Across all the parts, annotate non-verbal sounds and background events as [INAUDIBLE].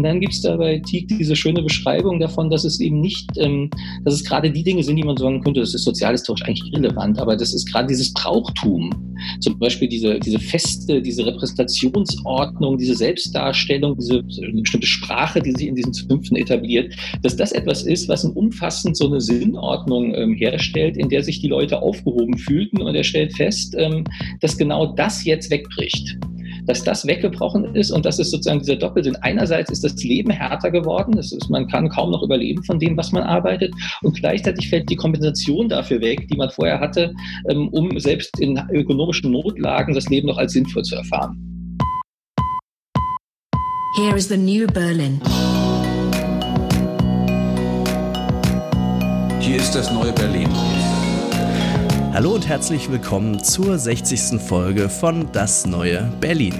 Und dann gibt es da bei Tieck diese schöne Beschreibung davon, dass es eben nicht, ähm, dass es gerade die Dinge sind, die man sagen könnte, das ist sozialhistorisch eigentlich irrelevant, aber das ist gerade dieses Brauchtum. Zum Beispiel diese, diese Feste, diese Repräsentationsordnung, diese Selbstdarstellung, diese bestimmte Sprache, die sich in diesen Zünften etabliert, dass das etwas ist, was umfassend so eine Sinnordnung ähm, herstellt, in der sich die Leute aufgehoben fühlten und er stellt fest, ähm, dass genau das jetzt wegbricht dass das weggebrochen ist und das ist sozusagen dieser Doppelsinn. Einerseits ist das Leben härter geworden, das ist, man kann kaum noch überleben von dem, was man arbeitet und gleichzeitig fällt die Kompensation dafür weg, die man vorher hatte, ähm, um selbst in ökonomischen Notlagen das Leben noch als sinnvoll zu erfahren. Here is the new Berlin. Hier ist das neue Berlin. Hallo und herzlich willkommen zur 60. Folge von Das neue Berlin.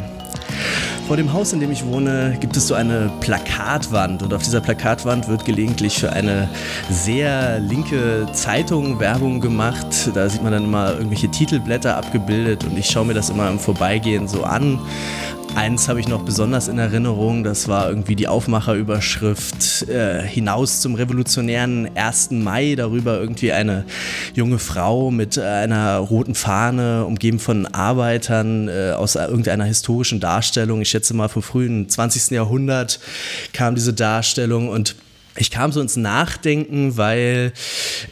Vor dem Haus, in dem ich wohne, gibt es so eine Plakatwand und auf dieser Plakatwand wird gelegentlich für eine sehr linke Zeitung Werbung gemacht. Da sieht man dann immer irgendwelche Titelblätter abgebildet und ich schaue mir das immer im Vorbeigehen so an Eins habe ich noch besonders in Erinnerung, das war irgendwie die Aufmacherüberschrift äh, hinaus zum revolutionären 1. Mai, darüber irgendwie eine junge Frau mit einer roten Fahne, umgeben von Arbeitern äh, aus irgendeiner historischen Darstellung. Ich schätze mal vom frühen 20. Jahrhundert kam diese Darstellung und ich kam so ins Nachdenken, weil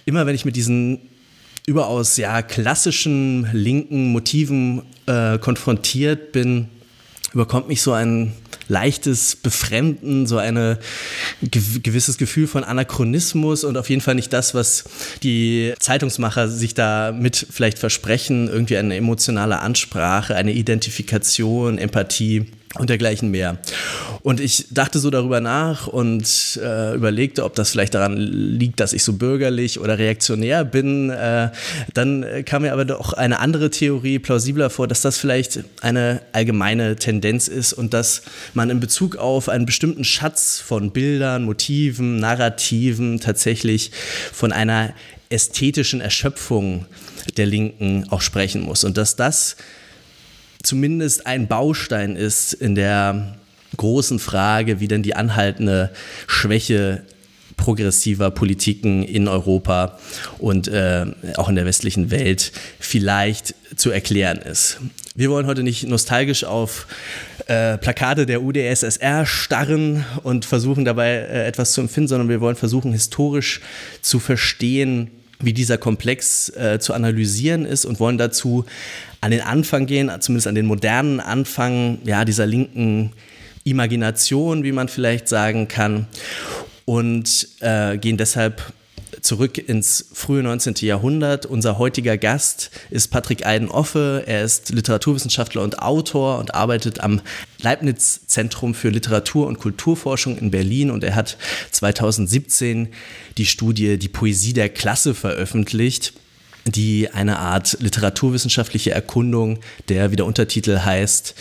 immer wenn ich mit diesen überaus ja klassischen linken Motiven äh, konfrontiert bin, überkommt mich so ein leichtes Befremden, so ein gewisses Gefühl von Anachronismus und auf jeden Fall nicht das, was die Zeitungsmacher sich da mit vielleicht versprechen, irgendwie eine emotionale Ansprache, eine Identifikation, Empathie und dergleichen mehr. Und ich dachte so darüber nach und äh, überlegte, ob das vielleicht daran liegt, dass ich so bürgerlich oder reaktionär bin. Äh, dann kam mir aber doch eine andere Theorie plausibler vor, dass das vielleicht eine allgemeine Tendenz ist und dass man in Bezug auf einen bestimmten Schatz von Bildern, Motiven, Narrativen tatsächlich von einer ästhetischen Erschöpfung der Linken auch sprechen muss. Und dass das zumindest ein Baustein ist in der großen Frage, wie denn die anhaltende Schwäche progressiver Politiken in Europa und äh, auch in der westlichen Welt vielleicht zu erklären ist. Wir wollen heute nicht nostalgisch auf äh, Plakate der UdSSR starren und versuchen dabei äh, etwas zu empfinden, sondern wir wollen versuchen, historisch zu verstehen, wie dieser Komplex äh, zu analysieren ist und wollen dazu an den Anfang gehen, zumindest an den modernen Anfang ja, dieser linken Imagination, wie man vielleicht sagen kann, und äh, gehen deshalb zurück ins frühe 19. Jahrhundert. Unser heutiger Gast ist Patrick Eidenoffe. Er ist Literaturwissenschaftler und Autor und arbeitet am Leibniz Zentrum für Literatur- und Kulturforschung in Berlin und er hat 2017 die Studie Die Poesie der Klasse veröffentlicht die eine Art literaturwissenschaftliche Erkundung, der, wie der Untertitel heißt,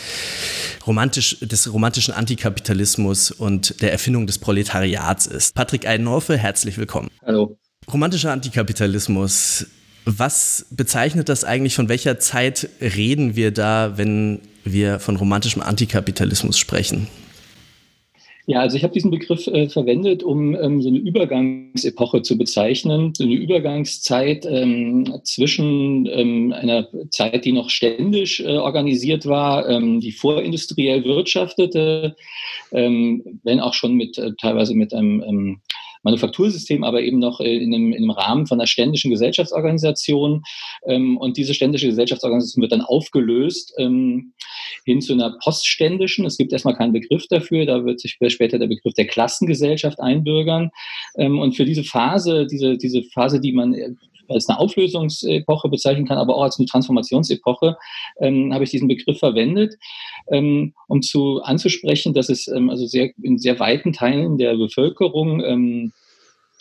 romantisch, des romantischen Antikapitalismus und der Erfindung des Proletariats ist. Patrick Eidenhofe, herzlich willkommen. Hallo. Romantischer Antikapitalismus. Was bezeichnet das eigentlich? Von welcher Zeit reden wir da, wenn wir von romantischem Antikapitalismus sprechen? Ja, also ich habe diesen Begriff äh, verwendet, um ähm, so eine Übergangsepoche zu bezeichnen, so eine Übergangszeit ähm, zwischen ähm, einer Zeit, die noch ständisch äh, organisiert war, ähm, die vorindustriell wirtschaftete, ähm, wenn auch schon mit äh, teilweise mit einem ähm, Manufaktursystem, aber eben noch äh, in einem, in einem Rahmen von einer ständischen Gesellschaftsorganisation. Ähm, und diese ständische Gesellschaftsorganisation wird dann aufgelöst ähm, hin zu einer postständischen. Es gibt erstmal keinen Begriff dafür, da wird sich später der Begriff der Klassengesellschaft einbürgern. Ähm, und für diese Phase, diese, diese Phase, die man äh, als eine Auflösungsepoche bezeichnen kann, aber auch als eine Transformationsepoche, ähm, habe ich diesen Begriff verwendet, ähm, um zu anzusprechen, dass es ähm, also sehr in sehr weiten Teilen der Bevölkerung ähm,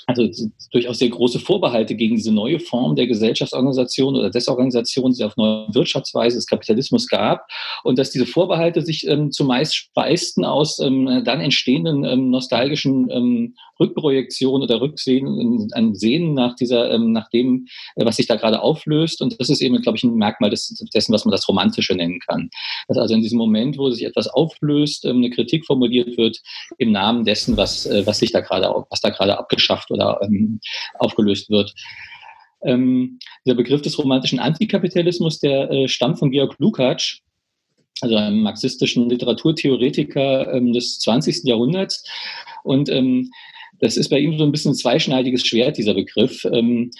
also durchaus sehr große Vorbehalte gegen diese neue Form der Gesellschaftsorganisation oder Desorganisation, die auf neue Wirtschaftsweise des Kapitalismus gab und dass diese Vorbehalte sich ähm, zumeist speisten aus ähm, dann entstehenden ähm, nostalgischen ähm, Rückprojektionen oder Rücksehen, ein Sehnen nach dieser, ähm, nach dem, äh, was sich da gerade auflöst und das ist eben, glaube ich, ein Merkmal des, dessen, was man das Romantische nennen kann. Dass also in diesem Moment, wo sich etwas auflöst, ähm, eine Kritik formuliert wird im Namen dessen, was, äh, was sich da gerade, was da gerade abgeschafft oder ähm, aufgelöst wird. Ähm, der Begriff des romantischen Antikapitalismus, der äh, stammt von Georg Lukács, also einem marxistischen Literaturtheoretiker ähm, des 20. Jahrhunderts. Und ähm, das ist bei ihm so ein bisschen ein zweischneidiges Schwert, dieser Begriff. Ähm,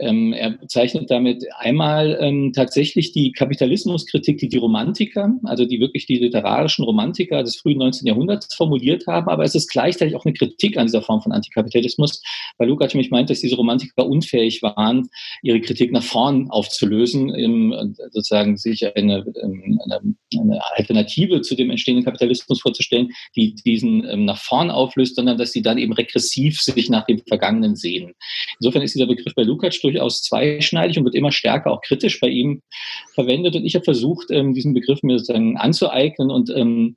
ähm, er bezeichnet damit einmal ähm, tatsächlich die Kapitalismuskritik, die die Romantiker, also die wirklich die literarischen Romantiker des frühen 19. Jahrhunderts formuliert haben, aber es ist gleichzeitig auch eine Kritik an dieser Form von Antikapitalismus, weil Lukács mich meint, dass diese Romantiker unfähig waren, ihre Kritik nach vorn aufzulösen, im, sozusagen sich eine, eine, eine, Alternative zu dem entstehenden Kapitalismus vorzustellen, die diesen ähm, nach vorn auflöst, sondern dass sie dann eben regressiv regressiv sich nach dem Vergangenen sehen. Insofern ist dieser Begriff bei Lukács durchaus zweischneidig und wird immer stärker auch kritisch bei ihm verwendet. Und ich habe versucht, ähm, diesen Begriff mir sozusagen anzueignen und ähm,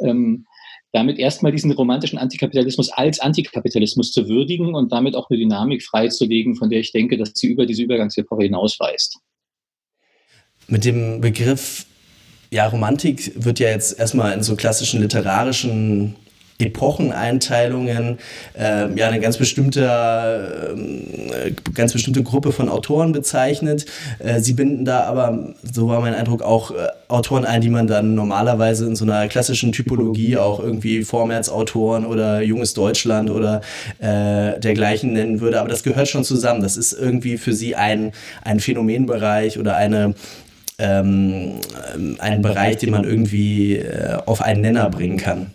ähm, damit erstmal diesen romantischen Antikapitalismus als Antikapitalismus zu würdigen und damit auch eine Dynamik freizulegen, von der ich denke, dass sie über diese Übergangsepoche hinausweist. Mit dem Begriff ja, Romantik wird ja jetzt erstmal in so klassischen literarischen Epocheneinteilungen, äh, ja, eine ganz bestimmte, äh, ganz bestimmte Gruppe von Autoren bezeichnet. Äh, sie binden da aber, so war mein Eindruck, auch äh, Autoren ein, die man dann normalerweise in so einer klassischen Typologie auch irgendwie Vormärz-Autoren oder Junges Deutschland oder äh, dergleichen nennen würde. Aber das gehört schon zusammen. Das ist irgendwie für sie ein, ein Phänomenbereich oder eine, ähm, ein Bereich, den man irgendwie äh, auf einen Nenner bringen kann.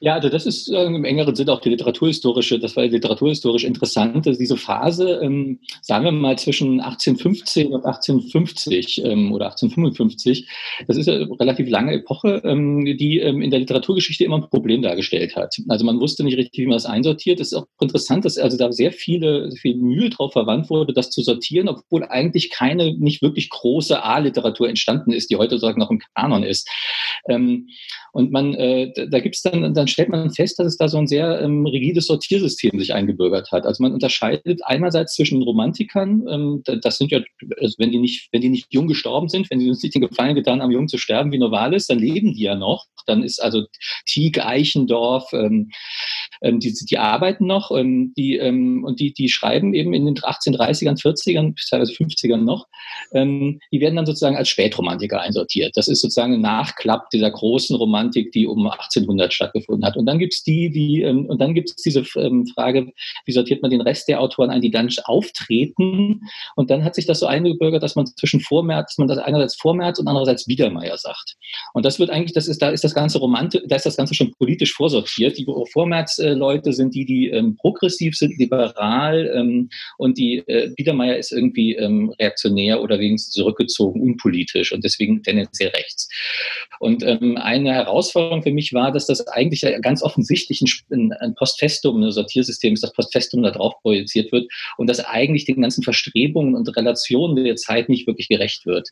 Ja, also das ist äh, im engeren Sinne auch die literaturhistorische, das war literaturhistorisch interessant, diese Phase, ähm, sagen wir mal zwischen 1815 und 1850 ähm, oder 1855, das ist eine relativ lange Epoche, ähm, die ähm, in der Literaturgeschichte immer ein Problem dargestellt hat. Also man wusste nicht richtig, wie man das einsortiert. Es ist auch interessant, dass also da sehr viele, viel Mühe drauf verwandt wurde, das zu sortieren, obwohl eigentlich keine nicht wirklich große A-Literatur entstanden ist, die heute sozusagen noch im Kanon ist. Ähm, und man, äh, da gibt es dann, dann stellt man fest, dass es da so ein sehr ähm, rigides Sortiersystem sich eingebürgert hat. Also man unterscheidet einerseits zwischen Romantikern, ähm, das sind ja, also wenn die nicht, wenn die nicht jung gestorben sind, wenn sie uns nicht den Gefallen getan haben, jung zu sterben wie Novalis, dann leben die ja noch. Dann ist also Tieck, Eichendorf, ähm, ähm, die, die arbeiten noch, ähm, die, ähm, und die, die schreiben eben in den 1830ern, 40ern, teilweise 50ern noch, die werden dann sozusagen als Spätromantiker einsortiert. Das ist sozusagen ein Nachklapp dieser großen Romantik, die um 1800 stattgefunden hat. Und dann gibt es die, die, ähm, und dann gibt es diese ähm, Frage, wie sortiert man den Rest der Autoren ein, die dann auftreten. Und dann hat sich das so eingebürgert, dass man zwischen Vormärz, man das einerseits Vormärz und andererseits Biedermeier sagt. Und das wird eigentlich, das ist, da ist das ganze Romantik, da ist das Ganze schon politisch vorsortiert. Die Vormärz-Leute sind die, die ähm, progressiv sind, liberal, ähm, und die äh, Biedermeier ist irgendwie ähm, reaktionär oder wenigstens zurückgezogen, unpolitisch und deswegen tendenziell rechts. Und ähm, eine Herausforderung für mich war, dass das eigentlich ganz offensichtlich ein, ein Postfestum, ein Sortiersystem ist, das Postfestum da drauf projiziert wird und das eigentlich den ganzen Verstrebungen und Relationen der Zeit nicht wirklich gerecht wird.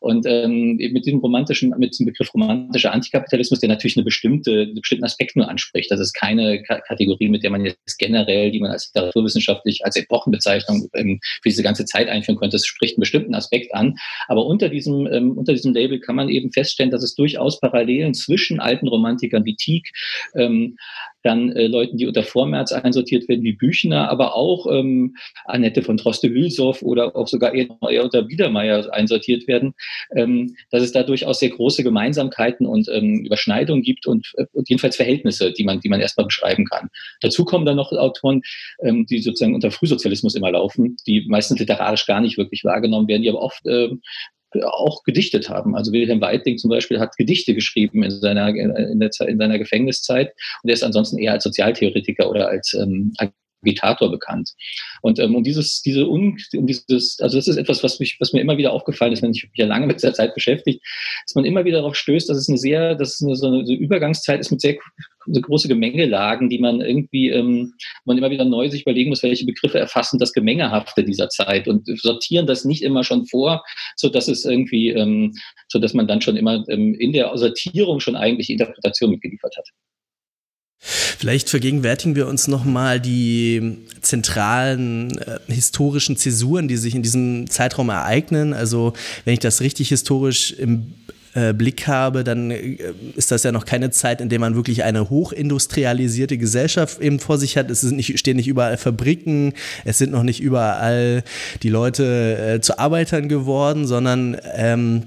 Und ähm, mit diesem romantischen, mit diesem Begriff romantischer Antikapitalismus, der natürlich eine bestimmte, einen bestimmten Aspekt nur anspricht. Das ist keine K Kategorie, mit der man jetzt generell, die man als literaturwissenschaftlich, als Epochenbezeichnung ähm, für diese ganze Zeit einführen könnte. Das spricht einen bestimmten Aspekt an. Aber unter diesem, ähm, unter diesem Label kann man eben feststellen, dass es durchaus Parallelen zwischen alten Romantikern wie Tieck ähm, dann äh, Leuten, die unter Vormärz einsortiert werden, wie Büchner, aber auch ähm, Annette von Droste-Hülshoff oder auch sogar eher, eher unter Biedermeier einsortiert werden, ähm, dass es da durchaus sehr große Gemeinsamkeiten und ähm, Überschneidungen gibt und, äh, jedenfalls Verhältnisse, die man, die man erstmal beschreiben kann. Dazu kommen dann noch Autoren, ähm, die sozusagen unter Frühsozialismus immer laufen, die meistens literarisch gar nicht wirklich wahrgenommen werden, die aber oft äh, auch gedichtet haben. Also Wilhelm Weitling zum Beispiel hat Gedichte geschrieben in seiner, in, der, in seiner Gefängniszeit und er ist ansonsten eher als Sozialtheoretiker oder als ähm, Agitator bekannt. Und ähm, um dieses, diese un, um dieses, also das ist etwas, was mich, was mir immer wieder aufgefallen ist, wenn ich mich ja lange mit dieser Zeit beschäftigt, dass man immer wieder darauf stößt, dass es eine sehr, dass es eine, so eine Übergangszeit ist mit sehr so große Gemengelagen, die man irgendwie, ähm, man immer wieder neu sich überlegen muss, welche Begriffe erfassen das Gemengehafte dieser Zeit und sortieren das nicht immer schon vor, so dass es irgendwie, ähm, so dass man dann schon immer ähm, in der Sortierung schon eigentlich Interpretation mitgeliefert hat. Vielleicht vergegenwärtigen wir uns nochmal die zentralen äh, historischen Zäsuren, die sich in diesem Zeitraum ereignen. Also wenn ich das richtig historisch im äh, Blick habe, dann äh, ist das ja noch keine Zeit, in der man wirklich eine hochindustrialisierte Gesellschaft eben vor sich hat. Es nicht, stehen nicht überall Fabriken, es sind noch nicht überall die Leute äh, zu Arbeitern geworden, sondern ähm,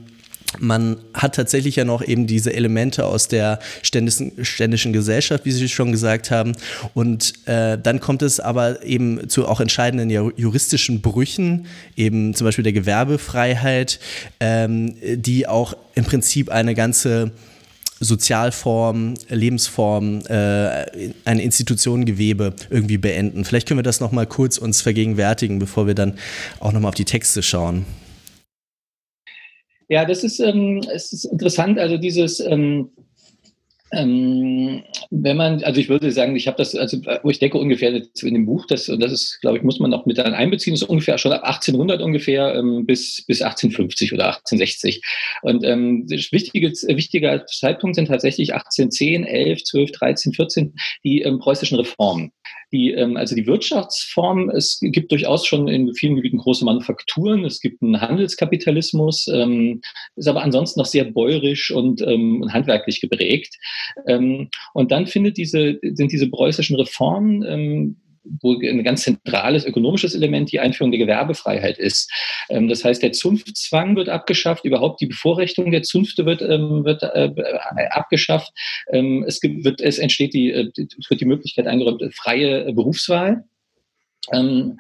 man hat tatsächlich ja noch eben diese Elemente aus der ständischen, ständischen Gesellschaft, wie Sie schon gesagt haben. Und äh, dann kommt es aber eben zu auch entscheidenden juristischen Brüchen, eben zum Beispiel der Gewerbefreiheit, ähm, die auch im Prinzip eine ganze Sozialform, Lebensform, äh, ein Institutionengewebe irgendwie beenden. Vielleicht können wir das nochmal kurz uns vergegenwärtigen, bevor wir dann auch nochmal auf die Texte schauen. Ja, das ist, ähm, es ist interessant. Also dieses, ähm, ähm, wenn man, also ich würde sagen, ich habe das, also wo ich denke ungefähr in dem Buch, das, und das ist, glaube ich, muss man noch mit dann einbeziehen, ist ungefähr schon ab 1800 ungefähr ähm, bis, bis 1850 oder 1860. Und ähm, wichtige, wichtiger Zeitpunkt sind tatsächlich 1810, 11, 12, 13, 14 die ähm, preußischen Reformen. Die, ähm, also die Wirtschaftsform, es gibt durchaus schon in vielen Gebieten große Manufakturen, es gibt einen Handelskapitalismus, ähm, ist aber ansonsten noch sehr bäuerisch und ähm, handwerklich geprägt. Ähm, und dann findet diese, sind diese preußischen Reformen, wo ein ganz zentrales ökonomisches Element die Einführung der Gewerbefreiheit ist. Ähm, das heißt, der Zunftzwang wird abgeschafft, überhaupt die Bevorrechtung der Zunfte wird, ähm, wird äh, abgeschafft. Ähm, es, gibt, wird, es entsteht die, äh, wird die Möglichkeit eingeräumt, freie Berufswahl. Ähm,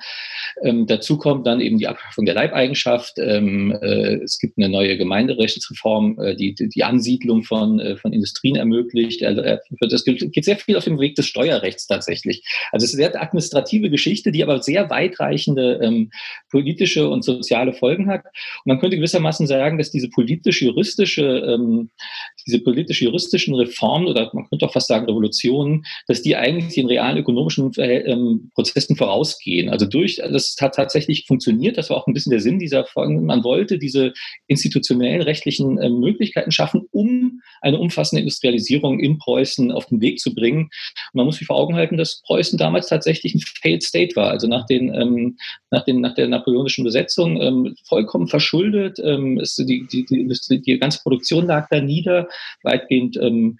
ähm, dazu kommt dann eben die Abschaffung der Leibeigenschaft. Ähm, äh, es gibt eine neue Gemeinderechtsreform, äh, die, die Ansiedlung von, äh, von Industrien ermöglicht. Also, äh, das geht sehr viel auf dem Weg des Steuerrechts tatsächlich. Also es ist eine sehr administrative Geschichte, die aber sehr weitreichende ähm, politische und soziale Folgen hat. Und man könnte gewissermaßen sagen, dass diese politisch-juristische, ähm, diese politisch-juristischen Reformen oder man könnte auch fast sagen Revolutionen, dass die eigentlich den realen ökonomischen ähm, Prozessen voraus ausgehen. Also durch, das hat tatsächlich funktioniert. Das war auch ein bisschen der Sinn dieser Folgen. Man wollte diese institutionellen rechtlichen äh, Möglichkeiten schaffen, um eine umfassende Industrialisierung in Preußen auf den Weg zu bringen. Und man muss sich vor Augen halten, dass Preußen damals tatsächlich ein Failed State war. Also nach den, ähm, nach den, nach der napoleonischen Besetzung ähm, vollkommen verschuldet. Ähm, die, die, die, die ganze Produktion lag da nieder, weitgehend ähm,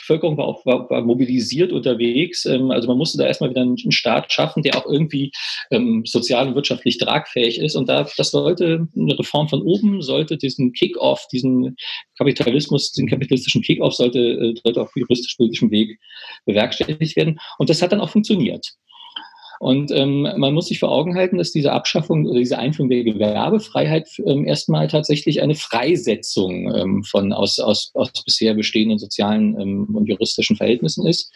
Bevölkerung war auch war, war mobilisiert unterwegs. Ähm, also man musste da erstmal wieder einen, Staat schaffen, der auch irgendwie ähm, sozial und wirtschaftlich tragfähig ist. Und da, das sollte eine Reform von oben, sollte diesen Kick-off, diesen Kapitalismus, den kapitalistischen Kick-off sollte, äh, sollte auf juristisch-politischem Weg bewerkstelligt werden. Und das hat dann auch funktioniert. Und ähm, man muss sich vor Augen halten, dass diese Abschaffung oder diese Einführung der Gewerbefreiheit ähm, erstmal tatsächlich eine Freisetzung ähm, von aus, aus, aus bisher bestehenden sozialen ähm, und juristischen Verhältnissen ist.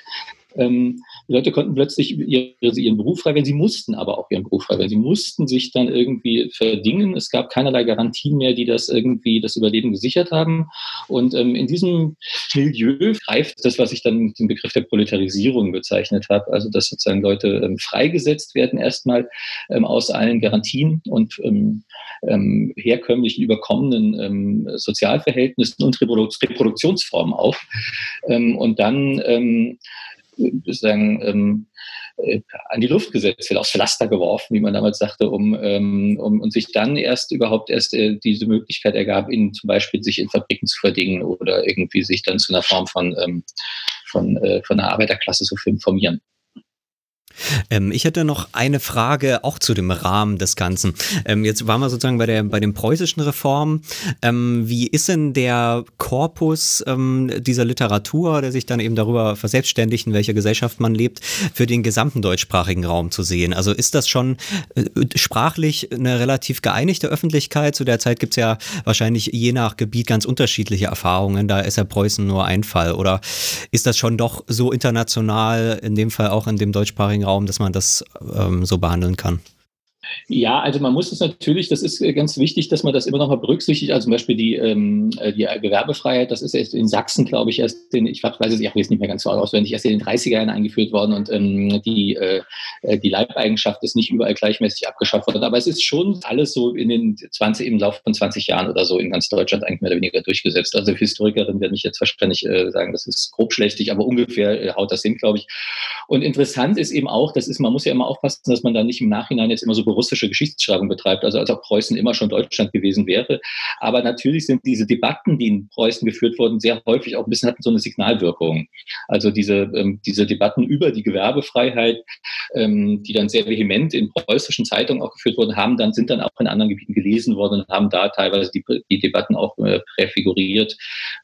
Ähm, die Leute konnten plötzlich ihre, ihren Beruf frei werden, sie mussten aber auch ihren Beruf frei werden. Sie mussten sich dann irgendwie verdingen. Es gab keinerlei Garantien mehr, die das irgendwie das Überleben gesichert haben. Und ähm, in diesem Milieu greift das, was ich dann mit dem Begriff der Proletarisierung bezeichnet habe, also dass sozusagen Leute ähm, freigesetzt werden erstmal ähm, aus allen Garantien und ähm, ähm, herkömmlichen überkommenen ähm, Sozialverhältnissen und Reproduktionsformen auf. Und dann sozusagen ähm, äh, an die Luft gesetzt wird, aufs Pflaster geworfen, wie man damals sagte, um, ähm, um und sich dann erst überhaupt erst äh, diese Möglichkeit ergab, in zum Beispiel sich in Fabriken zu verdingen oder irgendwie sich dann zu einer Form von, ähm, von, äh, von einer Arbeiterklasse zu formieren. Ähm, ich hätte noch eine Frage auch zu dem Rahmen des Ganzen. Ähm, jetzt waren wir sozusagen bei, der, bei den preußischen Reformen. Ähm, wie ist denn der Korpus ähm, dieser Literatur, der sich dann eben darüber verselbstständigt, in welcher Gesellschaft man lebt, für den gesamten deutschsprachigen Raum zu sehen? Also ist das schon äh, sprachlich eine relativ geeinigte Öffentlichkeit? Zu der Zeit gibt es ja wahrscheinlich je nach Gebiet ganz unterschiedliche Erfahrungen. Da ist ja Preußen nur ein Fall. Oder ist das schon doch so international, in dem Fall auch in dem deutschsprachigen Raum, dass man das ähm, so behandeln kann? Ja, also man muss es natürlich, das ist äh, ganz wichtig, dass man das immer noch mal berücksichtigt. Also zum Beispiel die, ähm, äh, die Gewerbefreiheit, das ist erst in Sachsen, glaube ich, erst in, ich weiß es, ich weiß nicht mehr ganz so auswendig, erst in den 30er Jahren eingeführt worden und ähm, die, äh, die Leibeigenschaft ist nicht überall gleichmäßig abgeschafft worden. Aber es ist schon alles so in den 20, im Laufe von 20 Jahren oder so in ganz Deutschland eigentlich mehr oder weniger durchgesetzt. Also Historikerinnen werden nicht jetzt wahrscheinlich äh, sagen, das ist grob schlechtig, aber ungefähr äh, haut das hin, glaube ich. Und interessant ist eben auch, das ist, man muss ja immer aufpassen, dass man da nicht im Nachhinein jetzt immer so russische Geschichtsschreibung betreibt, also als auch Preußen immer schon Deutschland gewesen wäre. Aber natürlich sind diese Debatten, die in Preußen geführt wurden, sehr häufig auch ein bisschen hatten so eine Signalwirkung. Also diese, ähm, diese Debatten über die Gewerbefreiheit, ähm, die dann sehr vehement in preußischen Zeitungen auch geführt wurden, haben dann, sind dann auch in anderen Gebieten gelesen worden und haben da teilweise die, die Debatten auch äh, präfiguriert.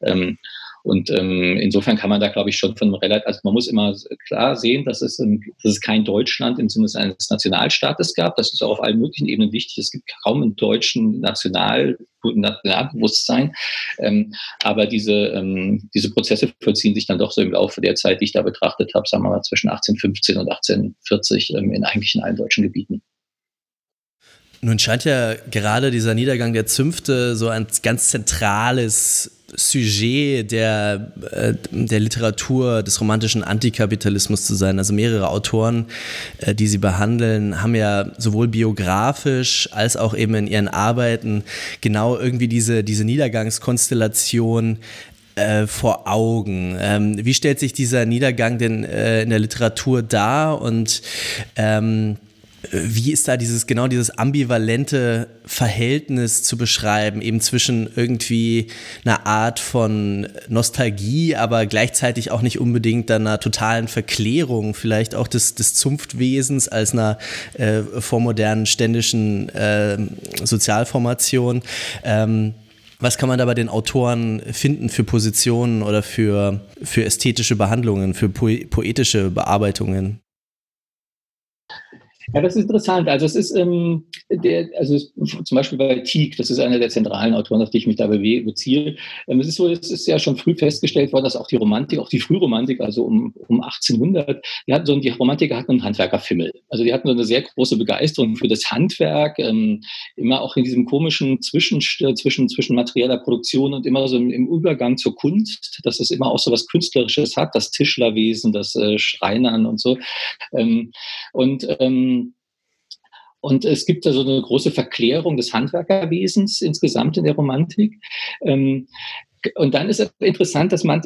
Ähm, und ähm, insofern kann man da, glaube ich, schon von relativ, also man muss immer klar sehen, dass es, ein, dass es kein Deutschland im Sinne eines Nationalstaates gab. Das ist auch auf allen möglichen Ebenen wichtig. Es gibt kaum einen deutschen National, Nationalbewusstsein. Ähm, aber diese, ähm, diese Prozesse vollziehen sich dann doch so im Laufe der Zeit, die ich da betrachtet habe, sagen wir mal zwischen 1815 und 1840 ähm, in eigentlich in allen deutschen Gebieten. Nun scheint ja gerade dieser Niedergang der Zünfte so ein ganz zentrales Sujet der, äh, der Literatur des romantischen Antikapitalismus zu sein. Also mehrere Autoren, äh, die sie behandeln, haben ja sowohl biografisch als auch eben in ihren Arbeiten genau irgendwie diese, diese Niedergangskonstellation äh, vor Augen. Ähm, wie stellt sich dieser Niedergang denn in der Literatur dar und ähm, wie ist da dieses genau dieses ambivalente Verhältnis zu beschreiben, eben zwischen irgendwie einer Art von Nostalgie, aber gleichzeitig auch nicht unbedingt einer totalen Verklärung, vielleicht auch des, des Zunftwesens als einer äh, vormodernen ständischen äh, Sozialformation. Ähm, was kann man da bei den Autoren finden für Positionen oder für, für ästhetische Behandlungen, für po poetische Bearbeitungen? Ja, das ist interessant. Also es ist, ähm, der, also zum Beispiel bei Tieck, das ist einer der zentralen Autoren, auf die ich mich da beziehe. Ähm, es ist so, es ist ja schon früh festgestellt worden, dass auch die Romantik, auch die Frühromantik, also um, um 1800, die hatten so, die Romantiker hatten einen Handwerkerfimmel. Also die hatten so eine sehr große Begeisterung für das Handwerk, ähm, immer auch in diesem komischen Zwischen, zwischen, zwischen materieller Produktion und immer so im, im Übergang zur Kunst, dass es immer auch so was Künstlerisches hat, das Tischlerwesen, das äh, Schreinern und so. Ähm, und ähm, und es gibt da so eine große Verklärung des Handwerkerwesens insgesamt in der Romantik. Ähm, und dann ist es interessant, dass, man,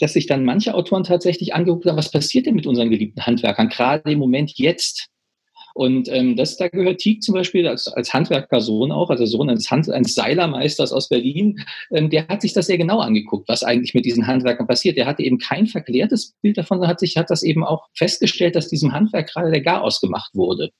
dass sich dann manche Autoren tatsächlich angeguckt haben, was passiert denn mit unseren geliebten Handwerkern, gerade im Moment jetzt. Und ähm, das, da gehört Tieck zum Beispiel als, als Handwerkersohn auch, also Sohn eines, Hand, eines Seilermeisters aus Berlin, ähm, der hat sich das sehr genau angeguckt, was eigentlich mit diesen Handwerkern passiert. Der hatte eben kein verklärtes Bild davon, sondern hat sich hat das eben auch festgestellt, dass diesem Handwerk gerade der Garaus gemacht wurde.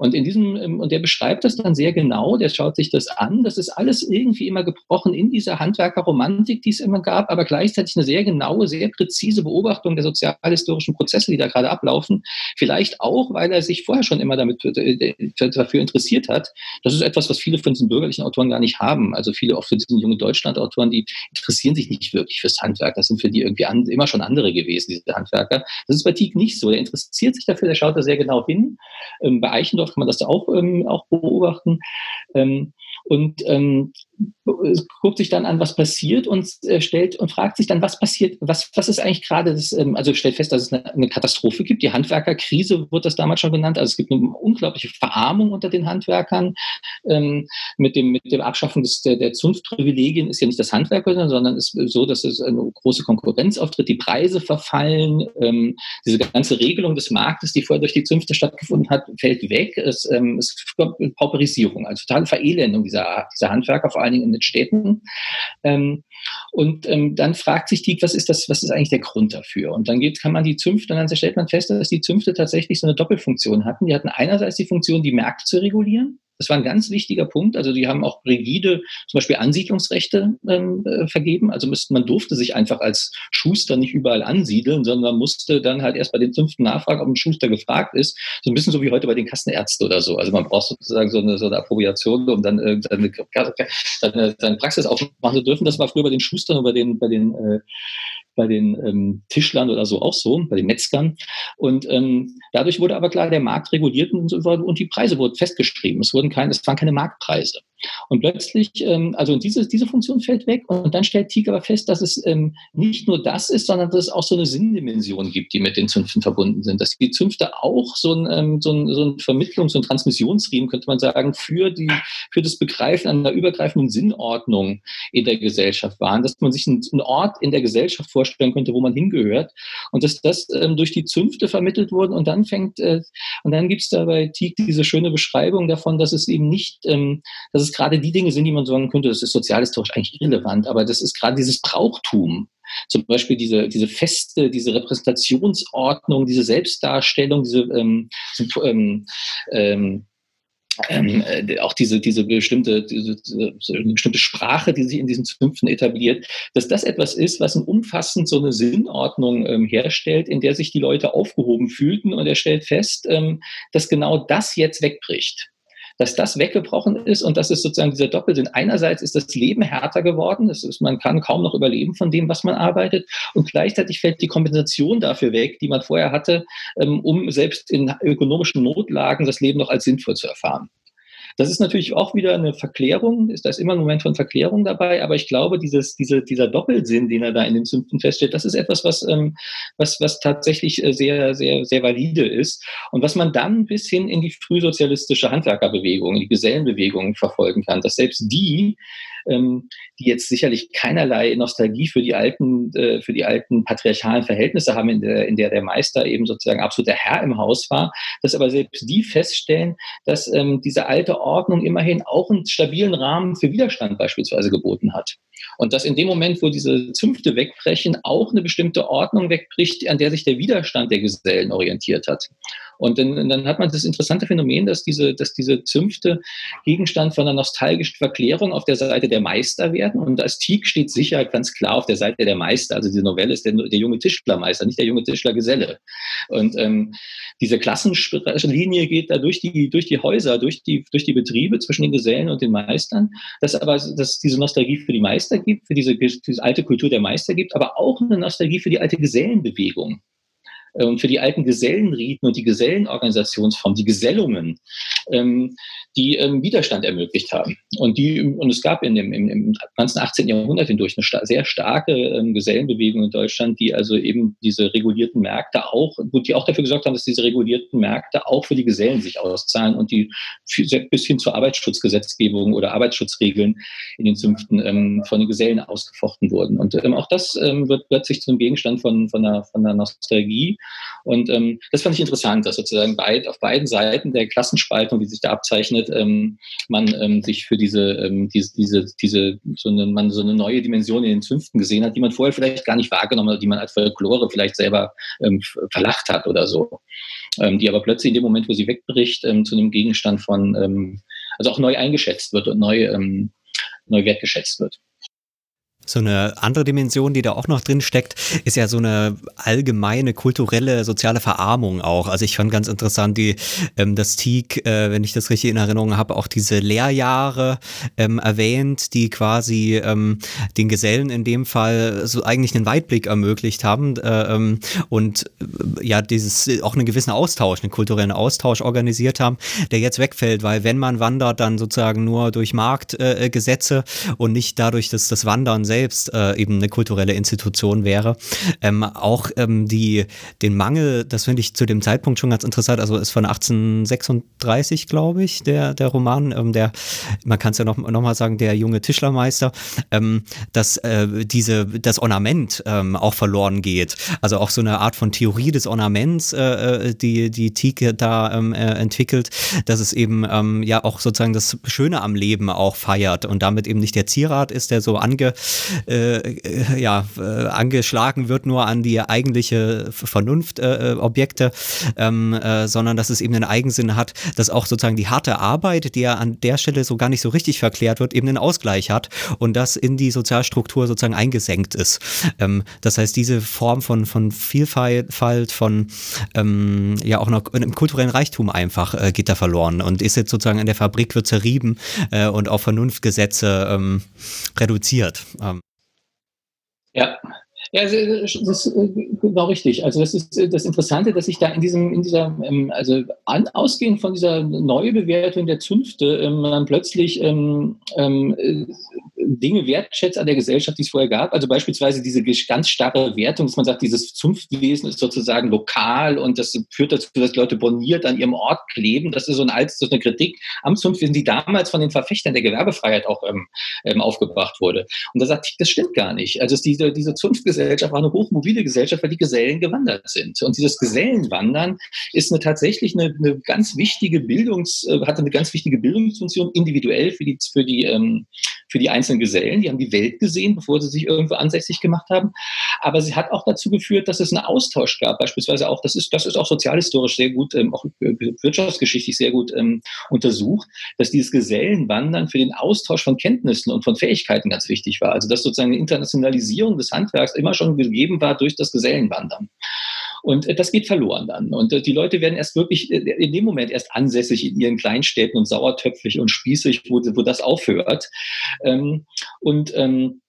Und in diesem, ähm, und der beschreibt das dann sehr genau, der schaut sich das an. Das ist alles irgendwie immer gebrochen in dieser Handwerkerromantik, die es immer gab, aber gleichzeitig eine sehr genaue, sehr präzise Beobachtung der sozialhistorischen Prozesse, die da gerade ablaufen. Vielleicht auch, weil er sich vorher schon immer damit äh, dafür interessiert hat. Das ist etwas, was viele von diesen bürgerlichen Autoren gar nicht haben. Also viele auch von diesen jungen Deutschland-Autoren, die interessieren sich nicht wirklich fürs Handwerk. Das sind für die irgendwie an, immer schon andere gewesen, diese Handwerker. Das ist bei Tieck nicht so. Er interessiert sich dafür, der schaut da sehr genau hin. Ähm, bei Kann man das auch, ähm, auch beobachten. Ähm, und ähm, guckt sich dann an, was passiert und äh, stellt und fragt sich dann, was passiert, was, was ist eigentlich gerade ähm, also stellt fest, dass es eine, eine, Katastrophe gibt. Die Handwerkerkrise wurde das damals schon genannt. Also es gibt eine unglaubliche Verarmung unter den Handwerkern. Ähm, mit, dem, mit dem Abschaffen des, der, der Zunftprivilegien ist ja nicht das Handwerk, sondern es ist so, dass es eine große Konkurrenz auftritt, die Preise verfallen, ähm, diese ganze Regelung des Marktes, die vorher durch die Zünfte stattgefunden hat, fällt weg. Es, ähm, es kommt Pauperisierung, also totale Verelendung dieser, dieser Handwerker, vor allen Dingen in den Städten. Ähm, und ähm, dann fragt sich die, was ist das, was ist eigentlich der Grund dafür? Und dann geht, kann man die Zünfte, und dann stellt man fest, dass die Zünfte tatsächlich so eine Doppelfunktion hatten. Die hatten einerseits die Funktion, die Märkte zu regulieren. Das war ein ganz wichtiger Punkt. Also die haben auch rigide zum Beispiel Ansiedlungsrechte ähm, äh, vergeben. Also man durfte sich einfach als Schuster nicht überall ansiedeln, sondern musste dann halt erst bei den fünften nachfragen, ob ein Schuster gefragt ist. So ein bisschen so wie heute bei den Kassenärzten oder so. Also man braucht sozusagen so eine, so eine Approbation, um dann äh, seine, seine, seine Praxis aufzumachen zu dürfen. Das war früher bei den Schustern und bei den, bei den äh, bei den ähm, Tischlern oder so auch so, bei den Metzgern. Und ähm, dadurch wurde aber klar, der Markt reguliert und, und die Preise wurden festgeschrieben. Es, wurden keine, es waren keine Marktpreise. Und plötzlich, ähm, also diese, diese Funktion fällt weg und dann stellt Teague aber fest, dass es ähm, nicht nur das ist, sondern dass es auch so eine Sinndimension gibt, die mit den Zünften verbunden sind. Dass die Zünfte auch so ein, ähm, so ein, so ein Vermittlungs- und Transmissionsriemen, könnte man sagen, für, die, für das Begreifen einer übergreifenden Sinnordnung in der Gesellschaft waren, dass man sich einen, Ort in der Gesellschaft vorstellen könnte, wo man hingehört und dass das ähm, durch die Zünfte vermittelt wurde und dann fängt, äh, und dann gibt es da bei Teague diese schöne Beschreibung davon, dass es eben nicht, ähm, dass es es gerade die Dinge sind, die man sagen könnte, das ist sozialhistorisch eigentlich irrelevant, aber das ist gerade dieses Brauchtum. Zum Beispiel diese, diese Feste, diese Repräsentationsordnung, diese Selbstdarstellung, diese ähm, ähm, ähm, ähm, äh, auch diese, diese, bestimmte, diese, diese, bestimmte Sprache, die sich in diesen Zünften etabliert, dass das etwas ist, was umfassend so eine Sinnordnung ähm, herstellt, in der sich die Leute aufgehoben fühlten und er stellt fest, ähm, dass genau das jetzt wegbricht dass das weggebrochen ist und das ist sozusagen dieser Doppelsinn. Einerseits ist das Leben härter geworden, das ist, man kann kaum noch überleben von dem, was man arbeitet und gleichzeitig fällt die Kompensation dafür weg, die man vorher hatte, ähm, um selbst in ökonomischen Notlagen das Leben noch als sinnvoll zu erfahren. Das ist natürlich auch wieder eine Verklärung, ist da immer ein Moment von Verklärung dabei, aber ich glaube, dieses, diese, dieser Doppelsinn, den er da in den Sümpfen feststellt, das ist etwas, was, ähm, was, was tatsächlich äh, sehr, sehr, sehr valide ist. Und was man dann bis hin in die frühsozialistische Handwerkerbewegung, die Gesellenbewegung verfolgen kann, dass selbst die ähm, die jetzt sicherlich keinerlei Nostalgie für die alten, äh, für die alten patriarchalen Verhältnisse haben, in der, in der der Meister eben sozusagen absolut der Herr im Haus war, dass aber selbst die feststellen, dass ähm, diese alte Ordnung immerhin auch einen stabilen Rahmen für Widerstand beispielsweise geboten hat. Und dass in dem Moment, wo diese Zünfte wegbrechen, auch eine bestimmte Ordnung wegbricht, an der sich der Widerstand der Gesellen orientiert hat. Und dann, dann hat man das interessante Phänomen, dass diese, dass diese Zünfte Gegenstand von einer nostalgischen Verklärung auf der Seite der Meister werden. Und das Teak steht sicher ganz klar auf der Seite der Meister. Also diese Novelle ist der, der junge Tischlermeister, nicht der junge Tischlergeselle. Und ähm, diese Klassenlinie geht da durch die, durch die Häuser, durch die, durch die Betriebe zwischen den Gesellen und den Meistern. Dass aber dass diese Nostalgie für die Meister gibt, für diese, diese alte Kultur der Meister gibt, aber auch eine Nostalgie für die alte Gesellenbewegung. Und für die alten Gesellenriten und die Gesellenorganisationsform, die Gesellungen, ähm, die ähm, Widerstand ermöglicht haben. Und, die, und es gab in dem, im, im ganzen 18. Jahrhundert hindurch eine sta sehr starke ähm, Gesellenbewegung in Deutschland, die also eben diese regulierten Märkte auch, die auch dafür gesorgt haben, dass diese regulierten Märkte auch für die Gesellen sich auszahlen und die bis hin zur Arbeitsschutzgesetzgebung oder Arbeitsschutzregeln in den Zünften ähm, von den Gesellen ausgefochten wurden. Und ähm, auch das ähm, wird plötzlich zum Gegenstand von, von, einer, von einer Nostalgie. Und ähm, das fand ich interessant, dass sozusagen beid, auf beiden Seiten der Klassenspaltung, die sich da abzeichnet, ähm, man ähm, sich für diese, ähm, diese, diese, diese so eine, man so eine neue Dimension in den Zünften gesehen hat, die man vorher vielleicht gar nicht wahrgenommen hat, die man als Folklore vielleicht selber ähm, verlacht hat oder so. Ähm, die aber plötzlich in dem Moment, wo sie wegbricht, ähm, zu einem Gegenstand von, ähm, also auch neu eingeschätzt wird und neu, ähm, neu wertgeschätzt wird. So eine andere Dimension, die da auch noch drin steckt, ist ja so eine allgemeine kulturelle, soziale Verarmung auch. Also ich fand ganz interessant, die, ähm, das Teak, äh, wenn ich das richtig in Erinnerung habe, auch diese Lehrjahre ähm, erwähnt, die quasi ähm, den Gesellen in dem Fall so eigentlich einen Weitblick ermöglicht haben äh, ähm, und äh, ja, dieses auch einen gewissen Austausch, einen kulturellen Austausch organisiert haben, der jetzt wegfällt, weil wenn man wandert, dann sozusagen nur durch Marktgesetze äh, und nicht dadurch, dass das Wandern selbst äh, eben eine kulturelle Institution wäre. Ähm, auch ähm, die, den Mangel, das finde ich zu dem Zeitpunkt schon ganz interessant, also ist von 1836, glaube ich, der, der Roman, ähm, der, man kann es ja noch, noch sagen, der junge Tischlermeister, ähm, dass äh, diese, das Ornament ähm, auch verloren geht. Also auch so eine Art von Theorie des Ornaments, äh, äh die, die Tike da ähm, äh, entwickelt, dass es eben ja auch sozusagen das Schöne am Leben auch feiert und damit eben nicht der Zierat ist, der so ange äh, äh, ja, äh, angeschlagen wird nur an die eigentliche Vernunftobjekte, äh, ähm, äh, sondern dass es eben einen Eigensinn hat, dass auch sozusagen die harte Arbeit, die ja an der Stelle so gar nicht so richtig verklärt wird, eben einen Ausgleich hat und das in die Sozialstruktur sozusagen eingesenkt ist. Ähm, das heißt, diese Form von, von Vielfalt, von ähm, ja auch noch einem kulturellen Reichtum einfach äh, geht da verloren und ist jetzt sozusagen in der Fabrik wird zerrieben äh, und auf Vernunftgesetze ähm, reduziert. Ja, ja, das ist äh, genau richtig. Also das ist äh, das Interessante, dass ich da in diesem, in dieser, ähm, also an, ausgehend von dieser Neubewertung der Zünfte, ähm, man plötzlich ähm, ähm, äh, Dinge wertschätzt an der Gesellschaft, die es vorher gab. Also beispielsweise diese ganz starre Wertung, dass man sagt, dieses Zunftwesen ist sozusagen lokal und das führt dazu, dass Leute boniert an ihrem Ort kleben. Das ist so ein altes, das eine Kritik am Zunftwesen, die damals von den Verfechtern der Gewerbefreiheit auch ähm, ähm, aufgebracht wurde. Und da sagt ich, das stimmt gar nicht. Also diese, diese Zunftgesellschaft war eine hochmobile Gesellschaft, weil die Gesellen gewandert sind. Und dieses Gesellenwandern ist eine tatsächlich eine, eine ganz wichtige Bildungs, äh, hatte eine ganz wichtige Bildungsfunktion individuell für die, für die, ähm, für die einzelnen Gesellen, die haben die Welt gesehen, bevor sie sich irgendwo ansässig gemacht haben. Aber sie hat auch dazu geführt, dass es einen Austausch gab, beispielsweise auch, das ist, das ist auch sozialhistorisch sehr gut, ähm, auch wirtschaftsgeschichtlich sehr gut ähm, untersucht, dass dieses Gesellenwandern für den Austausch von Kenntnissen und von Fähigkeiten ganz wichtig war. Also dass sozusagen eine Internationalisierung des Handwerks immer schon gegeben war durch das Gesellenwandern. Und äh, das geht verloren dann. Und äh, die Leute werden erst wirklich äh, in dem Moment erst ansässig in ihren Kleinstädten und sauertöpfig und spießig, wo, wo das aufhört. Ähm, und ähm,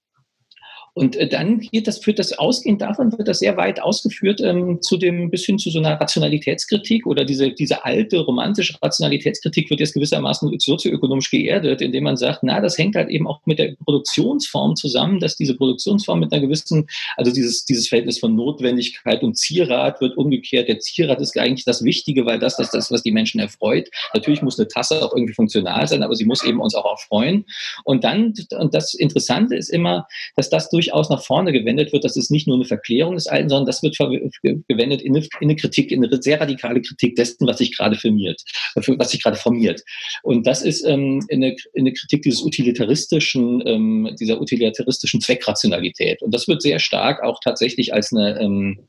und äh, dann geht das, führt das ausgehend davon, wird das sehr weit ausgeführt ähm, zu dem, bis hin zu so einer Rationalitätskritik oder diese, diese alte romantische Rationalitätskritik wird jetzt gewissermaßen sozioökonomisch geerdet, indem man sagt, na, das hängt halt eben auch mit der Produktionsform zusammen, dass diese Produktionsform mit einer gewissen, also dieses, dieses Verhältnis von Notwendigkeit und Zierat wird umgekehrt. Der Zierat ist eigentlich das Wichtige, weil das ist das, was die Menschen erfreut. Natürlich muss eine Tasse auch irgendwie funktional sein, aber sie muss eben uns auch erfreuen. Und dann, und das Interessante ist immer, dass das durch durchaus nach vorne gewendet wird. Das ist nicht nur eine Verklärung des Alten, sondern das wird gewendet in eine, in eine Kritik, in eine sehr radikale Kritik dessen, was sich gerade firmiert, was sich gerade formiert. Und das ist ähm, in, eine, in eine Kritik dieses utilitaristischen, ähm, dieser utilitaristischen Zweckrationalität. Und das wird sehr stark auch tatsächlich als eine, ähm,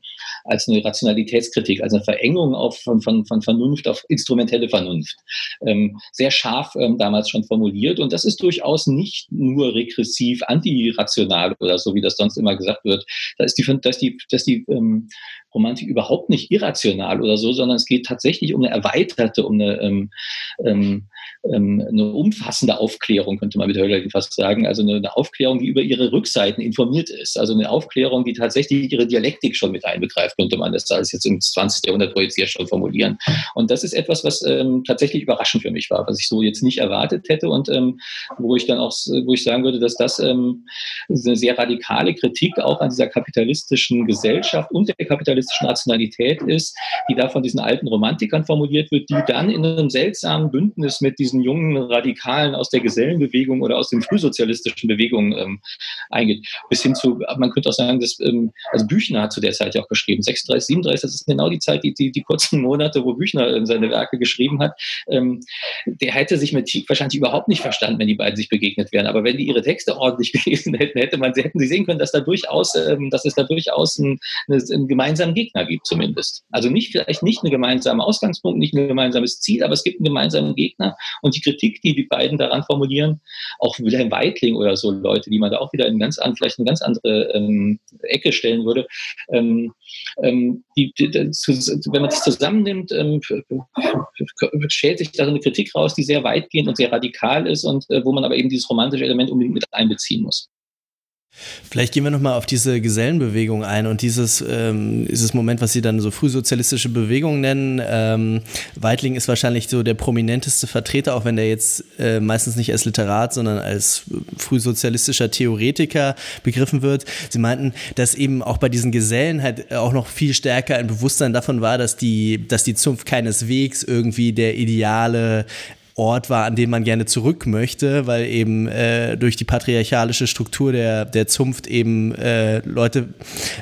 als eine Rationalitätskritik, als eine Verengung auf, von, von, von Vernunft auf instrumentelle Vernunft. Ähm, sehr scharf ähm, damals schon formuliert. Und das ist durchaus nicht nur regressiv, antirational oder so, wie das sonst immer gesagt wird. Da ist die, da ist die, da ist die ähm, Romantik überhaupt nicht irrational oder so, sondern es geht tatsächlich um eine erweiterte, um eine, ähm, ähm, ähm eine umfassende Aufklärung, könnte man mit Högler fast sagen. Also eine, eine, Aufklärung, die über ihre Rückseiten informiert ist. Also eine Aufklärung, die tatsächlich ihre Dialektik schon mit einbegreift, könnte man das alles jetzt im 20. Jahrhundert projiziert schon formulieren. Und das ist etwas, was ähm, tatsächlich überraschend für mich war, was ich so jetzt nicht erwartet hätte und ähm, wo ich dann auch, wo ich sagen würde, dass das ähm, eine sehr radikale Kritik auch an dieser kapitalistischen Gesellschaft und der kapitalistischen Rationalität ist, die da von diesen alten Romantikern formuliert wird, die dann in einem seltsamen Bündnis mit diesen jungen Radikalen aus der Gesellenbewegung oder aus den frühsozialistischen Bewegungen ähm, eingeht. Bis hin zu, man könnte auch sagen, dass, ähm, also Büchner hat zu der Zeit ja auch geschrieben, 36, 37, das ist genau die Zeit, die, die, die kurzen Monate, wo Büchner äh, seine Werke geschrieben hat. Ähm, der hätte sich mit Tieck wahrscheinlich überhaupt nicht verstanden, wenn die beiden sich begegnet wären. Aber wenn die ihre Texte ordentlich [LAUGHS] gelesen hätten, hätte man, hätten sie sehen können, dass da durchaus, ähm, dass es da durchaus einen, einen gemeinsamen Gegner gibt, zumindest. Also nicht, vielleicht nicht einen gemeinsamen Ausgangspunkt, nicht ein gemeinsames Ziel, aber es gibt einen gemeinsamen Gegner. Und die Kritik, die die beiden daran formulieren, auch Wilhelm Weitling oder so Leute, die man da auch wieder in ganz an, vielleicht eine ganz andere ähm, Ecke stellen würde, ähm, ähm, die, die, die, wenn man das zusammennimmt, ähm, stellt sich da eine Kritik raus, die sehr weitgehend und sehr radikal ist und äh, wo man aber eben dieses romantische Element unbedingt mit einbeziehen muss. Vielleicht gehen wir nochmal auf diese Gesellenbewegung ein und dieses, ähm, dieses Moment, was Sie dann so frühsozialistische Bewegung nennen. Ähm, Weitling ist wahrscheinlich so der prominenteste Vertreter, auch wenn der jetzt äh, meistens nicht als Literat, sondern als frühsozialistischer Theoretiker begriffen wird. Sie meinten, dass eben auch bei diesen Gesellen halt auch noch viel stärker ein Bewusstsein davon war, dass die, dass die Zunft keineswegs irgendwie der ideale Ort war, an den man gerne zurück möchte, weil eben äh, durch die patriarchalische Struktur der, der Zunft eben äh, Leute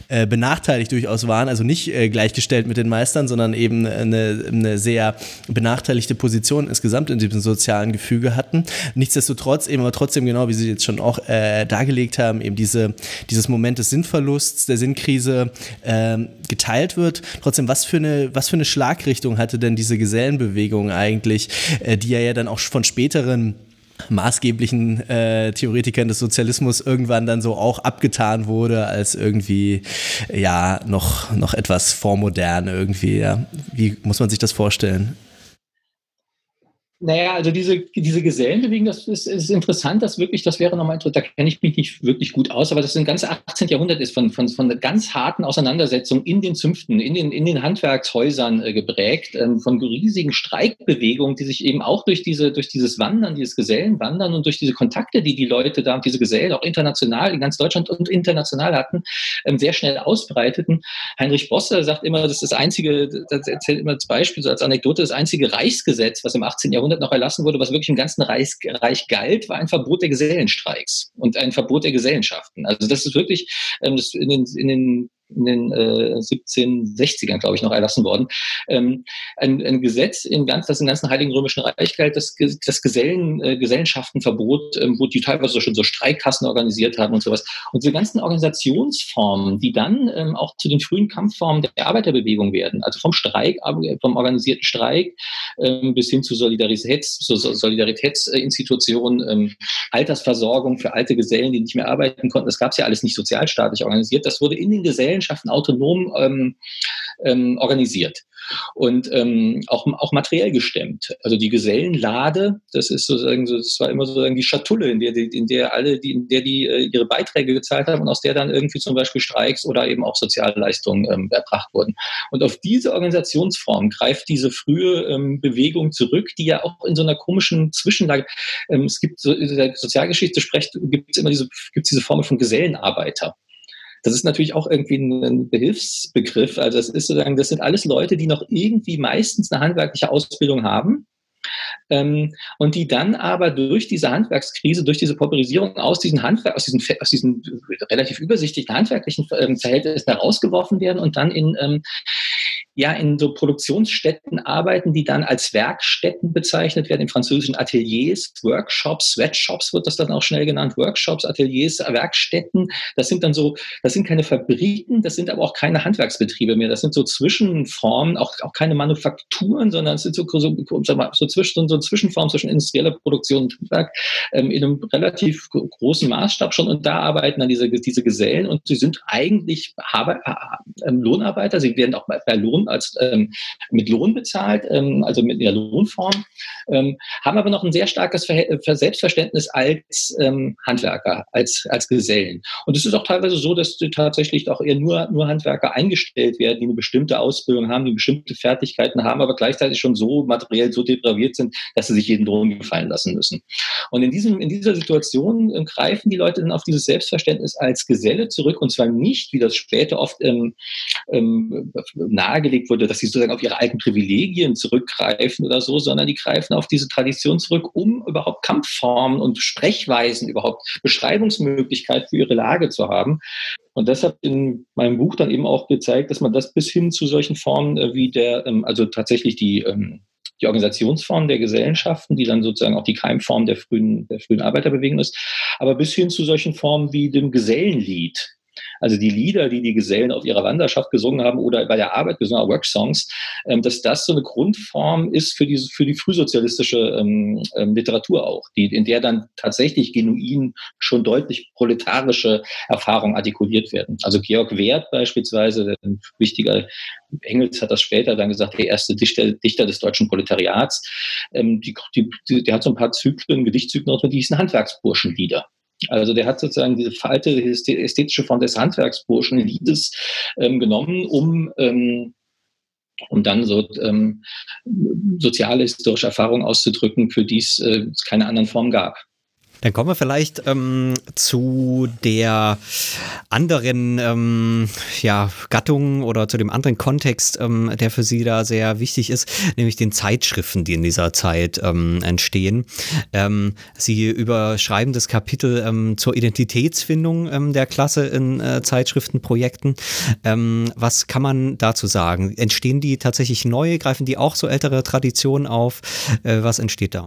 äh, benachteiligt durchaus waren, also nicht äh, gleichgestellt mit den Meistern, sondern eben eine, eine sehr benachteiligte Position insgesamt in diesem sozialen Gefüge hatten. Nichtsdestotrotz eben aber trotzdem genau, wie Sie jetzt schon auch äh, dargelegt haben, eben diese, dieses Moment des Sinnverlusts, der Sinnkrise äh, geteilt wird. Trotzdem, was für eine, was für eine Schlagrichtung hatte denn diese Gesellenbewegung eigentlich, äh, die ja, ja dann auch von späteren maßgeblichen äh, Theoretikern des Sozialismus irgendwann dann so auch abgetan wurde als irgendwie ja noch noch etwas vormodern irgendwie ja wie muss man sich das vorstellen naja, also diese, diese Gesellenbewegung, das ist, ist interessant, das wirklich, das wäre nochmal interessant, da kenne ich mich nicht wirklich gut aus, aber das ein ganze 18. Jahrhundert ist von, von, von einer ganz harten Auseinandersetzung in den Zünften, in den, in den Handwerkshäusern äh, geprägt, ähm, von riesigen Streikbewegungen, die sich eben auch durch diese, durch dieses Wandern, dieses Gesellenwandern und durch diese Kontakte, die die Leute da, diese Gesellen auch international in ganz Deutschland und international hatten, ähm, sehr schnell ausbreiteten. Heinrich Bosse sagt immer, das ist das einzige, das erzählt immer als Beispiel, so als Anekdote, das einzige Reichsgesetz, was im 18. Jahrhundert Jahrhundert noch erlassen wurde, was wirklich im ganzen Reich, Reich galt, war ein Verbot der Gesellenstreiks und ein Verbot der Gesellenschaften. Also das ist wirklich ähm, das in den, in den in den äh, 1760ern, glaube ich, noch erlassen worden. Ähm, ein, ein Gesetz in ganz, das im ganzen Heiligen Römischen Reich galt, das, das Gesellen, äh, Gesellenschaftenverbot, ähm, wo die teilweise schon so Streikkassen organisiert haben und sowas. Und diese ganzen Organisationsformen, die dann ähm, auch zu den frühen Kampfformen der Arbeiterbewegung werden, also vom Streik, vom organisierten Streik ähm, bis hin zu Solidaritäts, zu Solidaritätsinstitutionen, ähm, Altersversorgung für alte Gesellen, die nicht mehr arbeiten konnten. Das gab es ja alles nicht sozialstaatlich organisiert. Das wurde in den Gesellen Gesellschaften autonom ähm, ähm, organisiert und ähm, auch, auch materiell gestemmt. Also die Gesellenlade, das ist sozusagen, so, das war immer sozusagen die Schatulle, in der, in der alle, die, in der die äh, ihre Beiträge gezahlt haben und aus der dann irgendwie zum Beispiel Streiks oder eben auch Sozialleistungen ähm, erbracht wurden. Und auf diese Organisationsform greift diese frühe ähm, Bewegung zurück, die ja auch in so einer komischen Zwischenlage, ähm, es gibt so, in der Sozialgeschichte spricht, gibt es immer diese, gibt diese Formel von Gesellenarbeiter. Das ist natürlich auch irgendwie ein Behilfsbegriff. Also das ist sozusagen, das sind alles Leute, die noch irgendwie meistens eine handwerkliche Ausbildung haben. Ähm, und die dann aber durch diese Handwerkskrise, durch diese Pauperisierung aus diesen Handwerk, aus diesen, aus diesen relativ übersichtlichen handwerklichen ähm, Verhältnissen herausgeworfen werden und dann in, ähm, ja in so Produktionsstätten arbeiten, die dann als Werkstätten bezeichnet werden, in französischen Ateliers, Workshops, Sweatshops wird das dann auch schnell genannt, Workshops, Ateliers, Werkstätten. Das sind dann so, das sind keine Fabriken, das sind aber auch keine Handwerksbetriebe mehr. Das sind so Zwischenformen, auch, auch keine Manufakturen, sondern es sind so, so, so, zwischen, so Zwischenformen zwischen industrieller Produktion und Handwerk ähm, in einem relativ großen Maßstab schon. Und da arbeiten dann diese, diese Gesellen und sie sind eigentlich Arbeit, äh, Lohnarbeiter. Sie werden auch bei Lohn Lohn als ähm, mit Lohn bezahlt, ähm, also mit der Lohnform, ähm, haben aber noch ein sehr starkes Ver Selbstverständnis als ähm, Handwerker, als, als Gesellen. Und es ist auch teilweise so, dass tatsächlich auch eher nur, nur Handwerker eingestellt werden, die eine bestimmte Ausbildung haben, die bestimmte Fertigkeiten haben, aber gleichzeitig schon so materiell so depraviert sind, dass sie sich jeden Drohnen gefallen lassen müssen. Und in, diesem, in dieser Situation äh, greifen die Leute dann auf dieses Selbstverständnis als Geselle zurück und zwar nicht, wie das später oft ähm, ähm, nahegelegt wurde, dass sie sozusagen auf ihre alten Privilegien zurückgreifen oder so, sondern die greifen auf diese Tradition zurück, um überhaupt Kampfformen und Sprechweisen, überhaupt Beschreibungsmöglichkeiten für ihre Lage zu haben. Und deshalb in meinem Buch dann eben auch gezeigt, dass man das bis hin zu solchen Formen äh, wie der, ähm, also tatsächlich die, ähm, die Organisationsform der Gesellschaften, die dann sozusagen auch die Keimform der frühen, der frühen Arbeiterbewegung ist, aber bis hin zu solchen Formen wie dem Gesellenlied, also die Lieder, die die Gesellen auf ihrer Wanderschaft gesungen haben oder bei der Arbeit gesungen haben, Worksongs, ähm, dass das so eine Grundform ist für, diese, für die frühsozialistische ähm, ähm, Literatur auch, die, in der dann tatsächlich genuin schon deutlich proletarische Erfahrungen artikuliert werden. Also Georg Werth beispielsweise, ein wichtiger Engels hat das später dann gesagt, der erste Dichter, Dichter des deutschen Proletariats, ähm, die, die, der hat so ein paar Zyklen, Gedichtzyklen, die hießen Handwerksburschenlieder. Also der hat sozusagen diese falte ästhetische Form des Handwerksburschenliedes ähm, genommen, um ähm, um dann so ähm, soziale historische Erfahrungen auszudrücken, für die es äh, keine anderen Formen gab. Dann kommen wir vielleicht ähm, zu der anderen ähm, ja, Gattung oder zu dem anderen Kontext, ähm, der für Sie da sehr wichtig ist, nämlich den Zeitschriften, die in dieser Zeit ähm, entstehen. Ähm, Sie überschreiben das Kapitel ähm, zur Identitätsfindung ähm, der Klasse in äh, Zeitschriftenprojekten. Ähm, was kann man dazu sagen? Entstehen die tatsächlich neu? Greifen die auch so ältere Traditionen auf? Äh, was entsteht da?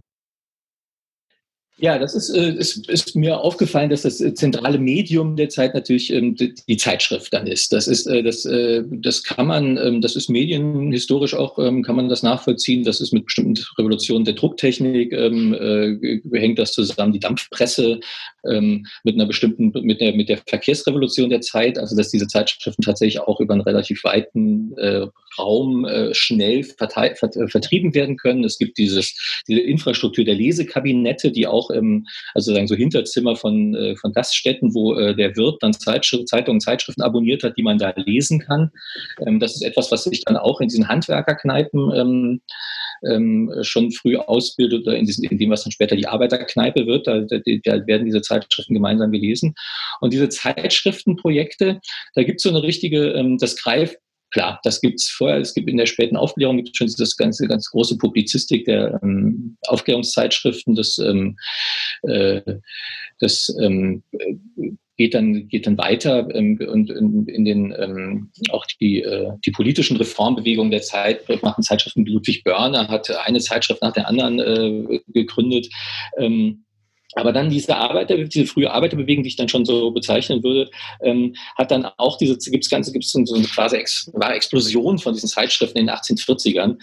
Ja, das ist, äh, ist, ist mir aufgefallen, dass das zentrale Medium der Zeit natürlich ähm, die, Zeitschrift dann ist. Das ist, äh, das, äh, das kann man, ähm, das ist medienhistorisch auch, ähm, kann man das nachvollziehen. Das ist mit bestimmten Revolutionen der Drucktechnik, äh, hängt das zusammen, die Dampfpresse mit einer bestimmten, mit der, mit der Verkehrsrevolution der Zeit, also dass diese Zeitschriften tatsächlich auch über einen relativ weiten äh, Raum äh, schnell vertrieben werden können. Es gibt dieses, diese Infrastruktur der Lesekabinette, die auch im, also sagen so Hinterzimmer von, äh, von Gaststätten, wo äh, der Wirt dann Zeitschrift, Zeitungen, Zeitschriften abonniert hat, die man da lesen kann. Ähm, das ist etwas, was sich dann auch in diesen Handwerkerkneipen ähm, ähm, schon früh ausbildet oder in, diesen, in dem, was dann später die Arbeiterkneipe wird. Da, da, da werden diese Zeitschriften gemeinsam gelesen. Und diese Zeitschriftenprojekte, da gibt es so eine richtige, ähm, das greift Klar, das gibt es vorher. Es gibt in der späten Aufklärung gibt schon das ganze ganz große Publizistik der ähm, Aufklärungszeitschriften. Das, ähm, äh, das ähm, geht dann geht dann weiter ähm, und in, in den ähm, auch die äh, die politischen Reformbewegungen der Zeit machen Zeitschriften. Ludwig Börner hat eine Zeitschrift nach der anderen äh, gegründet. Ähm, aber dann diese Arbeiter, diese frühe Arbeiterbewegung, die ich dann schon so bezeichnen würde, ähm, hat dann auch diese, gibt's ganze, gibt's so eine quasi Ex, wahre Explosion von diesen Zeitschriften in den 1840ern.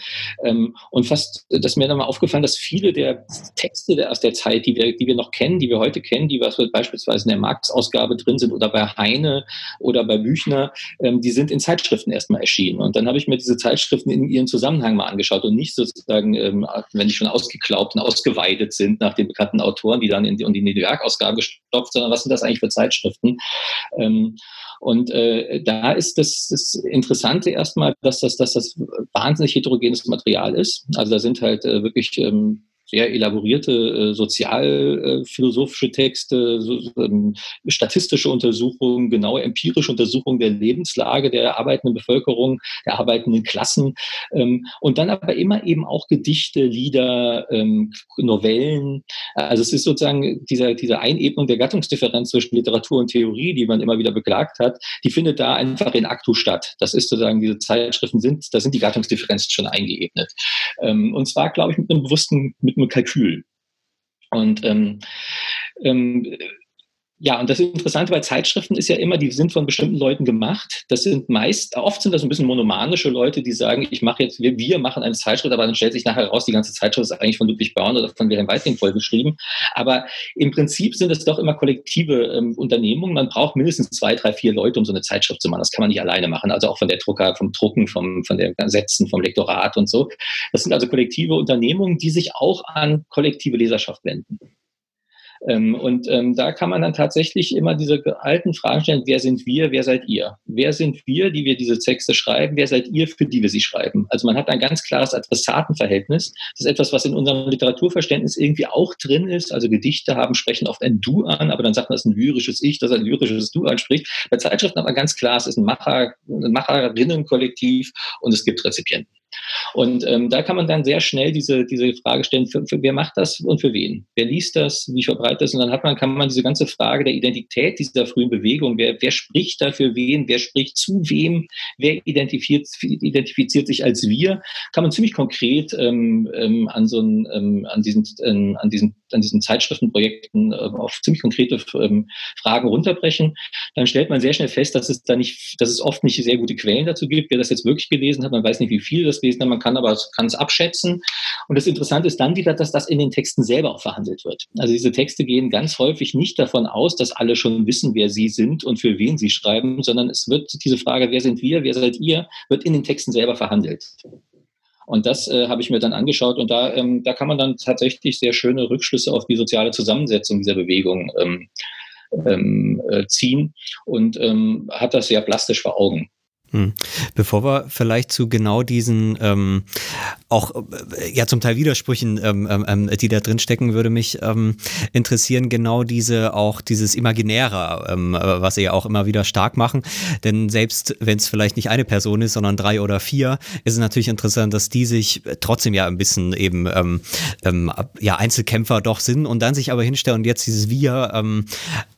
Ähm, und fast, das ist mir dann mal aufgefallen, dass viele der Texte aus der Zeit, die wir, die wir noch kennen, die wir heute kennen, die was beispielsweise in der Marx-Ausgabe drin sind oder bei Heine oder bei Büchner, ähm, die sind in Zeitschriften erstmal erschienen. Und dann habe ich mir diese Zeitschriften in ihren Zusammenhang mal angeschaut und nicht sozusagen, ähm, wenn die schon ausgeklaubt und ausgeweidet sind nach den bekannten Autoren, die dann in die, in die New York-Ausgabe gestopft, sondern was sind das eigentlich für Zeitschriften? Ähm, und äh, da ist das, das Interessante erstmal, dass das, dass das wahnsinnig heterogenes Material ist. Also da sind halt äh, wirklich ähm, sehr elaborierte äh, sozialphilosophische Texte, so, ähm, statistische Untersuchungen, genaue empirische Untersuchungen der Lebenslage der arbeitenden Bevölkerung, der arbeitenden Klassen ähm, und dann aber immer eben auch Gedichte, Lieder, ähm, Novellen. Also es ist sozusagen dieser, diese Einebnung der Gattungsdifferenz zwischen Literatur und Theorie, die man immer wieder beklagt hat, die findet da einfach in Aktu statt. Das ist sozusagen, diese Zeitschriften sind, da sind die Gattungsdifferenzen schon eingeebnet. Ähm, und zwar, glaube ich, mit einem bewussten, mit einem Kalkül. Und ähm, ähm, ja, und das Interessante bei Zeitschriften ist ja immer, die sind von bestimmten Leuten gemacht. Das sind meist, oft sind das ein bisschen monomanische Leute, die sagen, ich mache jetzt, wir, wir machen eine Zeitschrift, aber dann stellt sich nachher raus, die ganze Zeitschrift ist eigentlich von Ludwig Börn oder von Wilhelm Weitling vollgeschrieben. Aber im Prinzip sind es doch immer kollektive ähm, Unternehmungen. Man braucht mindestens zwei, drei, vier Leute, um so eine Zeitschrift zu machen. Das kann man nicht alleine machen. Also auch von der Drucker, vom Drucken, vom, von der Setzen, vom Lektorat und so. Das sind also kollektive Unternehmungen, die sich auch an kollektive Leserschaft wenden. Ähm, und ähm, da kann man dann tatsächlich immer diese alten Fragen stellen, wer sind wir, wer seid ihr? Wer sind wir, die wir diese Texte schreiben? Wer seid ihr, für die wir sie schreiben? Also man hat ein ganz klares Adressatenverhältnis. Das ist etwas, was in unserem Literaturverständnis irgendwie auch drin ist. Also Gedichte haben, sprechen oft ein Du an, aber dann sagt man, es ist ein lyrisches Ich, das ein lyrisches Du anspricht. Bei Zeitschriften aber ganz klar, es ist ein Macher, ein Macherinnenkollektiv und es gibt Rezipienten. Und ähm, da kann man dann sehr schnell diese, diese Frage stellen, für, für, wer macht das und für wen? Wer liest das? Wie verbreitet das? Und dann hat man, kann man diese ganze Frage der Identität dieser frühen Bewegung, wer, wer spricht da für wen? Wer spricht zu wem? Wer identifiziert, identifiziert sich als wir? Kann man ziemlich konkret ähm, ähm, an so einen, ähm, an diesen, ähm, an diesen, an diesen Zeitschriftenprojekten äh, auf ziemlich konkrete ähm, Fragen runterbrechen. Dann stellt man sehr schnell fest, dass es da nicht, dass es oft nicht sehr gute Quellen dazu gibt. Wer das jetzt wirklich gelesen hat, man weiß nicht, wie viel das lesen, man kann aber kann es abschätzen. Und das Interessante ist dann wieder, dass das in den Texten selber auch verhandelt wird. Also diese Texte gehen ganz häufig nicht davon aus, dass alle schon wissen, wer sie sind und für wen sie schreiben, sondern es wird diese Frage, wer sind wir, wer seid ihr, wird in den Texten selber verhandelt. Und das äh, habe ich mir dann angeschaut und da, ähm, da kann man dann tatsächlich sehr schöne Rückschlüsse auf die soziale Zusammensetzung dieser Bewegung ähm, ähm, äh, ziehen und ähm, hat das sehr plastisch vor Augen. Hm. Bevor wir vielleicht zu genau diesen ähm, auch äh, ja zum Teil Widersprüchen, ähm, ähm, ähm, die da drin stecken, würde mich ähm, interessieren, genau diese auch dieses Imaginäre, ähm, äh, was sie ja auch immer wieder stark machen. Denn selbst wenn es vielleicht nicht eine Person ist, sondern drei oder vier, ist es natürlich interessant, dass die sich trotzdem ja ein bisschen eben ähm, ähm, ja Einzelkämpfer doch sind und dann sich aber hinstellen und jetzt dieses Wir ähm,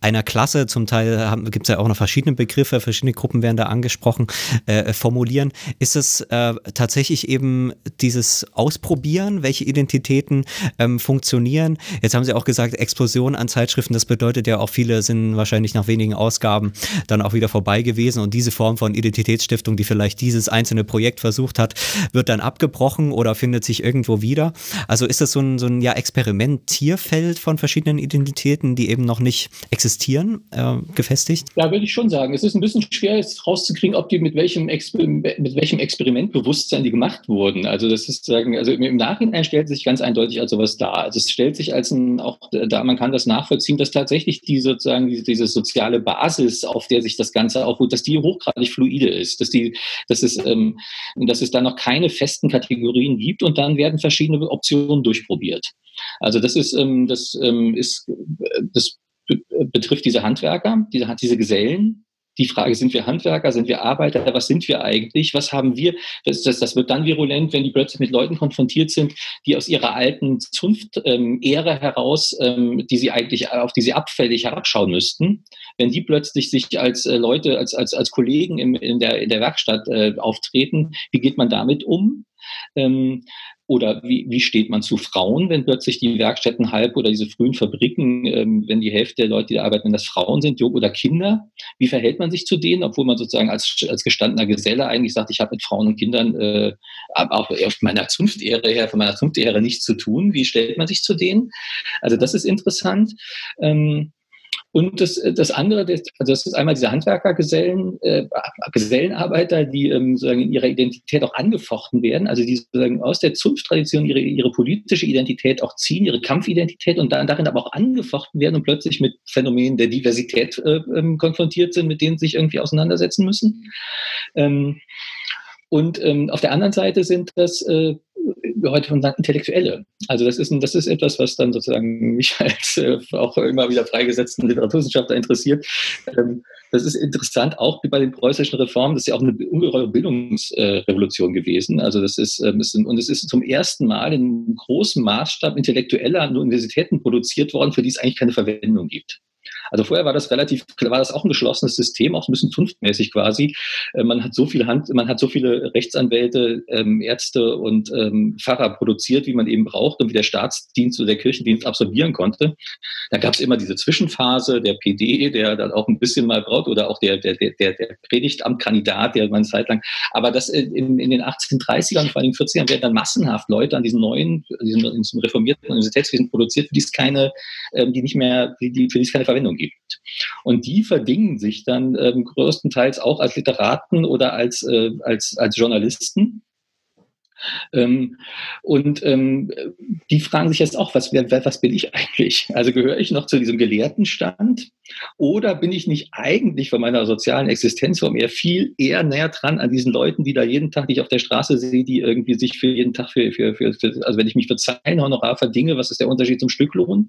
einer Klasse, zum Teil gibt es ja auch noch verschiedene Begriffe, verschiedene Gruppen werden da angesprochen, äh, formulieren. Ist es äh, tatsächlich eben dieses Ausprobieren, welche Identitäten ähm, funktionieren? Jetzt haben Sie auch gesagt, Explosion an Zeitschriften, das bedeutet ja auch, viele sind wahrscheinlich nach wenigen Ausgaben dann auch wieder vorbei gewesen und diese Form von Identitätsstiftung, die vielleicht dieses einzelne Projekt versucht hat, wird dann abgebrochen oder findet sich irgendwo wieder. Also ist das so ein, so ein ja, Experimentierfeld von verschiedenen Identitäten, die eben noch nicht existieren, äh, gefestigt? Ja, würde ich schon sagen. Es ist ein bisschen schwer jetzt rauszukriegen, ob die mit welchem, Exper mit welchem Experimentbewusstsein die gemacht wurden. Also das ist sagen, also im Nachhinein stellt sich ganz eindeutig als sowas dar. Also es stellt sich als ein, auch da, man kann das nachvollziehen, dass tatsächlich die sozusagen diese, diese soziale Basis, auf der sich das Ganze aufruht, dass die hochgradig fluide ist, dass die, dass es, ähm, dass es da noch keine festen Kategorien gibt und dann werden verschiedene Optionen durchprobiert. Also das ist, ähm, das ähm, ist, das betrifft diese Handwerker, diese, diese Gesellen, die Frage, sind wir Handwerker, sind wir Arbeiter, was sind wir eigentlich, was haben wir? Das, das, das wird dann virulent, wenn die plötzlich mit Leuten konfrontiert sind, die aus ihrer alten Zunft-Ehre ähm, heraus, ähm, die sie eigentlich, auf die sie abfällig herabschauen müssten, wenn die plötzlich sich als äh, Leute, als, als, als Kollegen im, in, der, in der Werkstatt äh, auftreten, wie geht man damit um? Ähm, oder wie, wie steht man zu Frauen, wenn plötzlich die Werkstätten halb oder diese frühen Fabriken, ähm, wenn die Hälfte der Leute, die da arbeiten, wenn das Frauen sind, oder Kinder? Wie verhält man sich zu denen, obwohl man sozusagen als, als gestandener Geselle eigentlich sagt, ich habe mit Frauen und Kindern äh, auch auf meiner Zunftehre her, von meiner Zunftehre nichts zu tun. Wie stellt man sich zu denen? Also das ist interessant. Ähm, und das, das andere, also das ist einmal diese Handwerkergesellen, äh, Gesellenarbeiter, die ähm, sozusagen in ihrer Identität auch angefochten werden, also die sozusagen aus der Zunfttradition ihre, ihre politische Identität auch ziehen, ihre Kampfidentität und dann, darin aber auch angefochten werden und plötzlich mit Phänomenen der Diversität äh, ähm, konfrontiert sind, mit denen sie sich irgendwie auseinandersetzen müssen. Ähm, und ähm, auf der anderen Seite sind das äh, heute von Intellektuelle. Also das ist, das ist etwas, was dann sozusagen mich [LAUGHS] als äh, auch immer wieder freigesetzten Literaturwissenschaftler interessiert. Ähm, das ist interessant, auch bei den preußischen Reformen, das ist ja auch eine ungeheure Bildungsrevolution äh, gewesen. Also das ist, ähm, sind, und es ist zum ersten Mal in großem Maßstab intellektueller an Universitäten produziert worden, für die es eigentlich keine Verwendung gibt. Also vorher war das relativ, war das auch ein geschlossenes System, auch ein bisschen zunftmäßig quasi. Äh, man hat so viel Hand, man hat so viele Rechtsanwälte, ähm, Ärzte und ähm, Pfarrer produziert, wie man eben braucht und wie der Staatsdienst oder der Kirchendienst absorbieren konnte. Da gab es immer diese Zwischenphase, der PD, der dann auch ein bisschen mal braucht, oder auch der, der, der, der Predigtamtkandidat, der man Zeit lang. Aber das in, in den 1830ern, vor allem 40ern, werden dann massenhaft Leute an diesen neuen, diesen, diesem reformierten Universitätswesen produziert, für die es keine, ähm, die nicht mehr, die, für die es keine Verwendung gibt. Und die verdingen sich dann ähm, größtenteils auch als Literaten oder als, äh, als, als Journalisten ähm, und ähm, die fragen sich jetzt auch, was, was bin ich eigentlich? Also gehöre ich noch zu diesem Gelehrtenstand oder bin ich nicht eigentlich von meiner sozialen Existenzform eher viel eher näher dran an diesen Leuten, die da jeden Tag, die ich auf der Straße sehe, die irgendwie sich für jeden Tag für, für, für, für also wenn ich mich für Zeilen Honorar verdinge, was ist der Unterschied zum Stücklohn?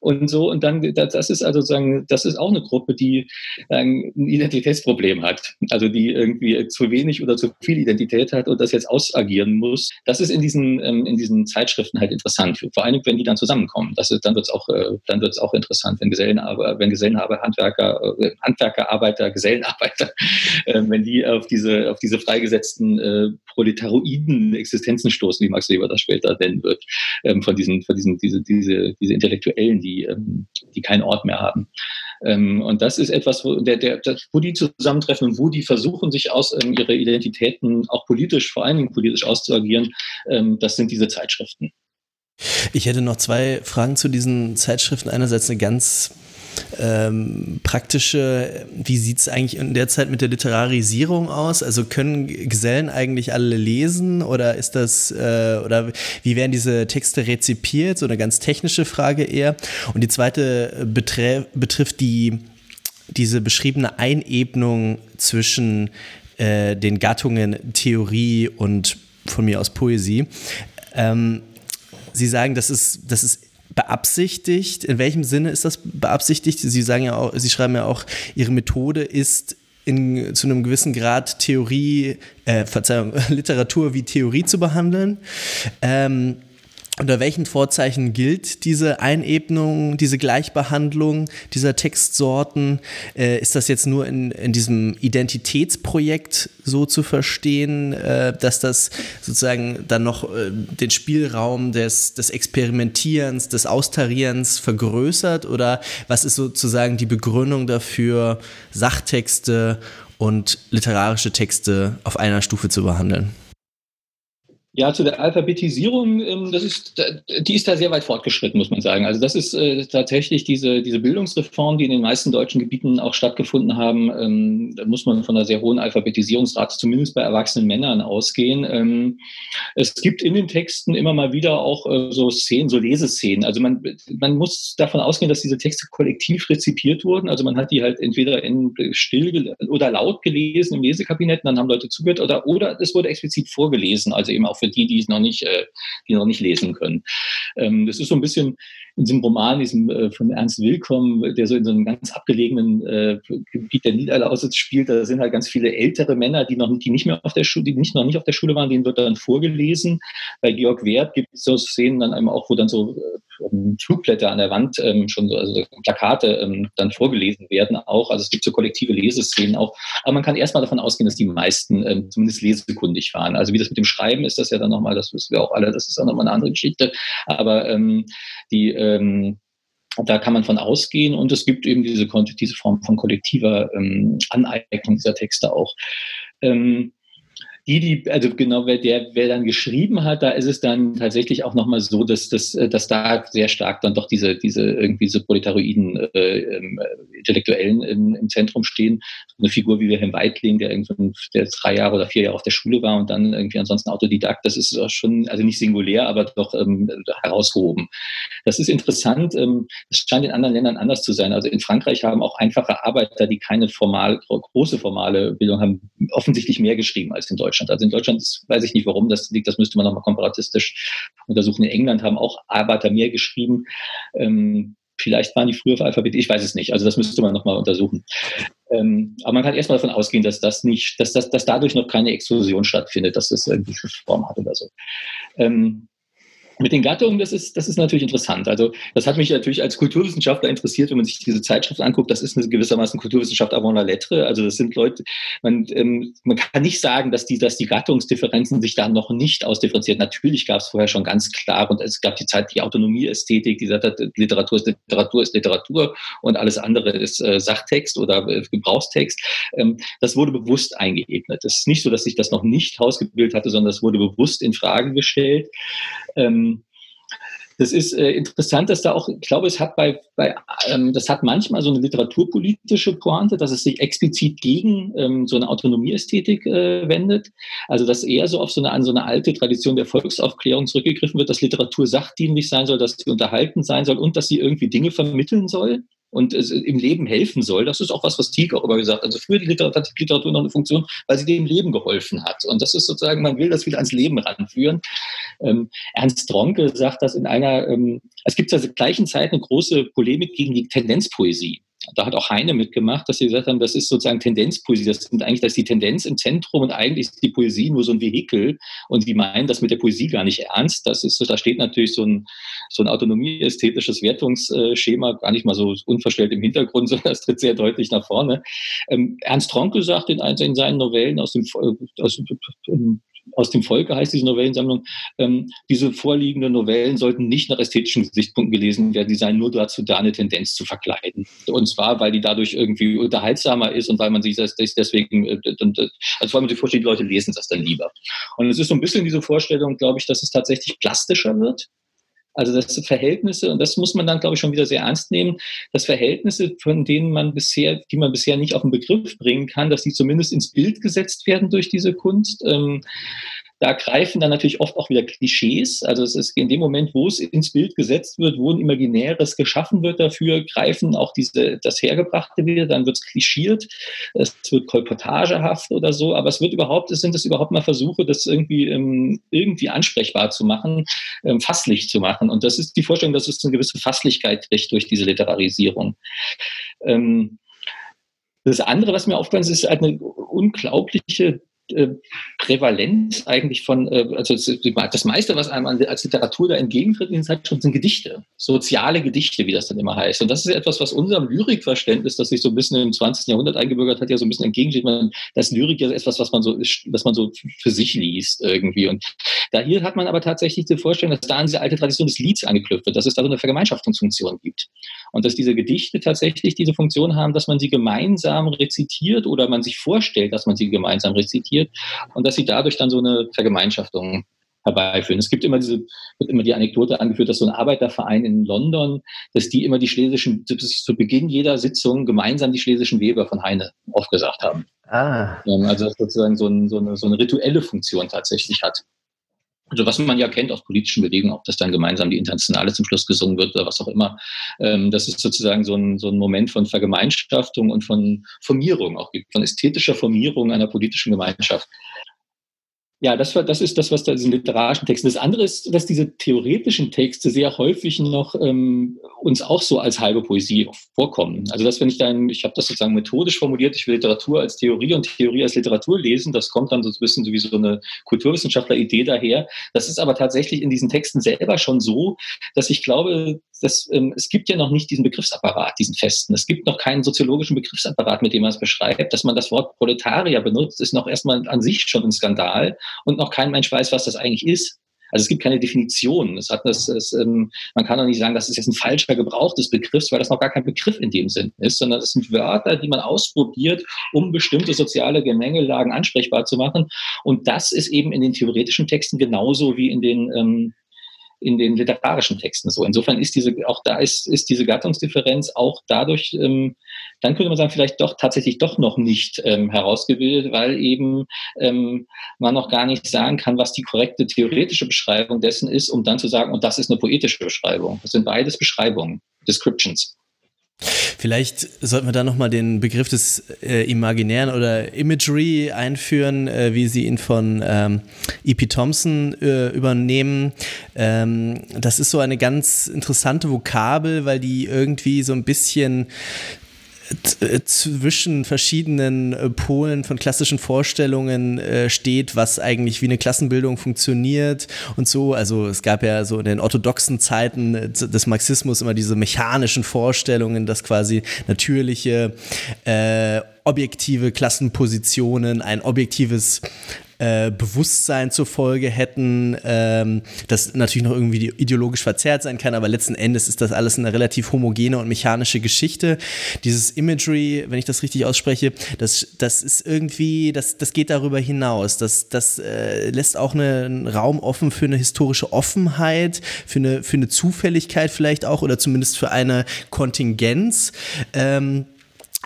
Und so, und dann, das ist also sagen, das ist auch eine Gruppe, die ähm, ein Identitätsproblem hat. Also die irgendwie zu wenig oder zu viel Identität hat und das jetzt ausagieren muss. Das ist in diesen, ähm, in diesen Zeitschriften halt interessant. Vor allem, wenn die dann zusammenkommen. Das ist, dann wird es auch, äh, auch interessant, wenn Gesellenarbeiter, wenn Gesellenarbeiter, Handwerker, äh, Handwerker, Arbeiter, Gesellenarbeiter, [LAUGHS] äh, wenn die auf diese, auf diese freigesetzten äh, proletaroiden Existenzen stoßen, wie Max Weber das später nennen wird, ähm, von diesen, von diesen, diese, diese, diese Intellektuellen, die, ähm, die keinen Ort mehr haben. Ähm, und das ist etwas, wo, der, der, wo die zusammentreffen und wo die versuchen, sich aus ähm, ihre Identitäten auch politisch, vor allen Dingen politisch auszuagieren. Ähm, das sind diese Zeitschriften. Ich hätte noch zwei Fragen zu diesen Zeitschriften. Einerseits eine ganz ähm, praktische, wie sieht es eigentlich in der Zeit mit der Literarisierung aus? Also können Gesellen eigentlich alle lesen oder ist das, äh, oder wie werden diese Texte rezipiert? So eine ganz technische Frage eher. Und die zweite betref, betrifft die, diese beschriebene Einebnung zwischen äh, den Gattungen Theorie und von mir aus Poesie. Ähm, Sie sagen, das ist, das ist beabsichtigt. In welchem Sinne ist das beabsichtigt? Sie sagen ja auch, Sie schreiben ja auch, Ihre Methode ist in, zu einem gewissen Grad Theorie, äh, Verzeihung, [LAUGHS] Literatur wie Theorie zu behandeln. Ähm, unter welchen Vorzeichen gilt diese Einebnung, diese Gleichbehandlung dieser Textsorten? Äh, ist das jetzt nur in, in diesem Identitätsprojekt so zu verstehen, äh, dass das sozusagen dann noch äh, den Spielraum des, des Experimentierens, des Austarierens vergrößert? Oder was ist sozusagen die Begründung dafür, Sachtexte und literarische Texte auf einer Stufe zu behandeln? Ja, zu der Alphabetisierung, ähm, das ist, die ist da sehr weit fortgeschritten, muss man sagen. Also das ist äh, tatsächlich diese, diese Bildungsreform, die in den meisten deutschen Gebieten auch stattgefunden haben. Ähm, da muss man von einer sehr hohen Alphabetisierungsrate zumindest bei erwachsenen Männern ausgehen. Ähm, es gibt in den Texten immer mal wieder auch äh, so Szenen, so Leseszenen. Also man, man muss davon ausgehen, dass diese Texte kollektiv rezipiert wurden. Also man hat die halt entweder in still oder laut gelesen im Lesekabinett, dann haben Leute zugehört oder, oder es wurde explizit vorgelesen, also eben auch für die, die es noch nicht, äh, die noch nicht lesen können. Ähm, das ist so ein bisschen in diesem Roman, diesem äh, von Ernst Willkomm, der so in so einem ganz abgelegenen äh, Gebiet der Niederlausitz spielt, da sind halt ganz viele ältere Männer, die noch die nicht mehr auf der Schule, die nicht noch nicht auf der Schule waren, denen wird dann vorgelesen. Bei Georg Wert gibt es so Szenen dann einmal auch, wo dann so äh, Flugblätter an der Wand ähm, schon so, also Plakate ähm, dann vorgelesen werden auch. Also es gibt so kollektive Leseszenen auch. Aber man kann erstmal davon ausgehen, dass die meisten ähm, zumindest lesekundig waren. Also wie das mit dem Schreiben ist, das ja dann nochmal, das wissen wir auch alle, das ist auch nochmal eine andere Geschichte. Aber ähm, die ähm, da kann man von ausgehen und es gibt eben diese, diese Form von kollektiver ähm, Aneignung dieser Texte auch. Ähm, die, die, also genau, wer, der, wer dann geschrieben hat, da ist es dann tatsächlich auch nochmal so, dass, dass, dass da sehr stark dann doch diese, diese irgendwie diese proletaroiden äh, ähm, Intellektuellen im, im, Zentrum stehen. Eine Figur wie Wilhelm Weitling, der irgendwie der drei Jahre oder vier Jahre auf der Schule war und dann irgendwie ansonsten Autodidakt, das ist auch schon, also nicht singulär, aber doch ähm, herausgehoben. Das ist interessant. Ähm, das scheint in anderen Ländern anders zu sein. Also in Frankreich haben auch einfache Arbeiter, die keine formal, große formale Bildung haben, offensichtlich mehr geschrieben als in Deutschland. Deutschland. Also in Deutschland ist, weiß ich nicht, warum das liegt, das müsste man nochmal komparatistisch untersuchen. In England haben auch Arbeiter mehr geschrieben. Ähm, vielleicht waren die früher für Alphabet, ich weiß es nicht. Also das müsste man nochmal untersuchen. Ähm, aber man kann erstmal davon ausgehen, dass das nicht, dass, dass, dass dadurch noch keine Explosion stattfindet, dass das irgendwie Form hat oder so. Ähm, mit den Gattungen, das ist, das ist natürlich interessant. Also das hat mich natürlich als Kulturwissenschaftler interessiert, wenn man sich diese Zeitschrift anguckt. Das ist eine gewissermaßen Kulturwissenschaft avant la lettre. Also das sind Leute, man, ähm, man kann nicht sagen, dass die, dass die Gattungsdifferenzen sich da noch nicht ausdifferenziert. Natürlich gab es vorher schon ganz klar und es gab die Zeit die Autonomieästhetik, die hat, Literatur ist Literatur ist Literatur und alles andere ist äh, Sachtext oder äh, Gebrauchstext. Ähm, das wurde bewusst eingeebnet. Es ist nicht so, dass sich das noch nicht ausgebildet hatte, sondern es wurde bewusst in Frage gestellt. Ähm, das ist äh, interessant, dass da auch, ich glaube, es hat bei, bei ähm, das hat manchmal so eine literaturpolitische Pointe, dass es sich explizit gegen ähm, so eine Autonomieästhetik äh, wendet. Also dass eher so auf so eine, an so eine alte Tradition der Volksaufklärung zurückgegriffen wird, dass Literatur sachdienlich sein soll, dass sie unterhalten sein soll und dass sie irgendwie Dinge vermitteln soll und es im Leben helfen soll. Das ist auch was, was Tieck auch immer gesagt hat. Also früher die Literatur, hat die Literatur noch eine Funktion, weil sie dem Leben geholfen hat. Und das ist sozusagen, man will das wieder ans Leben ranführen. Ähm, Ernst Tronke sagt das in einer, ähm, es gibt zur gleichen Zeit eine große Polemik gegen die Tendenzpoesie da hat auch Heine mitgemacht, dass sie gesagt haben, das ist sozusagen Tendenzpoesie. Das sind eigentlich, das die Tendenz im Zentrum und eigentlich ist die Poesie nur so ein Vehikel. Und die meinen das mit der Poesie gar nicht ernst. Das ist, da steht natürlich so ein, so ein autonomieästhetisches Wertungsschema gar nicht mal so unverstellt im Hintergrund, [LAUGHS] sondern es tritt sehr deutlich nach vorne. Ähm, Ernst Tronke sagt in, in seinen Novellen aus dem, aus, aus dem Volke heißt diese Novellensammlung, ähm, diese vorliegenden Novellen sollten nicht nach ästhetischen Gesichtspunkten gelesen werden, die seien nur dazu da, eine Tendenz zu verkleiden. Und zwar, weil die dadurch irgendwie unterhaltsamer ist und weil man sich das deswegen, äh, also weil man sich vorstellt, die Leute lesen das dann lieber. Und es ist so ein bisschen diese Vorstellung, glaube ich, dass es tatsächlich plastischer wird. Also das Verhältnisse, und das muss man dann, glaube ich, schon wieder sehr ernst nehmen, dass Verhältnisse, von denen man bisher, die man bisher nicht auf den Begriff bringen kann, dass die zumindest ins Bild gesetzt werden durch diese Kunst. Ähm, da greifen dann natürlich oft auch wieder Klischees. Also es ist in dem Moment, wo es ins Bild gesetzt wird, wo ein Imaginäres geschaffen wird dafür, greifen auch diese, das Hergebrachte wieder, dann wird es klischiert, es wird kolportagehaft oder so, aber es wird überhaupt, es sind es überhaupt mal Versuche, das irgendwie, ähm, irgendwie ansprechbar zu machen, ähm, fasslich zu machen. Und das ist die Vorstellung, dass es eine gewisse Fasslichkeit kriegt durch diese Literarisierung. Ähm, das andere, was mir aufgefallen ist, ist halt eine unglaubliche Prävalenz eigentlich von, äh, also das meiste, was einem als Literatur da entgegentritt in Zeitschriften, sind Gedichte, soziale Gedichte, wie das dann immer heißt. Und das ist etwas, was unserem Lyrikverständnis, das sich so ein bisschen im 20. Jahrhundert eingebürgert hat, ja so ein bisschen entgegensteht. Man, das Lyrik ja etwas, was man so, was man so für sich liest irgendwie. Und da hier hat man aber tatsächlich die Vorstellung, dass da an diese alte Tradition des Lieds angeknüpft wird, dass es da so eine Vergemeinschaftungsfunktion gibt. Und dass diese Gedichte tatsächlich diese Funktion haben, dass man sie gemeinsam rezitiert oder man sich vorstellt, dass man sie gemeinsam rezitiert passiert und dass sie dadurch dann so eine Vergemeinschaftung herbeiführen. Es gibt immer diese, wird immer die Anekdote angeführt, dass so ein Arbeiterverein in London, dass die immer die schlesischen, zu Beginn jeder Sitzung gemeinsam die schlesischen Weber von Heine aufgesagt haben. Ah. Also dass sozusagen so, ein, so, eine, so eine rituelle Funktion tatsächlich hat. Also was man ja kennt aus politischen Bewegungen, ob das dann gemeinsam die Internationale zum Schluss gesungen wird oder was auch immer. Ähm, das ist sozusagen so ein, so ein Moment von Vergemeinschaftung und von Formierung auch gibt, von ästhetischer Formierung einer politischen Gemeinschaft. Ja, das, war, das ist das, was da diesen literarischen Texten. Das andere ist, dass diese theoretischen Texte sehr häufig noch ähm, uns auch so als halbe Poesie vorkommen. Also dass wenn ich dann, ich habe das sozusagen methodisch formuliert, ich will Literatur als Theorie und Theorie als Literatur lesen, das kommt dann so ein bisschen so wie so eine Kulturwissenschaftler-Idee daher. Das ist aber tatsächlich in diesen Texten selber schon so, dass ich glaube, dass, ähm, es gibt ja noch nicht diesen Begriffsapparat, diesen festen. Es gibt noch keinen soziologischen Begriffsapparat, mit dem man es beschreibt. Dass man das Wort Proletarier benutzt, ist noch erstmal an sich schon ein Skandal und noch kein Mensch weiß, was das eigentlich ist. Also es gibt keine Definition. Es hat das, es, ähm, man kann auch nicht sagen, das ist jetzt ein falscher Gebrauch des Begriffs, weil das noch gar kein Begriff in dem Sinn ist, sondern es sind Wörter, die man ausprobiert, um bestimmte soziale Gemengelagen ansprechbar zu machen. Und das ist eben in den theoretischen Texten genauso wie in den ähm, in den literarischen Texten so. Insofern ist diese, auch da ist, ist diese Gattungsdifferenz auch dadurch, ähm, dann könnte man sagen, vielleicht doch tatsächlich doch noch nicht ähm, herausgebildet, weil eben ähm, man noch gar nicht sagen kann, was die korrekte theoretische Beschreibung dessen ist, um dann zu sagen, und das ist eine poetische Beschreibung. Das sind beides Beschreibungen, Descriptions. Vielleicht sollten wir da nochmal den Begriff des äh, Imaginären oder Imagery einführen, äh, wie Sie ihn von ähm, E.P. Thompson äh, übernehmen. Ähm, das ist so eine ganz interessante Vokabel, weil die irgendwie so ein bisschen zwischen verschiedenen äh, Polen von klassischen Vorstellungen äh, steht, was eigentlich wie eine Klassenbildung funktioniert und so. Also es gab ja so in den orthodoxen Zeiten des Marxismus immer diese mechanischen Vorstellungen, dass quasi natürliche äh, objektive Klassenpositionen, ein objektives äh, Bewusstsein zur Folge hätten, ähm, das natürlich noch irgendwie ideologisch verzerrt sein kann, aber letzten Endes ist das alles eine relativ homogene und mechanische Geschichte. Dieses Imagery, wenn ich das richtig ausspreche, das, das ist irgendwie, das, das geht darüber hinaus. Das, das äh, lässt auch eine, einen Raum offen für eine historische Offenheit, für eine, für eine Zufälligkeit vielleicht auch oder zumindest für eine Kontingenz. Ähm,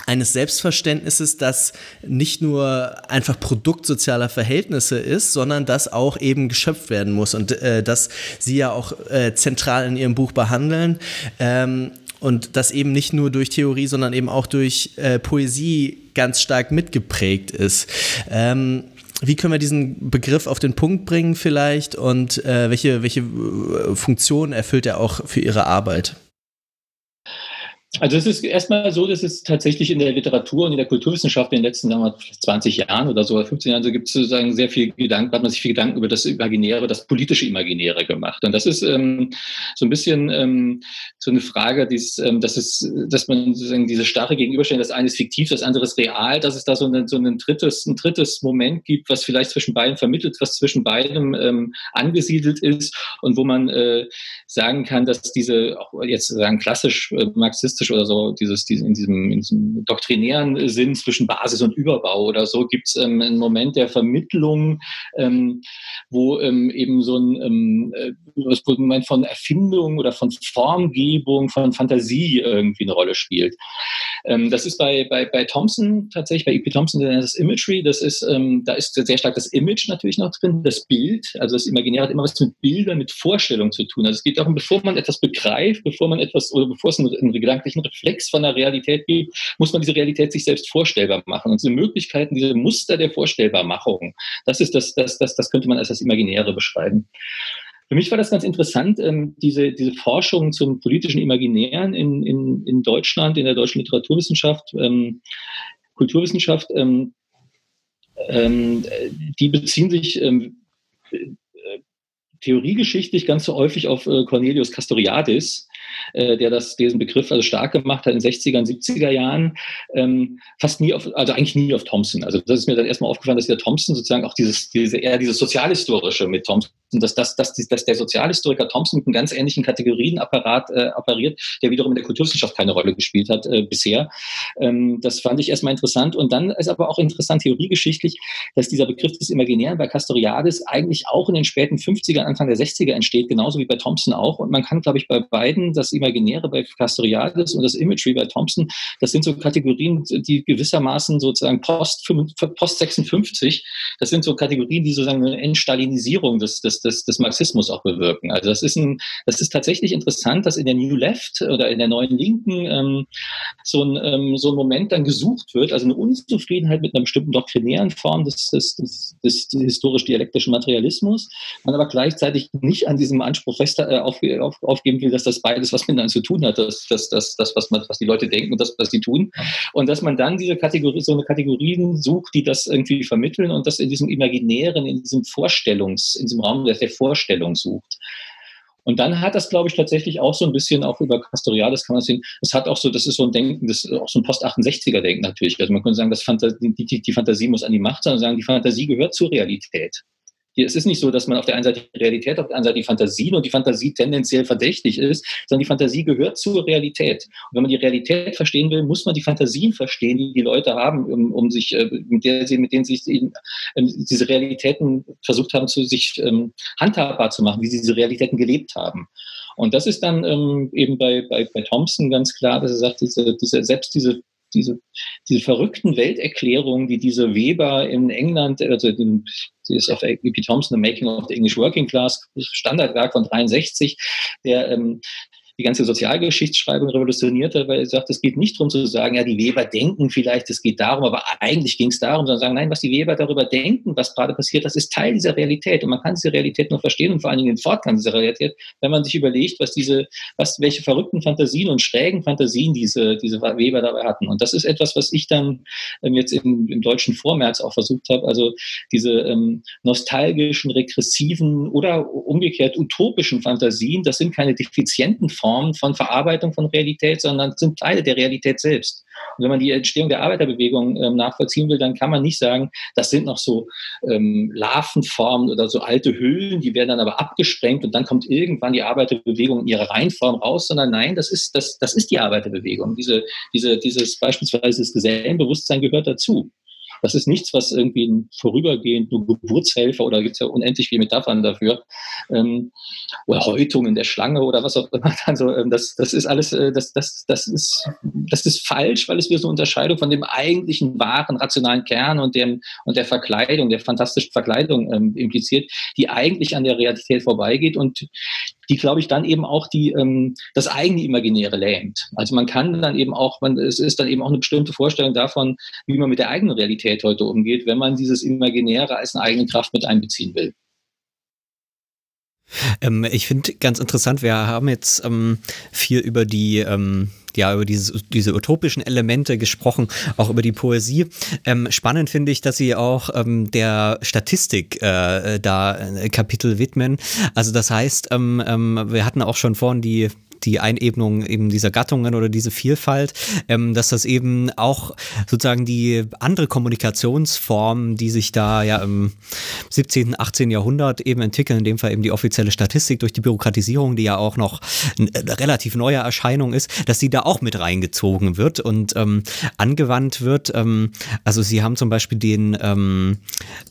eines Selbstverständnisses, das nicht nur einfach Produkt sozialer Verhältnisse ist, sondern das auch eben geschöpft werden muss und äh, das Sie ja auch äh, zentral in Ihrem Buch behandeln. Ähm, und das eben nicht nur durch Theorie, sondern eben auch durch äh, Poesie ganz stark mitgeprägt ist. Ähm, wie können wir diesen Begriff auf den Punkt bringen vielleicht und äh, welche, welche äh, Funktion erfüllt er auch für Ihre Arbeit? Also es ist erstmal so, dass es tatsächlich in der Literatur und in der Kulturwissenschaft in den letzten sagen wir, 20 Jahren oder so, 15 Jahren, so gibt es sozusagen sehr viel Gedanken, hat man sich viel Gedanken über das Imaginäre, das politische Imaginäre gemacht. Und das ist ähm, so ein bisschen ähm, so eine Frage, dies, ähm, dass, es, dass man sozusagen diese starre Gegenüberstellung, das eine ist fiktiv, das andere ist real, dass es da so, eine, so ein, drittes, ein drittes Moment gibt, was vielleicht zwischen beiden vermittelt, was zwischen beidem ähm, angesiedelt ist und wo man äh, sagen kann, dass diese, auch jetzt sagen klassisch äh, marxistisch oder so, dieses, in, diesem, in diesem doktrinären Sinn zwischen Basis und Überbau oder so, gibt es ähm, einen Moment der Vermittlung, ähm, wo ähm, eben so ein ähm, äh, Moment von Erfindung oder von Formgebung, von Fantasie irgendwie eine Rolle spielt. Ähm, das ist bei, bei, bei Thompson tatsächlich, bei E.P. Thompson das Imagery, das ist, ähm, da ist sehr stark das Image natürlich noch drin, das Bild, also das Imaginäre hat immer was mit Bildern, mit Vorstellungen zu tun. Also es geht darum, bevor man etwas begreift, bevor man etwas, oder bevor es einen, einen gedanklichen Reflex von der Realität gibt, muss man diese Realität sich selbst vorstellbar machen. Und diese Möglichkeiten, diese Muster der Vorstellbarmachung, das ist das, das, das, das könnte man als das Imaginäre beschreiben. Für mich war das ganz interessant, ähm, diese, diese Forschung zum politischen Imaginären in, in, in Deutschland, in der deutschen Literaturwissenschaft, ähm, Kulturwissenschaft, ähm, ähm, die beziehen sich ähm, äh, theoriegeschichtlich ganz so häufig auf äh, Cornelius Castoriadis, äh, der das, diesen Begriff also stark gemacht hat in den 60er und 70er Jahren, ähm, fast nie auf, also eigentlich nie auf Thompson. Also das ist mir dann erstmal aufgefallen, dass der Thompson sozusagen auch dieses, diese, eher dieses Sozialhistorische mit Thompson, dass, dass, dass, dass der Sozialhistoriker Thompson mit einem ganz ähnlichen Kategorienapparat äh, appariert, der wiederum in der Kulturwissenschaft keine Rolle gespielt hat äh, bisher. Ähm, das fand ich erstmal interessant. Und dann ist aber auch interessant theoriegeschichtlich, dass dieser Begriff des Imaginären bei Castoriadis eigentlich auch in den späten 50er, Anfang der 60er entsteht, genauso wie bei Thompson auch. Und man kann, glaube ich, bei beiden das Imaginäre bei Castoriadis und das Imagery bei Thompson, das sind so Kategorien, die gewissermaßen sozusagen post, post 56, das sind so Kategorien, die sozusagen eine Entstalinisierung des, des, des, des Marxismus auch bewirken. Also das ist ein, das ist tatsächlich interessant, dass in der New Left oder in der neuen Linken ähm, so, ein, ähm, so ein Moment dann gesucht wird, also eine Unzufriedenheit mit einer bestimmten doktrinären Form des, des, des, des historisch-dialektischen Materialismus, man aber gleichzeitig nicht an diesem Anspruch fest äh, auf, auf, aufgeben will, dass das beides was miteinander zu tun hat, das, das, das, das was, man, was die Leute denken und das, was sie tun. Und dass man dann diese Kategorie, so eine Kategorien sucht, die das irgendwie vermitteln und das in diesem Imaginären, in diesem Vorstellungs, in diesem Raum der Vorstellung sucht. Und dann hat das, glaube ich, tatsächlich auch so ein bisschen auch über Castoriadis kann man sehen, es hat auch so, das ist so ein Denken, das ist auch so ein Post-68er-Denken natürlich. Also man könnte sagen, das Fantasie, die, die, die Fantasie muss an die Macht, sondern sagen, die Fantasie gehört zur Realität es ist nicht so, dass man auf der einen Seite die Realität, auf der anderen Seite die Fantasie und die Fantasie tendenziell verdächtig ist, sondern die Fantasie gehört zur Realität. Und wenn man die Realität verstehen will, muss man die Fantasien verstehen, die die Leute haben, um, um sich, äh, mit, der sie, mit denen sie sich ähm, diese Realitäten versucht haben, zu sich ähm, handhabbar zu machen, wie sie diese Realitäten gelebt haben. Und das ist dann ähm, eben bei, bei, bei Thompson ganz klar, dass er sagt, diese, diese, selbst diese diese, diese verrückten Welterklärungen, die diese Weber in England, also den, die ist auf E.P. Thompson, The Making of the English Working Class, Standardwerk von 63, der ähm, die ganze Sozialgeschichtsschreibung revolutioniert hat, weil er sagt, es geht nicht darum zu sagen, ja, die Weber denken vielleicht, es geht darum, aber eigentlich ging es darum, sondern sagen, nein, was die Weber darüber denken, was gerade passiert, das ist Teil dieser Realität und man kann diese Realität nur verstehen und vor allen Dingen den Fortgang dieser Realität, wenn man sich überlegt, was diese, was, welche verrückten Fantasien und schrägen Fantasien diese, diese Weber dabei hatten. Und das ist etwas, was ich dann ähm, jetzt im, im deutschen Vormärz auch versucht habe, also diese ähm, nostalgischen, regressiven oder umgekehrt utopischen Fantasien, das sind keine defizienten Formen von Verarbeitung von Realität, sondern sind Teile der Realität selbst. Und wenn man die Entstehung der Arbeiterbewegung ähm, nachvollziehen will, dann kann man nicht sagen, das sind noch so ähm, Larvenformen oder so alte Höhlen, die werden dann aber abgesprengt und dann kommt irgendwann die Arbeiterbewegung in ihrer Reinform raus, sondern nein, das ist, das, das ist die Arbeiterbewegung. Diese, diese, dieses beispielsweise das Gesellenbewusstsein gehört dazu. Das ist nichts, was irgendwie vorübergehend nur Geburtshelfer oder gibt es ja unendlich viele Metaphern dafür ähm, oder Häutung in der Schlange oder was auch immer. [LAUGHS] Also ähm, das, das ist alles, äh, das, das, das, ist, das ist falsch, weil es wieder so eine Unterscheidung von dem eigentlichen wahren rationalen Kern und dem und der Verkleidung, der fantastischen Verkleidung ähm, impliziert, die eigentlich an der Realität vorbeigeht und die, glaube ich, dann eben auch die, ähm, das eigene Imaginäre lähmt. Also man kann dann eben auch, man, es ist dann eben auch eine bestimmte Vorstellung davon, wie man mit der eigenen Realität heute umgeht, wenn man dieses Imaginäre als eine eigene Kraft mit einbeziehen will. Ähm, ich finde ganz interessant, wir haben jetzt ähm, viel über die ähm, ja über diese, diese utopischen Elemente gesprochen, auch über die Poesie. Ähm, spannend finde ich, dass sie auch ähm, der Statistik äh, da ein Kapitel widmen. Also das heißt, ähm, wir hatten auch schon vorhin die die Einebnung eben dieser Gattungen oder diese Vielfalt, ähm, dass das eben auch sozusagen die andere Kommunikationsform, die sich da ja im 17., 18. Jahrhundert eben entwickeln, in dem Fall eben die offizielle Statistik durch die Bürokratisierung, die ja auch noch eine relativ neue Erscheinung ist, dass sie da auch mit reingezogen wird und ähm, angewandt wird. Ähm, also sie haben zum Beispiel den, ähm,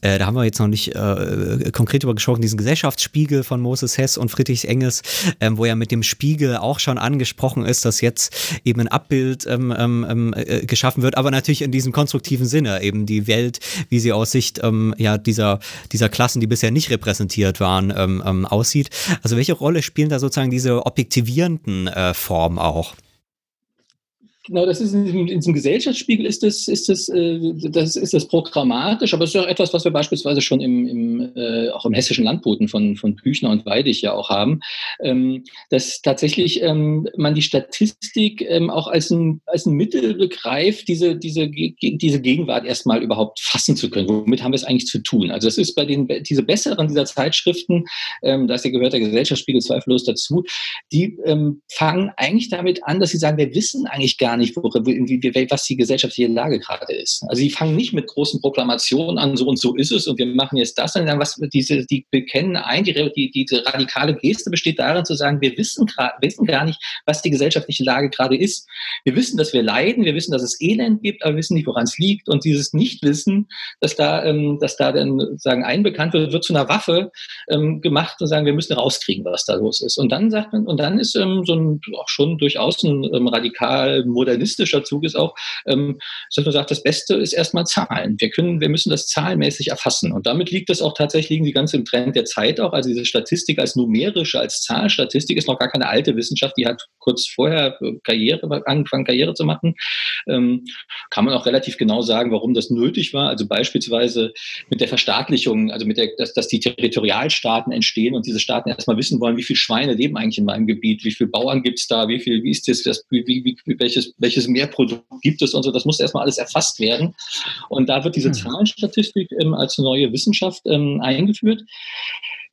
äh, da haben wir jetzt noch nicht äh, konkret über gesprochen, diesen Gesellschaftsspiegel von Moses Hess und Friedrich Engels, äh, wo ja mit dem Spiegel auch schon angesprochen ist, dass jetzt eben ein Abbild ähm, ähm, ähm äh, geschaffen wird, aber natürlich in diesem konstruktiven Sinne, eben die Welt, wie sie aus Sicht ähm, ja, dieser, dieser Klassen, die bisher nicht repräsentiert waren, ähm, ähm, aussieht. Also welche Rolle spielen da sozusagen diese objektivierenden äh, Formen auch? Genau, das ist in in diesem Gesellschaftsspiegel ist das, ist das, äh, das, ist das programmatisch, aber es ist auch etwas, was wir beispielsweise schon im, im äh, auch im hessischen Landboten von, von Büchner und Weidig ja auch haben, ähm, dass tatsächlich ähm, man die Statistik ähm, auch als ein, als ein Mittel begreift, diese, diese, diese Gegenwart erstmal überhaupt fassen zu können. Womit haben wir es eigentlich zu tun? Also es ist bei den, diese besseren dieser Zeitschriften, ähm, da gehört der Gesellschaftsspiegel zweifellos dazu, die ähm, fangen eigentlich damit an, dass sie sagen, wir wissen eigentlich gar gar nicht, was die gesellschaftliche Lage gerade ist. Also sie fangen nicht mit großen Proklamationen an, so und so ist es und wir machen jetzt das, sondern was diese, die bekennen ein, die, die, diese radikale Geste besteht darin zu sagen, wir wissen, wissen gar nicht, was die gesellschaftliche Lage gerade ist. Wir wissen, dass wir leiden, wir wissen, dass es Elend gibt, aber wir wissen nicht, woran es liegt. Und dieses Nichtwissen, dass da, ähm, dass da dann sagen, einbekannt wird, wird zu einer Waffe ähm, gemacht und sagen, wir müssen rauskriegen, was da los ist. Und dann sagt man, und dann ist ähm, so ein auch schon durchaus ein ähm, radikal modernistischer Zug ist auch, ähm, dass man sagt, das Beste ist erstmal Zahlen. Wir können, wir müssen das zahlenmäßig erfassen. Und damit liegt das auch tatsächlich die ganze im Trend der Zeit auch. Also diese Statistik als numerische, als Zahlstatistik ist noch gar keine alte Wissenschaft. Die hat kurz vorher äh, Karriere, angefangen Karriere zu machen. Ähm, kann man auch relativ genau sagen, warum das nötig war. Also beispielsweise mit der Verstaatlichung, also mit der, dass, dass die Territorialstaaten entstehen und diese Staaten erstmal wissen wollen, wie viele Schweine leben eigentlich in meinem Gebiet, wie viele Bauern gibt es da, wie viel, wie ist das, das wie, wie, welches welches Mehrprodukt gibt es und so. Das muss erstmal alles erfasst werden. Und da wird diese hm. Zahlenstatistik ähm, als neue Wissenschaft ähm, eingeführt.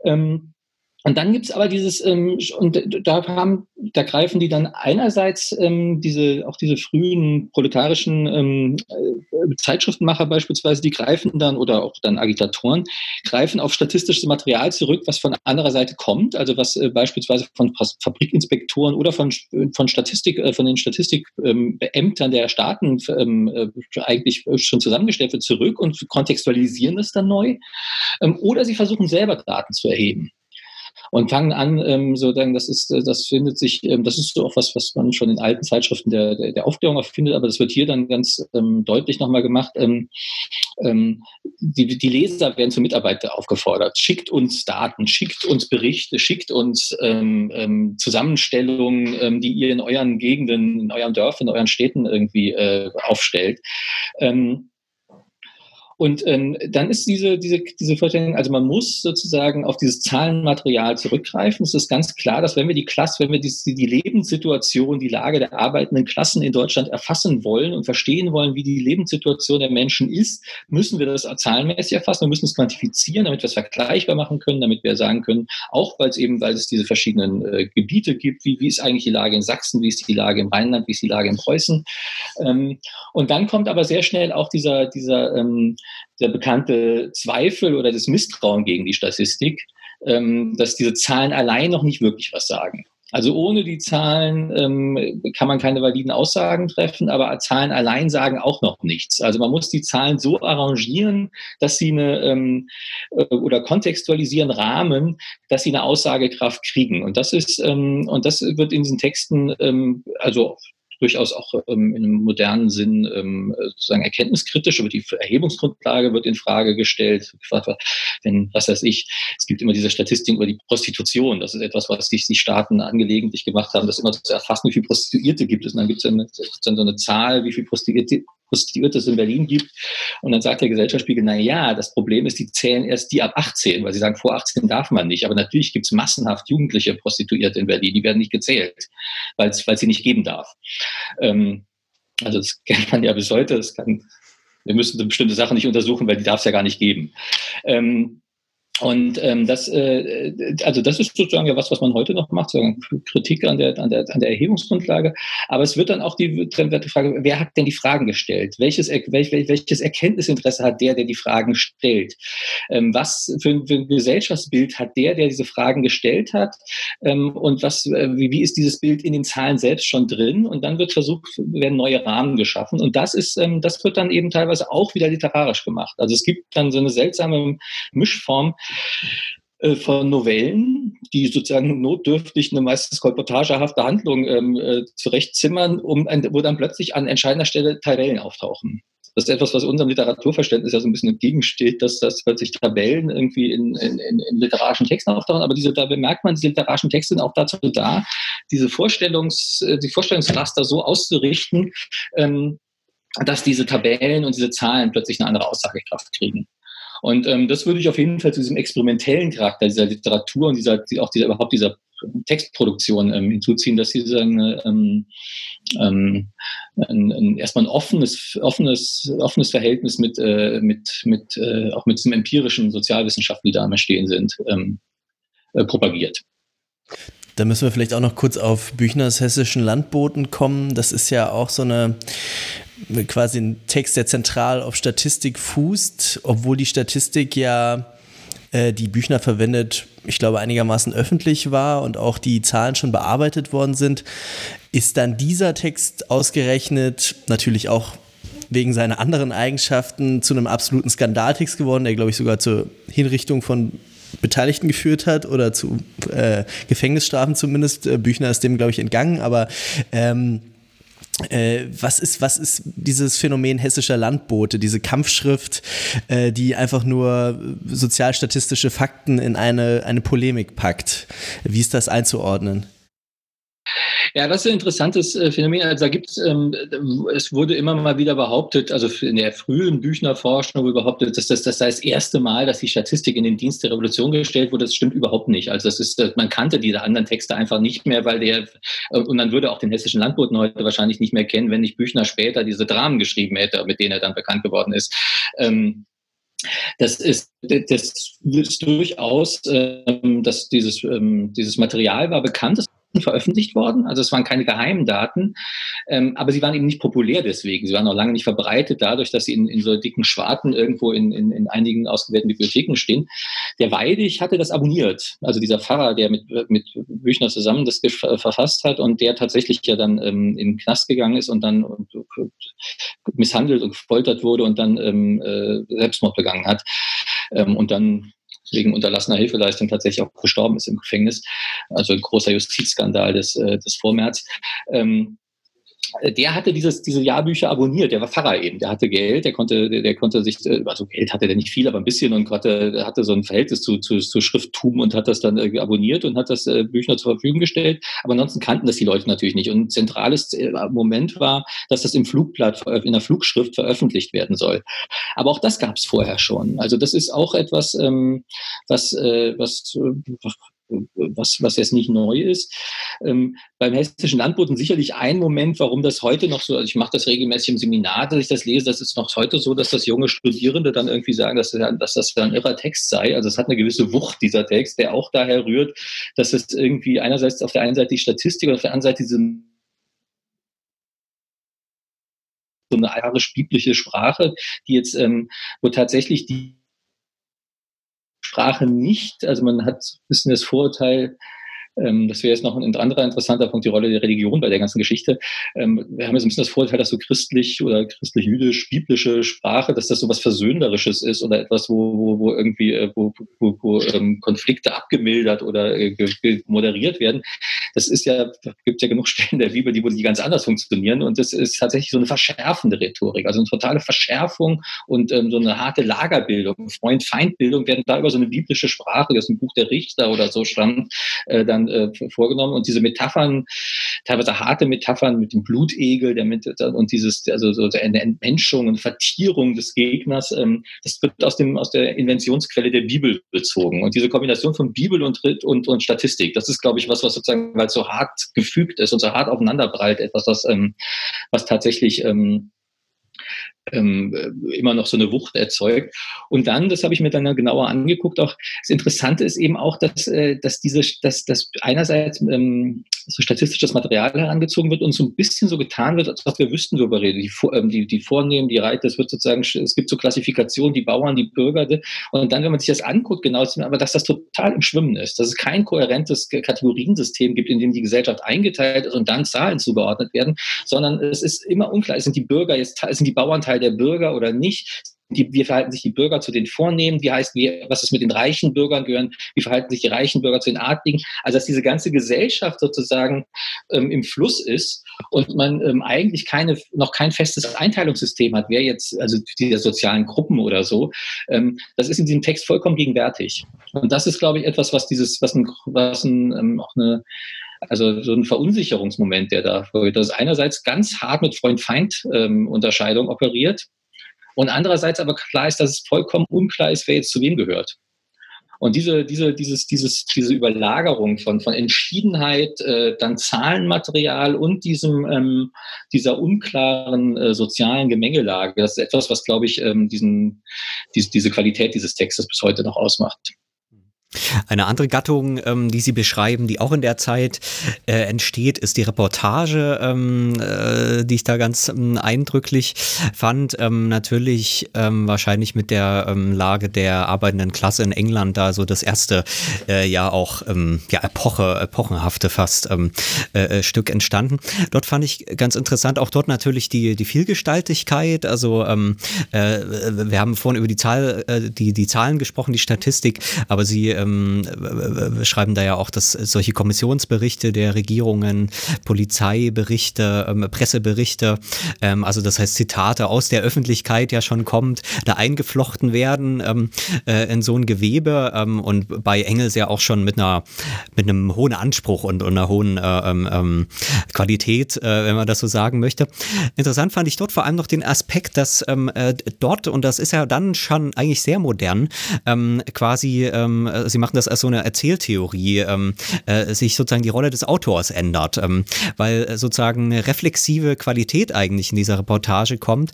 Ähm, und dann gibt's aber dieses, ähm, und da haben, da greifen die dann einerseits ähm, diese, auch diese frühen proletarischen ähm, äh, Zeitschriftenmacher beispielsweise, die greifen dann, oder auch dann Agitatoren, greifen auf statistisches Material zurück, was von anderer Seite kommt, also was äh, beispielsweise von Fabrikinspektoren oder von, von Statistik, äh, von den Statistikbeämtern der Staaten ähm, äh, eigentlich schon zusammengestellt wird, zurück und kontextualisieren das dann neu. Ähm, oder sie versuchen selber Daten zu erheben und fangen an, ähm, sozusagen, das ist, äh, das findet sich, ähm, das ist so auch was, was man schon in alten Zeitschriften der, der, der Aufklärung findet, aber das wird hier dann ganz ähm, deutlich nochmal gemacht. Ähm, ähm, die, die Leser werden zur Mitarbeit aufgefordert. Schickt uns Daten, schickt uns Berichte, schickt uns ähm, ähm, Zusammenstellungen, ähm, die ihr in euren Gegenden, in euren Dörfern, in euren Städten irgendwie äh, aufstellt. Ähm, und ähm, dann ist diese, diese, diese Vorstellung, also man muss sozusagen auf dieses Zahlenmaterial zurückgreifen. Es ist ganz klar, dass wenn wir die Klasse, wenn wir die, die Lebenssituation, die Lage der arbeitenden Klassen in Deutschland erfassen wollen und verstehen wollen, wie die Lebenssituation der Menschen ist, müssen wir das zahlenmäßig erfassen. Wir müssen es quantifizieren, damit wir es vergleichbar machen können, damit wir sagen können, auch weil es eben, weil es diese verschiedenen äh, Gebiete gibt, wie, wie ist eigentlich die Lage in Sachsen, wie ist die Lage im Rheinland, wie ist die Lage in Preußen. Ähm, und dann kommt aber sehr schnell auch dieser, dieser ähm, der bekannte Zweifel oder das Misstrauen gegen die Statistik, ähm, dass diese Zahlen allein noch nicht wirklich was sagen. Also ohne die Zahlen ähm, kann man keine validen Aussagen treffen, aber Zahlen allein sagen auch noch nichts. Also man muss die Zahlen so arrangieren, dass sie eine ähm, äh, oder kontextualisieren Rahmen, dass sie eine Aussagekraft kriegen. Und das ist ähm, und das wird in diesen Texten ähm, also durchaus auch ähm, in einem modernen Sinn ähm, sozusagen erkenntniskritisch, aber die Erhebungsgrundlage wird in Frage gestellt. Wenn, was weiß ich, es gibt immer diese Statistiken über die Prostitution. Das ist etwas, was sich die Staaten angelegentlich gemacht haben, das immer zu erfassen, wie viele Prostituierte gibt es. Und dann gibt es dann so eine Zahl, wie viele Prostituierte, Prostituierte es in Berlin gibt. Und dann sagt der Gesellschaftsspiegel, na ja, das Problem ist, die zählen erst die ab 18, weil sie sagen, vor 18 darf man nicht. Aber natürlich gibt es massenhaft jugendliche Prostituierte in Berlin, die werden nicht gezählt, weil es sie nicht geben darf. Ähm, also das [LAUGHS] kennt man ja bis heute. Das kann, wir müssen bestimmte Sachen nicht untersuchen, weil die darf es ja gar nicht geben. Ähm, und ähm, das, äh, also das ist sozusagen ja was, was man heute noch macht, sozusagen Kritik an der, an der, an der Erhebungsgrundlage. Aber es wird dann auch die, dann wird die Frage, wer hat denn die Fragen gestellt? Welches, welch, welches Erkenntnisinteresse hat der, der die Fragen stellt? Ähm, was für ein, für ein, Gesellschaftsbild hat der, der diese Fragen gestellt hat? Ähm, und was, äh, wie, wie ist dieses Bild in den Zahlen selbst schon drin? Und dann wird versucht, werden neue Rahmen geschaffen. Und das ist, ähm, das wird dann eben teilweise auch wieder literarisch gemacht. Also es gibt dann so eine seltsame Mischform, von Novellen, die sozusagen notdürftig eine meistens kolportagehafte Handlung ähm, äh, zurechtzimmern, um, wo dann plötzlich an entscheidender Stelle Tabellen auftauchen. Das ist etwas, was unserem Literaturverständnis ja so ein bisschen entgegensteht, dass, dass plötzlich Tabellen irgendwie in, in, in literarischen Texten auftauchen. Aber diese, da bemerkt man, diese literarischen Texte sind auch dazu da, diese Vorstellungs, äh, die Vorstellungsraster so auszurichten, ähm, dass diese Tabellen und diese Zahlen plötzlich eine andere Aussagekraft kriegen. Und ähm, das würde ich auf jeden Fall zu diesem experimentellen Charakter dieser Literatur und dieser, auch dieser, überhaupt dieser Textproduktion ähm, hinzuziehen, dass sie sagen, ähm, ähm, ein, ein, erstmal ein offenes, offenes, offenes Verhältnis mit, äh, mit, mit äh, auch mit diesem empirischen Sozialwissenschaften, die da am Stehen sind, ähm, äh, propagiert. Da müssen wir vielleicht auch noch kurz auf Büchners hessischen Landboten kommen. Das ist ja auch so eine quasi ein Text, der zentral auf Statistik fußt, obwohl die Statistik ja, äh, die Büchner verwendet, ich glaube, einigermaßen öffentlich war und auch die Zahlen schon bearbeitet worden sind, ist dann dieser Text ausgerechnet natürlich auch wegen seiner anderen Eigenschaften zu einem absoluten Skandaltext geworden, der, glaube ich, sogar zur Hinrichtung von Beteiligten geführt hat oder zu äh, Gefängnisstrafen zumindest. Äh, Büchner ist dem, glaube ich, entgangen, aber ähm, äh, was ist, was ist dieses Phänomen hessischer Landbote, diese Kampfschrift, äh, die einfach nur sozialstatistische Fakten in eine, eine Polemik packt? Wie ist das einzuordnen? Ja, das ist ein interessantes äh, Phänomen. Also da gibt es, ähm, es wurde immer mal wieder behauptet, also in der frühen Büchner Forschung wurde behauptet, dass das, das sei das erste Mal, dass die Statistik in den Dienst der Revolution gestellt wurde. Das stimmt überhaupt nicht. Also das ist, man kannte diese anderen Texte einfach nicht mehr, weil der, und man würde auch den hessischen Landboten heute wahrscheinlich nicht mehr kennen, wenn nicht Büchner später diese Dramen geschrieben hätte, mit denen er dann bekannt geworden ist. Ähm, das ist, das ist durchaus, ähm, dass dieses, ähm, dieses Material war bekannt veröffentlicht worden. Also es waren keine geheimen Daten, ähm, aber sie waren eben nicht populär deswegen. Sie waren noch lange nicht verbreitet, dadurch, dass sie in, in so dicken Schwarten irgendwo in, in, in einigen ausgewählten Bibliotheken stehen. Der Weidig hatte das abonniert, also dieser Pfarrer, der mit, mit Büchner zusammen das verfasst hat und der tatsächlich ja dann ähm, in den Knast gegangen ist und dann und, und misshandelt und gefoltert wurde und dann ähm, äh, Selbstmord begangen hat. Ähm, und dann wegen unterlassener Hilfeleistung tatsächlich auch gestorben ist im Gefängnis. Also ein großer Justizskandal des, äh, des Vormärz. Ähm, der hatte dieses, diese Jahrbücher abonniert, der war Pfarrer eben, der hatte Geld, der konnte, der, der konnte sich, äh, also Geld hatte der nicht viel, aber ein bisschen und hatte, hatte so ein Verhältnis zu, zu, zu Schrifttum und hat das dann äh, abonniert und hat das äh, Bücher zur Verfügung gestellt. Aber ansonsten kannten das die Leute natürlich nicht. Und ein zentrales äh, Moment war, dass das im Flugblatt, in der Flugschrift veröffentlicht werden soll. Aber auch das gab es vorher schon. Also das ist auch etwas, ähm, was, äh, was was, was jetzt nicht neu ist. Ähm, beim hessischen Landboten sicherlich ein Moment, warum das heute noch so, also ich mache das regelmäßig im Seminar, dass ich das lese, das ist noch heute so, dass das junge Studierende dann irgendwie sagen, dass, dass das ein irrer Text sei. Also es hat eine gewisse Wucht, dieser Text, der auch daher rührt, dass es irgendwie einerseits auf der einen Seite die Statistik und auf der anderen Seite diese so eine arisch-biblische Sprache, die jetzt, ähm, wo tatsächlich die Sprache nicht. Also man hat ein bisschen das Vorurteil, das wäre jetzt noch ein anderer interessanter Punkt, die Rolle der Religion bei der ganzen Geschichte. Ähm, wir haben jetzt ein bisschen das Vorteil, dass so christlich oder christlich-jüdisch-biblische Sprache, dass das so was Versöhnerisches ist oder etwas, wo, wo, wo irgendwie äh, wo, wo, wo ähm, Konflikte abgemildert oder äh, moderiert werden. Das ist ja, gibt ja genug Stellen der Bibel, die, die ganz anders funktionieren und das ist tatsächlich so eine verschärfende Rhetorik, also eine totale Verschärfung und ähm, so eine harte Lagerbildung, Freund-Feind-Bildung werden da über so eine biblische Sprache, das ist ein Buch der Richter oder so stammt, äh, dann äh, vorgenommen. Und diese Metaphern, teilweise harte Metaphern mit dem Blutegel der mit, und dieses, also so eine Entmenschung und Vertierung des Gegners, ähm, das wird aus, dem, aus der Inventionsquelle der Bibel bezogen. Und diese Kombination von Bibel und, und, und Statistik, das ist, glaube ich, was, was sozusagen, weil es so hart gefügt ist und so hart aufeinanderprallt, etwas, was, ähm, was tatsächlich ähm, ähm, immer noch so eine Wucht erzeugt. Und dann, das habe ich mir dann genauer angeguckt, auch das Interessante ist eben auch, dass, äh, dass diese, dass, dass einerseits ähm, so statistisches Material herangezogen wird und so ein bisschen so getan wird, als ob wir wüssten, worüber reden. Die, ähm, die, die Vornehmen, die Reiter, es wird sozusagen, es gibt so Klassifikationen, die Bauern, die Bürger. Und dann, wenn man sich das anguckt, genau, aber dass das total im Schwimmen ist, dass es kein kohärentes Kategoriensystem gibt, in dem die Gesellschaft eingeteilt ist und dann Zahlen zugeordnet werden, sondern es ist immer unklar, sind die Bürger jetzt, sind die Bauern Teil der Bürger oder nicht? die, wie verhalten sich die Bürger zu den Vornehmen, wie heißt, wie, was ist mit den reichen Bürgern gehören, wie verhalten sich die reichen Bürger zu den Adligen. Also dass diese ganze Gesellschaft sozusagen ähm, im Fluss ist und man ähm, eigentlich keine, noch kein festes Einteilungssystem hat, wer jetzt, also diese sozialen Gruppen oder so, ähm, das ist in diesem Text vollkommen gegenwärtig. Und das ist, glaube ich, etwas, was dieses, was ein, was ein, ähm, auch eine, also so ein Verunsicherungsmoment, der da vorgeht. Das ist einerseits ganz hart mit Freund-Feind-Unterscheidung ähm, operiert und andererseits aber klar ist, dass es vollkommen unklar ist, wer jetzt zu wem gehört. Und diese, diese, dieses, dieses, diese Überlagerung von, von Entschiedenheit, äh, dann Zahlenmaterial und diesem, ähm, dieser unklaren äh, sozialen Gemengelage, das ist etwas, was, glaube ich, ähm, diesen, die, diese Qualität dieses Textes bis heute noch ausmacht. Eine andere Gattung, ähm, die Sie beschreiben, die auch in der Zeit äh, entsteht, ist die Reportage, ähm, äh, die ich da ganz ähm, eindrücklich fand. Ähm, natürlich ähm, wahrscheinlich mit der ähm, Lage der arbeitenden Klasse in England da so das erste äh, ja auch ja Epoche, epochenhafte fast äh, äh, Stück entstanden. Dort fand ich ganz interessant, auch dort natürlich die, die Vielgestaltigkeit. Also äh, wir haben vorhin über die Zahl, die, die Zahlen gesprochen, die Statistik, aber sie ähm, schreiben da ja auch, dass solche Kommissionsberichte der Regierungen, Polizeiberichte, ähm, Presseberichte, ähm, also das heißt Zitate aus der Öffentlichkeit ja schon kommt, da eingeflochten werden ähm, äh, in so ein Gewebe ähm, und bei Engels ja auch schon mit einer mit einem hohen Anspruch und, und einer hohen äh, ähm, ähm, Qualität, äh, wenn man das so sagen möchte. Interessant fand ich dort vor allem noch den Aspekt, dass ähm, äh, dort, und das ist ja dann schon eigentlich sehr modern, ähm, quasi ähm, Sie machen das als so eine Erzähltheorie, ähm, äh, sich sozusagen die Rolle des Autors ändert, ähm, weil sozusagen eine reflexive Qualität eigentlich in dieser Reportage kommt,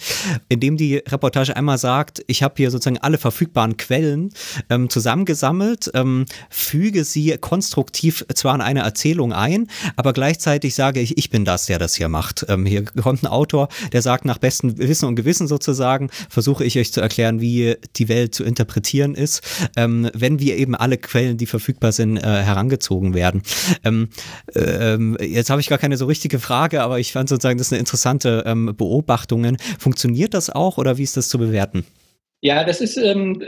indem die Reportage einmal sagt, ich habe hier sozusagen alle verfügbaren Quellen ähm, zusammengesammelt, ähm, füge sie konstruktiv zwar in eine Erzählung ein, aber gleichzeitig sage ich, ich bin das, der das hier macht. Ähm, hier kommt ein Autor, der sagt, nach bestem Wissen und Gewissen sozusagen, versuche ich euch zu erklären, wie die Welt zu interpretieren ist. Ähm, wenn wir eben alle Quellen, die verfügbar sind, äh, herangezogen werden. Ähm, äh, jetzt habe ich gar keine so richtige Frage, aber ich fand sozusagen, das ist eine interessante ähm, Beobachtung. Funktioniert das auch oder wie ist das zu bewerten? Ja, das ist ähm,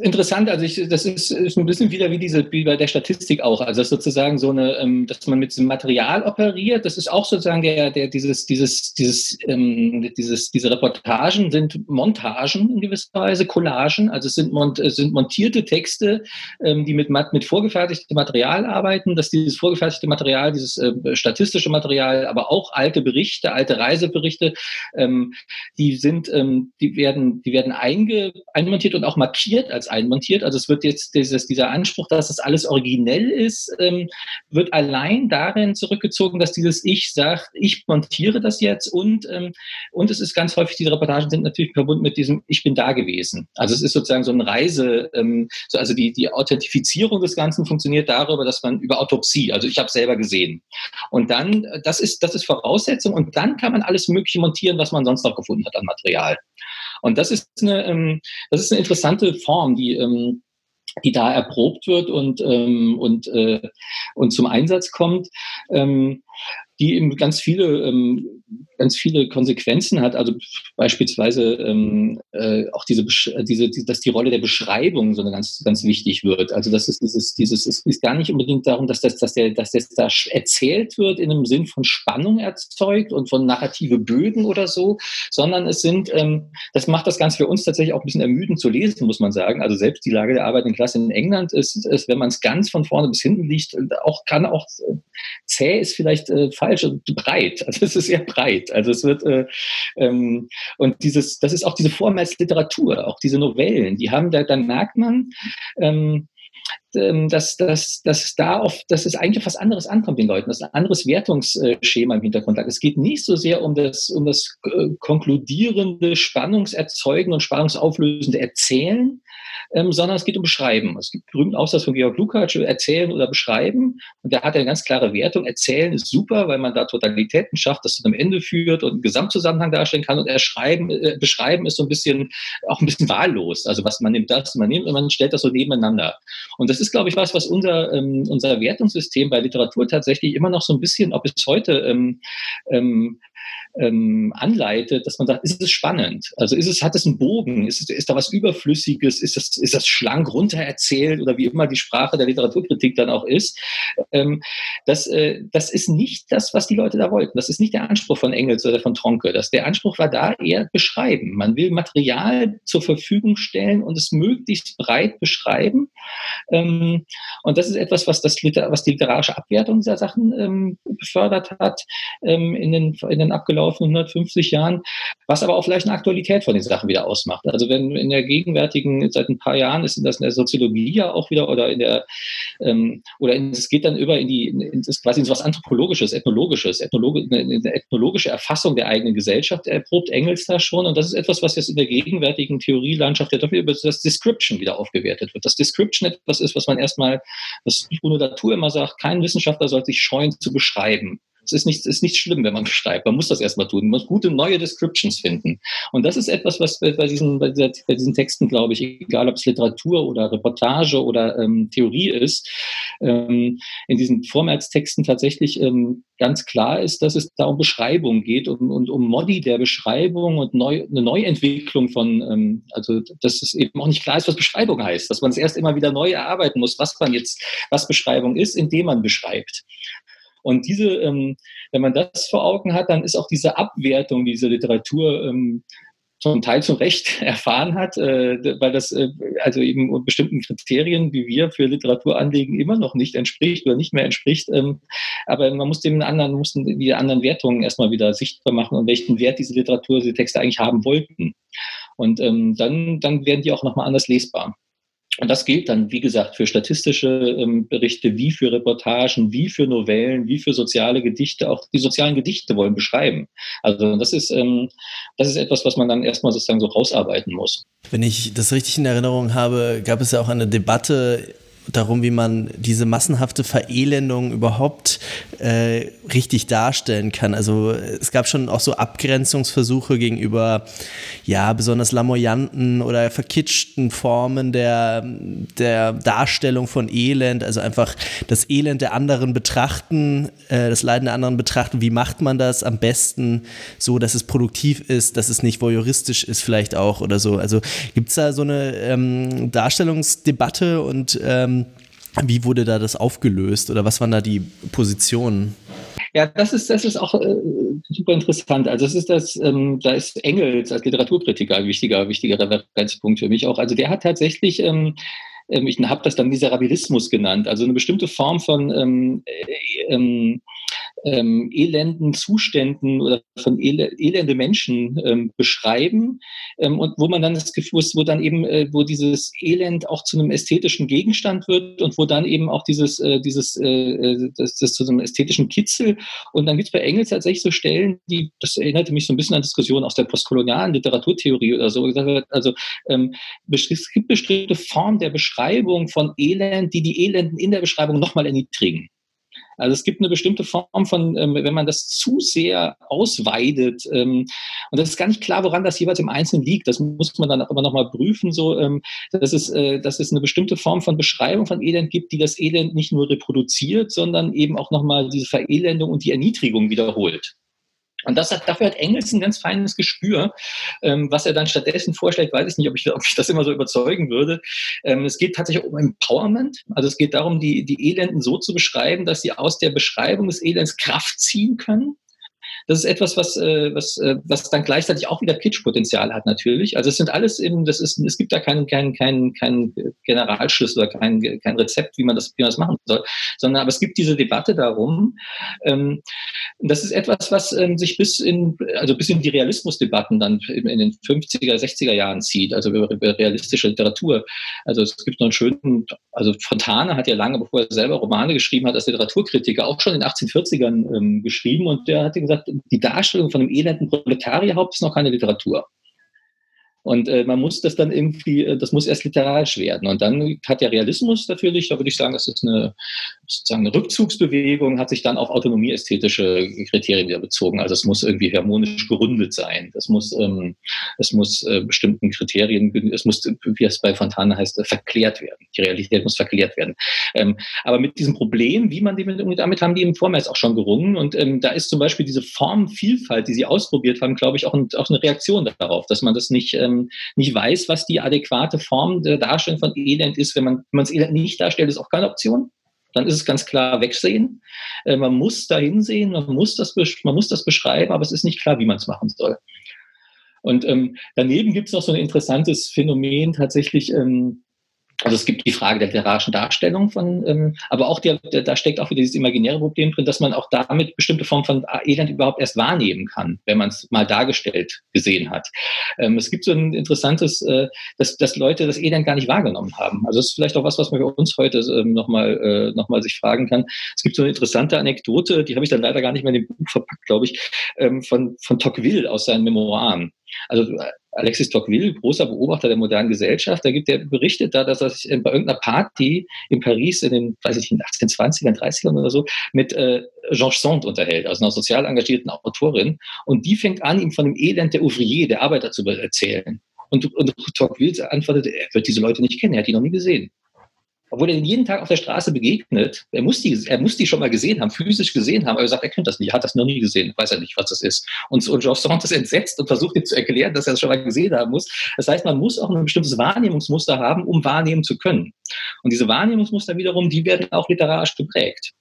interessant. Also ich, das ist, ist ein bisschen wieder wie diese wie bei der Statistik auch. Also sozusagen so eine, ähm, dass man mit diesem Material operiert. Das ist auch sozusagen der, der dieses, dieses, dieses, ähm, dieses, diese Reportagen sind Montagen in gewisser Weise, Collagen. Also es sind, mont, es sind montierte Texte, ähm, die mit mit vorgefertigtem Material arbeiten. Dass dieses vorgefertigte Material, dieses äh, statistische Material, aber auch alte Berichte, alte Reiseberichte, ähm, die sind, ähm, die werden, die werden ein einge, einmontiert und auch markiert als einmontiert. Also es wird jetzt dieses, dieser Anspruch, dass das alles originell ist, ähm, wird allein darin zurückgezogen, dass dieses Ich sagt, ich montiere das jetzt und, ähm, und es ist ganz häufig, diese Reportagen sind natürlich verbunden mit diesem Ich bin da gewesen. Also es ist sozusagen so eine Reise, ähm, so, also die, die Authentifizierung des Ganzen funktioniert darüber, dass man über Autopsie, also ich habe selber gesehen. Und dann, das ist, das ist Voraussetzung und dann kann man alles Mögliche montieren, was man sonst noch gefunden hat an Material. Und das ist eine, ähm, das ist eine interessante Form, die, ähm, die da erprobt wird und, ähm, und, äh, und zum Einsatz kommt. Die eben ganz viele, ganz viele Konsequenzen hat. Also beispielsweise ähm, äh, auch diese, diese, die, dass die Rolle der Beschreibung so eine ganz, ganz wichtig wird. Also das ist dieses, dieses, es ist gar nicht unbedingt darum, dass das, dass der, dass das da erzählt wird in einem Sinn von Spannung erzeugt und von narrative Bögen oder so, sondern es sind, ähm, das macht das Ganze für uns tatsächlich auch ein bisschen ermüdend zu lesen, muss man sagen. Also selbst die Lage der arbeitenden Klasse in England ist, ist wenn man es ganz von vorne bis hinten liest, auch kann auch äh, zäh ist vielleicht äh, falsch, und breit. [LAUGHS] Also es ist sehr breit. Also es wird äh, ähm, und dieses, das ist auch diese Form als Literatur, auch diese Novellen, die haben da, dann merkt man, ähm dass, dass, dass da auf, dass es eigentlich was anderes ankommt den Leuten, dass ein anderes Wertungsschema im Hintergrund hat. Es geht nicht so sehr um das, um das äh, konkludierende, spannungserzeugende und spannungsauflösende Erzählen, ähm, sondern es geht um Beschreiben. Es gibt berühmten Aussatz von Georg Lukács, erzählen oder beschreiben. Und der hat eine ganz klare Wertung. Erzählen ist super, weil man da Totalitäten schafft, das zu einem Ende führt und einen Gesamtzusammenhang darstellen kann. Und erschreiben, äh, beschreiben ist so ein bisschen, auch ein bisschen wahllos. Also was man nimmt das, man nimmt und man stellt das so nebeneinander. Und das ist, glaube ich, was, was unser, ähm, unser Wertungssystem bei Literatur tatsächlich immer noch so ein bisschen, ob es heute ähm, ähm, ähm, anleitet, dass man sagt, ist es spannend? Also ist es, hat es einen Bogen? Ist, es, ist da was Überflüssiges? Ist das, ist das schlank runtererzählt oder wie immer die Sprache der Literaturkritik dann auch ist? Ähm, das, äh, das ist nicht das, was die Leute da wollten. Das ist nicht der Anspruch von Engels oder von Tronke. Das, der Anspruch war da eher beschreiben. Man will Material zur Verfügung stellen und es möglichst breit beschreiben. Ähm, und das ist etwas, was, das, was die literarische Abwertung dieser Sachen ähm, befördert hat ähm, in, den, in den abgelaufenen 150 Jahren, was aber auch vielleicht eine Aktualität von den Sachen wieder ausmacht. Also wenn in der gegenwärtigen, seit ein paar Jahren ist das in der Soziologie ja auch wieder oder in der, ähm, oder es geht dann über in die, in, das quasi in so was Anthropologisches, Ethnologisches, Ethnologe, eine, ethnologische Erfassung der eigenen Gesellschaft erprobt Engels da schon. Und das ist etwas, was jetzt in der gegenwärtigen Theorielandschaft ja dafür über das Description wieder aufgewertet wird. Das Description etwas ist, was man erstmal, was Bruno Latour immer sagt, kein Wissenschaftler soll sich scheuen zu beschreiben. Es ist nicht, ist nicht schlimm, wenn man schreibt. Man muss das erstmal tun. Man muss gute neue Descriptions finden. Und das ist etwas, was bei diesen, bei, diesen Texten, glaube ich, egal ob es Literatur oder Reportage oder ähm, Theorie ist, ähm, in diesen Vormärztexten tatsächlich ähm, ganz klar ist, dass es da um Beschreibung geht und, und um Modi der Beschreibung und neu, eine Neuentwicklung von, ähm, also dass es eben auch nicht klar ist, was Beschreibung heißt, dass man es erst immer wieder neu erarbeiten muss, was man jetzt, was Beschreibung ist, indem man beschreibt. Und diese, ähm, wenn man das vor Augen hat, dann ist auch diese Abwertung dieser Literatur ähm, zum Teil zu Recht [LAUGHS] erfahren hat, äh, weil das äh, also eben bestimmten Kriterien, wie wir für Literatur anlegen, immer noch nicht entspricht oder nicht mehr entspricht. Ähm, aber man muss dem anderen, mussten die anderen Wertungen erstmal wieder sichtbar machen und welchen Wert diese Literatur, diese Texte eigentlich haben wollten. Und ähm, dann, dann werden die auch nochmal anders lesbar. Und das gilt dann, wie gesagt, für statistische ähm, Berichte, wie für Reportagen, wie für Novellen, wie für soziale Gedichte. Auch die sozialen Gedichte wollen beschreiben. Also das ist, ähm, das ist etwas, was man dann erstmal sozusagen so rausarbeiten muss. Wenn ich das richtig in Erinnerung habe, gab es ja auch eine Debatte darum, wie man diese massenhafte Verelendung überhaupt äh, richtig darstellen kann. Also es gab schon auch so Abgrenzungsversuche gegenüber ja besonders lamoyanten oder verkitschten Formen der, der Darstellung von Elend. Also einfach das Elend der anderen betrachten, äh, das Leiden der anderen betrachten. Wie macht man das am besten so, dass es produktiv ist, dass es nicht voyeuristisch ist vielleicht auch oder so. Also gibt es da so eine ähm, Darstellungsdebatte und ähm, wie wurde da das aufgelöst oder was waren da die Positionen? Ja, das ist, das ist auch äh, super interessant. Also es ist das, ähm, da ist Engels als Literaturkritiker ein wichtiger, wichtiger Referenzpunkt für mich auch. Also der hat tatsächlich ähm, ähm ich habe das dann Miserabilismus genannt, also eine bestimmte Form von ähm, äh, ähm, ähm, elenden Zuständen oder von el elende Menschen ähm, beschreiben ähm, und wo man dann das Gefühl, wo dann eben, äh, wo dieses Elend auch zu einem ästhetischen Gegenstand wird und wo dann eben auch dieses, äh, dieses, äh, äh das, das zu einem ästhetischen Kitzel und dann gibt es bei Engels tatsächlich so Stellen, die, das erinnerte mich so ein bisschen an Diskussionen aus der postkolonialen Literaturtheorie oder so, also ähm, es gibt bestimmte Formen der Beschreibung von Elend, die die Elenden in der Beschreibung nochmal erniedrigen. Also es gibt eine bestimmte Form von, ähm, wenn man das zu sehr ausweitet, ähm, und das ist gar nicht klar, woran das jeweils im Einzelnen liegt. Das muss man dann immer nochmal prüfen, so, ähm, dass, es, äh, dass es eine bestimmte Form von Beschreibung von Elend gibt, die das Elend nicht nur reproduziert, sondern eben auch nochmal diese Verelendung und die Erniedrigung wiederholt. Und das hat, dafür hat Engels ein ganz feines Gespür. Ähm, was er dann stattdessen vorschlägt, weiß ich nicht, ob ich, ob ich das immer so überzeugen würde. Ähm, es geht tatsächlich um Empowerment. Also es geht darum, die, die Elenden so zu beschreiben, dass sie aus der Beschreibung des Elends Kraft ziehen können das ist etwas, was, äh, was, äh, was dann gleichzeitig auch wieder Pitch-Potenzial hat natürlich. Also es sind alles eben, das ist, es gibt da keinen keinen keinen keinen Generalschluss oder kein, kein Rezept, wie man das wie man das machen soll, sondern aber es gibt diese Debatte darum. Ähm, das ist etwas, was ähm, sich bis in also bis in die Realismusdebatten dann in, in den 50er, 60er Jahren zieht, also über, über realistische Literatur. Also es gibt noch einen schönen, also Fontane hat ja lange, bevor er selber Romane geschrieben hat, als Literaturkritiker auch schon in den 1840ern ähm, geschrieben und der hatte gesagt, die Darstellung von einem elenden Proletarierhaupt ist noch keine Literatur. Und äh, man muss das dann irgendwie, äh, das muss erst literarisch werden. Und dann hat der Realismus natürlich, da würde ich sagen, das ist eine, sozusagen eine Rückzugsbewegung hat sich dann auf autonomieästhetische Kriterien wieder bezogen. Also es muss irgendwie harmonisch gerundet sein. Es muss, ähm, es muss äh, bestimmten Kriterien, es muss, wie es bei Fontane heißt, verklärt werden. Die Realität muss verklärt werden. Ähm, aber mit diesem Problem, wie man damit, damit haben die im Vormärz auch schon gerungen. Und ähm, da ist zum Beispiel diese Formvielfalt, die sie ausprobiert haben, glaube ich, auch, ein, auch eine Reaktion darauf, dass man das nicht, ähm, nicht weiß, was die adäquate Form der Darstellung von Elend ist. Wenn man es Elend nicht darstellt, ist auch keine Option dann ist es ganz klar wegsehen. Äh, man muss da hinsehen, man muss, das, man muss das beschreiben, aber es ist nicht klar, wie man es machen soll. Und ähm, daneben gibt es noch so ein interessantes Phänomen tatsächlich, ähm, also es gibt die Frage der literarischen Darstellung von, ähm, aber auch der, der, da steckt auch wieder dieses imaginäre Problem drin, dass man auch damit bestimmte Formen von Elend überhaupt erst wahrnehmen kann, wenn man es mal dargestellt gesehen hat. Ähm, es gibt so ein interessantes, äh, dass, dass Leute das Elend gar nicht wahrgenommen haben. Also das ist vielleicht auch was, was man für uns heute ähm, nochmal äh, noch sich fragen kann. Es gibt so eine interessante Anekdote, die habe ich dann leider gar nicht mehr in dem Buch verpackt, glaube ich, ähm, von, von Tocqueville aus seinen Memoiren. Also äh, Alexis Tocqueville, großer Beobachter der modernen Gesellschaft, da gibt er berichtet da, dass er sich bei irgendeiner Party in Paris in den, weiß ich nicht, 1820ern, 30ern oder so, mit äh, Georges Sand unterhält, also einer sozial engagierten Autorin. Und die fängt an, ihm von dem Elend der Ouvrier, der Arbeiter zu erzählen. Und, und Tocqueville antwortet, er wird diese Leute nicht kennen, er hat die noch nie gesehen obwohl er jeden Tag auf der Straße begegnet. Er muss die, er muss die schon mal gesehen haben, physisch gesehen haben, aber er sagt, er kennt das nicht, er hat das noch nie gesehen, weiß er nicht, was das ist. Und, und George Sand ist entsetzt und versucht ihm zu erklären, dass er das schon mal gesehen haben muss. Das heißt, man muss auch ein bestimmtes Wahrnehmungsmuster haben, um wahrnehmen zu können. Und diese Wahrnehmungsmuster wiederum, die werden auch literarisch geprägt.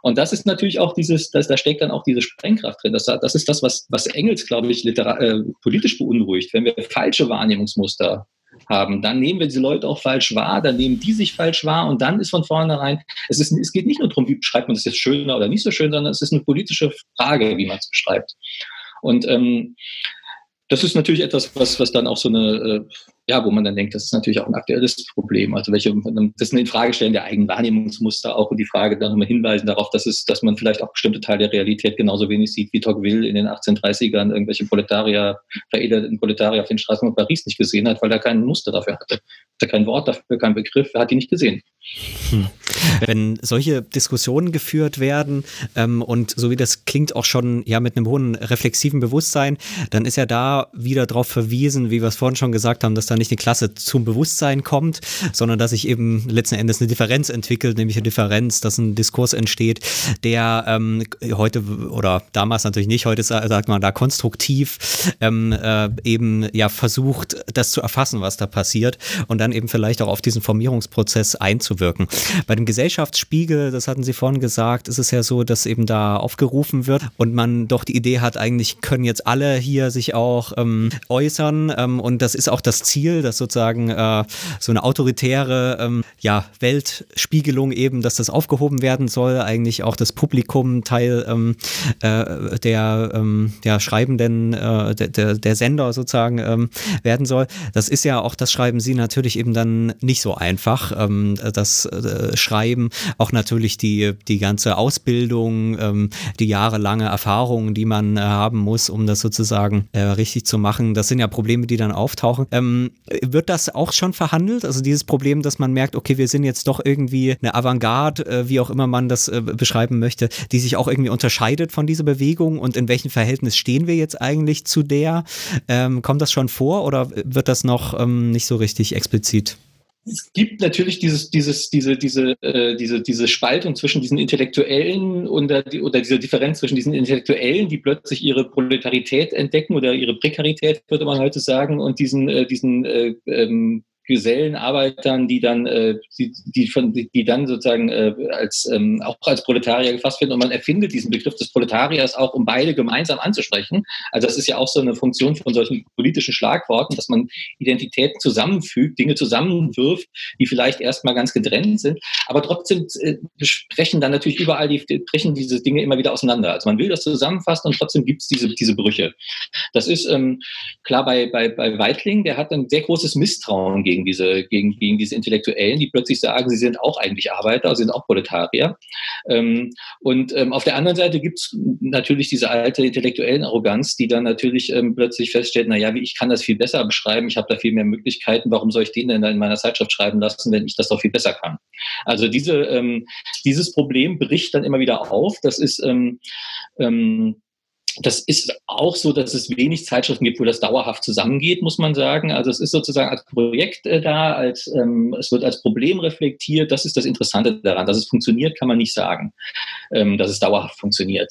Und das ist natürlich auch dieses, das, da steckt dann auch diese Sprengkraft drin. Das, das ist das, was, was Engels, glaube ich, äh, politisch beunruhigt. Wenn wir falsche Wahrnehmungsmuster haben. Dann nehmen wir diese Leute auch falsch wahr, dann nehmen die sich falsch wahr und dann ist von vornherein, es, ist, es geht nicht nur darum, wie beschreibt man das jetzt schöner oder nicht so schön, sondern es ist eine politische Frage, wie man es beschreibt. Und ähm, das ist natürlich etwas, was, was dann auch so eine, äh, ja, wo man dann denkt, das ist natürlich auch ein aktuelles Problem. Also welche, das ist eine Fragestellen der eigenen Wahrnehmungsmuster auch und die Frage dann nochmal hinweisen darauf, dass es, dass man vielleicht auch bestimmte Teile der Realität genauso wenig sieht wie Tocqueville in den 1830ern irgendwelche Proletarier, veredelten Proletarier auf den Straßen von Paris nicht gesehen hat, weil er kein Muster dafür hatte. Hatte kein Wort dafür, kein Begriff, er hat die nicht gesehen. Hm. Wenn solche Diskussionen geführt werden ähm, und so wie das klingt auch schon ja mit einem hohen reflexiven Bewusstsein, dann ist ja da wieder darauf verwiesen, wie wir es vorhin schon gesagt haben, dass da nicht eine Klasse zum Bewusstsein kommt, sondern dass sich eben letzten Endes eine Differenz entwickelt, nämlich eine Differenz, dass ein Diskurs entsteht, der ähm, heute oder damals natürlich nicht, heute sagt man da konstruktiv ähm, äh, eben ja versucht, das zu erfassen, was da passiert und dann eben vielleicht auch auf diesen Formierungsprozess einzuwirken. Bei dem Gesellschaftsspiegel, das hatten Sie vorhin gesagt, ist es ja so, dass eben da aufgerufen wird und man doch die Idee hat, eigentlich können jetzt alle hier sich auch ähm, äußern ähm, und das ist auch das Ziel, dass sozusagen äh, so eine autoritäre ähm, ja, Weltspiegelung eben, dass das aufgehoben werden soll, eigentlich auch das Publikum Teil ähm, äh, der, ähm, der Schreibenden, äh, der, der, der Sender sozusagen ähm, werden soll. Das ist ja auch, das schreiben Sie natürlich eben dann nicht so einfach, ähm, das äh, Schreiben, auch natürlich die, die ganze Ausbildung, ähm, die jahrelange Erfahrung, die man äh, haben muss, um das sozusagen äh, richtig zu machen. Das sind ja Probleme, die dann auftauchen. Ähm, wird das auch schon verhandelt? Also dieses Problem, dass man merkt, okay, wir sind jetzt doch irgendwie eine Avantgarde, äh, wie auch immer man das äh, beschreiben möchte, die sich auch irgendwie unterscheidet von dieser Bewegung und in welchem Verhältnis stehen wir jetzt eigentlich zu der? Ähm, kommt das schon vor oder wird das noch ähm, nicht so richtig explizit? Es gibt natürlich dieses, dieses, diese, diese, äh, diese, diese Spaltung zwischen diesen Intellektuellen oder, oder diese Differenz zwischen diesen Intellektuellen, die plötzlich ihre Proletarität entdecken oder ihre Prekarität, würde man heute sagen, und diesen, äh, diesen äh, ähm, Gesellenarbeitern, die dann, äh, die, die, von, die, die dann sozusagen äh, als, ähm, auch als Proletarier gefasst werden. Und man erfindet diesen Begriff des Proletariers auch, um beide gemeinsam anzusprechen. Also das ist ja auch so eine Funktion von solchen politischen Schlagworten, dass man Identitäten zusammenfügt, Dinge zusammenwirft, die vielleicht erstmal ganz getrennt sind, aber trotzdem äh, sprechen dann natürlich überall die, brechen diese Dinge immer wieder auseinander. Also man will das zusammenfassen und trotzdem gibt es diese, diese Brüche. Das ist ähm, klar bei, bei, bei Weitling, der hat ein sehr großes Misstrauen gegen gegen diese, gegen, gegen diese Intellektuellen, die plötzlich sagen, sie sind auch eigentlich Arbeiter, sie sind auch Proletarier. Ähm, und ähm, auf der anderen Seite gibt es natürlich diese alte intellektuellen Arroganz, die dann natürlich ähm, plötzlich feststellt, naja, ich kann das viel besser beschreiben, ich habe da viel mehr Möglichkeiten, warum soll ich den denn in meiner Zeitschrift schreiben lassen, wenn ich das doch viel besser kann? Also diese, ähm, dieses Problem bricht dann immer wieder auf. Das ist ähm, ähm, das ist auch so, dass es wenig Zeitschriften gibt, wo das dauerhaft zusammengeht, muss man sagen. Also es ist sozusagen als Projekt äh, da, als ähm, es wird als Problem reflektiert. Das ist das Interessante daran. Dass es funktioniert, kann man nicht sagen, ähm, dass es dauerhaft funktioniert.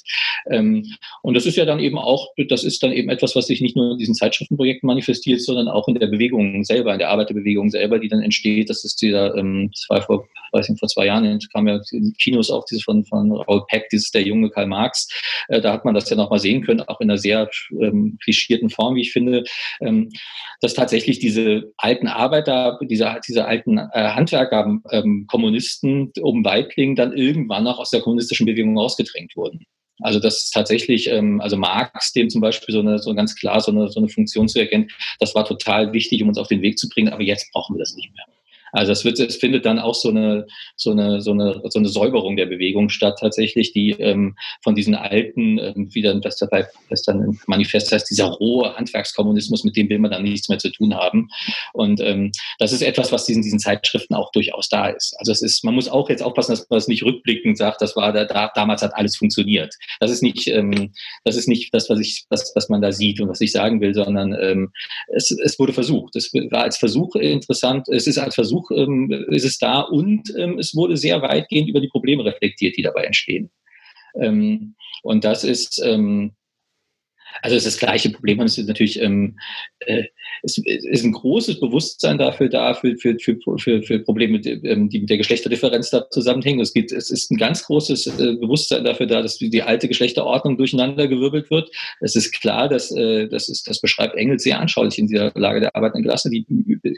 Ähm, und das ist ja dann eben auch, das ist dann eben etwas, was sich nicht nur in diesen Zeitschriftenprojekten manifestiert, sondern auch in der Bewegung selber, in der Arbeiterbewegung selber, die dann entsteht. Das ist dieser, ähm, war vor, weiß nicht, vor zwei Jahren kam ja in Kinos auch dieses von, von Raoul Peck, dieses der junge Karl Marx. Äh, da hat man das ja nochmal sehen sehen können, auch in einer sehr ähm, klischierten Form, wie ich finde, ähm, dass tatsächlich diese alten Arbeiter, diese, diese alten äh, Handwerker, ähm, Kommunisten um Weitling dann irgendwann auch aus der kommunistischen Bewegung rausgedrängt wurden. Also das ist tatsächlich, ähm, also Marx, dem zum Beispiel so eine, so ganz klar so eine, so eine Funktion zu erkennen, das war total wichtig, um uns auf den Weg zu bringen, aber jetzt brauchen wir das nicht mehr. Also es, wird, es findet dann auch so eine, so, eine, so, eine, so eine Säuberung der Bewegung statt tatsächlich, die ähm, von diesen alten, ähm, wie dann das dabei das dann im Manifest heißt, dieser rohe Handwerkskommunismus, mit dem will man dann nichts mehr zu tun haben. Und ähm, das ist etwas, was diesen, diesen Zeitschriften auch durchaus da ist. Also es ist, man muss auch jetzt aufpassen, dass man es nicht rückblickend sagt, das war da, da damals hat alles funktioniert. Das ist nicht, ähm, das ist nicht das, was ich, was, was man da sieht und was ich sagen will, sondern ähm, es, es wurde versucht. Es war als Versuch interessant, es ist als Versuch Versuch ähm, ist es da und ähm, es wurde sehr weitgehend über die Probleme reflektiert, die dabei entstehen. Ähm, und das ist, ähm, also es ist das gleiche Problem, es ist natürlich, ähm, äh, es ist ein großes Bewusstsein dafür da, für, für, für, für, Probleme, ähm, die mit der Geschlechterdifferenz da zusammenhängen. Es, geht, es ist ein ganz großes äh, Bewusstsein dafür da, dass die alte Geschlechterordnung durcheinandergewirbelt wird. Es ist klar, dass äh, das, ist, das beschreibt Engels sehr anschaulich in dieser Lage der arbeitenden Klasse, die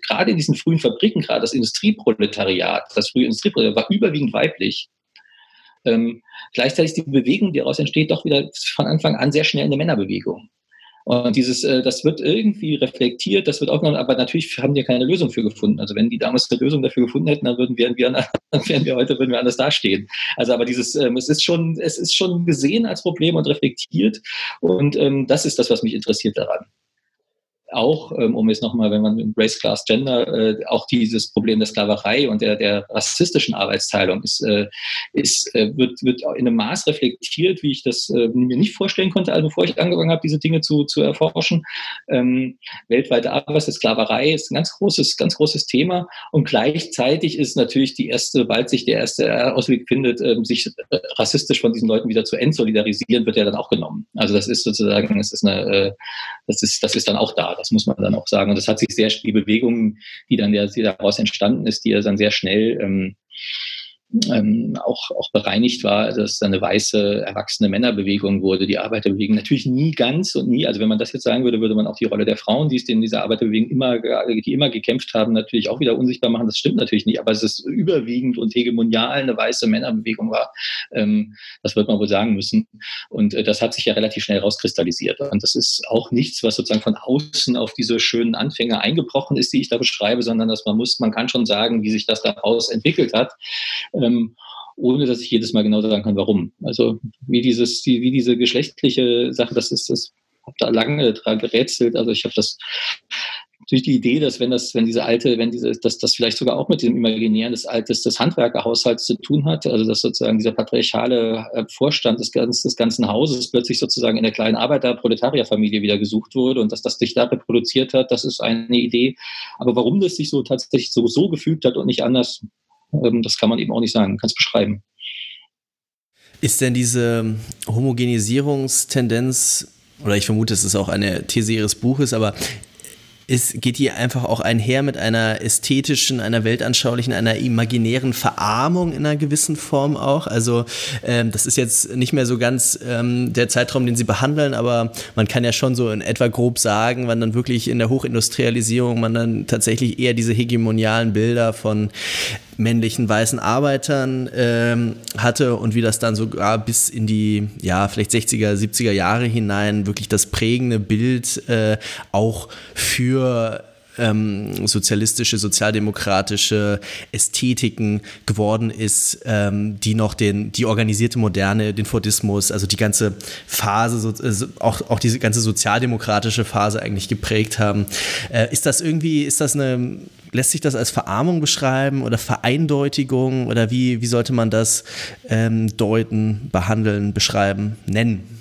gerade in diesen frühen Fabriken, gerade das Industrieproletariat, das frühe Industrieproletariat war überwiegend weiblich. Ähm, gleichzeitig die Bewegung, die daraus entsteht, doch wieder von Anfang an sehr schnell eine Männerbewegung. Und dieses, äh, das wird irgendwie reflektiert, das wird aufgenommen, aber natürlich haben die keine Lösung für gefunden. Also wenn die damals eine Lösung dafür gefunden hätten, dann würden wir, dann wären wir heute, würden wir anders dastehen. Also aber dieses, ähm, es ist schon, es ist schon gesehen als Problem und reflektiert. Und ähm, das ist das, was mich interessiert daran auch, ähm, um jetzt nochmal, wenn man mit Race, Class, Gender, äh, auch dieses Problem der Sklaverei und der, der rassistischen Arbeitsteilung ist, äh, ist, äh, wird, wird in einem Maß reflektiert, wie ich das mir nicht vorstellen konnte, also bevor ich angefangen habe, diese Dinge zu, zu erforschen. Ähm, weltweite Arbeitssklaverei ist ein ganz großes, ganz großes Thema und gleichzeitig ist natürlich die erste, bald sich der erste Ausweg findet, ähm, sich rassistisch von diesen Leuten wieder zu entsolidarisieren, wird ja dann auch genommen. Also das ist sozusagen, es ist eine, das ist, das ist dann auch da. Das muss man dann auch sagen. Und das hat sich sehr, die Bewegung, die dann der, die daraus entstanden ist, die dann sehr schnell ähm, ähm, auch, auch bereinigt war, dass es eine weiße, erwachsene Männerbewegung wurde, die Arbeiterbewegung. Natürlich nie ganz und nie, also wenn man das jetzt sagen würde, würde man auch die Rolle der Frauen, die es in dieser Arbeiterbewegung immer, die immer gekämpft haben, natürlich auch wieder unsichtbar machen. Das stimmt natürlich nicht, aber es ist überwiegend und hegemonial eine weiße Männerbewegung war. Ähm, das wird man wohl sagen müssen. Und äh, das hat sich ja relativ schnell rauskristallisiert. Und das ist auch nichts, was sozusagen von außen auf diese schönen Anfänge eingebrochen ist, die ich da beschreibe, sondern dass man muss, man kann schon sagen, wie sich das daraus entwickelt hat ähm, ohne dass ich jedes Mal genau sagen kann, warum. Also wie dieses, wie diese geschlechtliche Sache, das ist das, habe da lange dran gerätselt. Also ich habe das durch die Idee, dass wenn das, wenn diese alte, wenn diese, dass das vielleicht sogar auch mit dem Imaginären des Altes des Handwerkerhaushalts zu tun hat, also dass sozusagen dieser patriarchale äh, Vorstand des, des ganzen Hauses plötzlich sozusagen in der kleinen Arbeiter-Proletarierfamilie wieder gesucht wurde und dass das sich da reproduziert hat, das ist eine Idee. Aber warum das sich so tatsächlich so, so gefügt hat und nicht anders, das kann man eben auch nicht sagen, kann es beschreiben. Ist denn diese Homogenisierungstendenz, oder ich vermute, es ist auch eine These Ihres Buches, aber ist, geht die einfach auch einher mit einer ästhetischen, einer weltanschaulichen, einer imaginären Verarmung in einer gewissen Form auch. Also ähm, das ist jetzt nicht mehr so ganz ähm, der Zeitraum, den Sie behandeln, aber man kann ja schon so in etwa grob sagen, wann dann wirklich in der Hochindustrialisierung man dann tatsächlich eher diese hegemonialen Bilder von männlichen weißen Arbeitern ähm, hatte und wie das dann sogar bis in die, ja, vielleicht 60er, 70er Jahre hinein wirklich das prägende Bild äh, auch für ähm, sozialistische, sozialdemokratische Ästhetiken geworden ist, ähm, die noch den, die organisierte Moderne, den Fordismus, also die ganze Phase, so, auch, auch diese ganze sozialdemokratische Phase eigentlich geprägt haben. Äh, ist das irgendwie, ist das eine, lässt sich das als Verarmung beschreiben oder Vereindeutigung oder wie, wie sollte man das ähm, deuten, behandeln, beschreiben, nennen?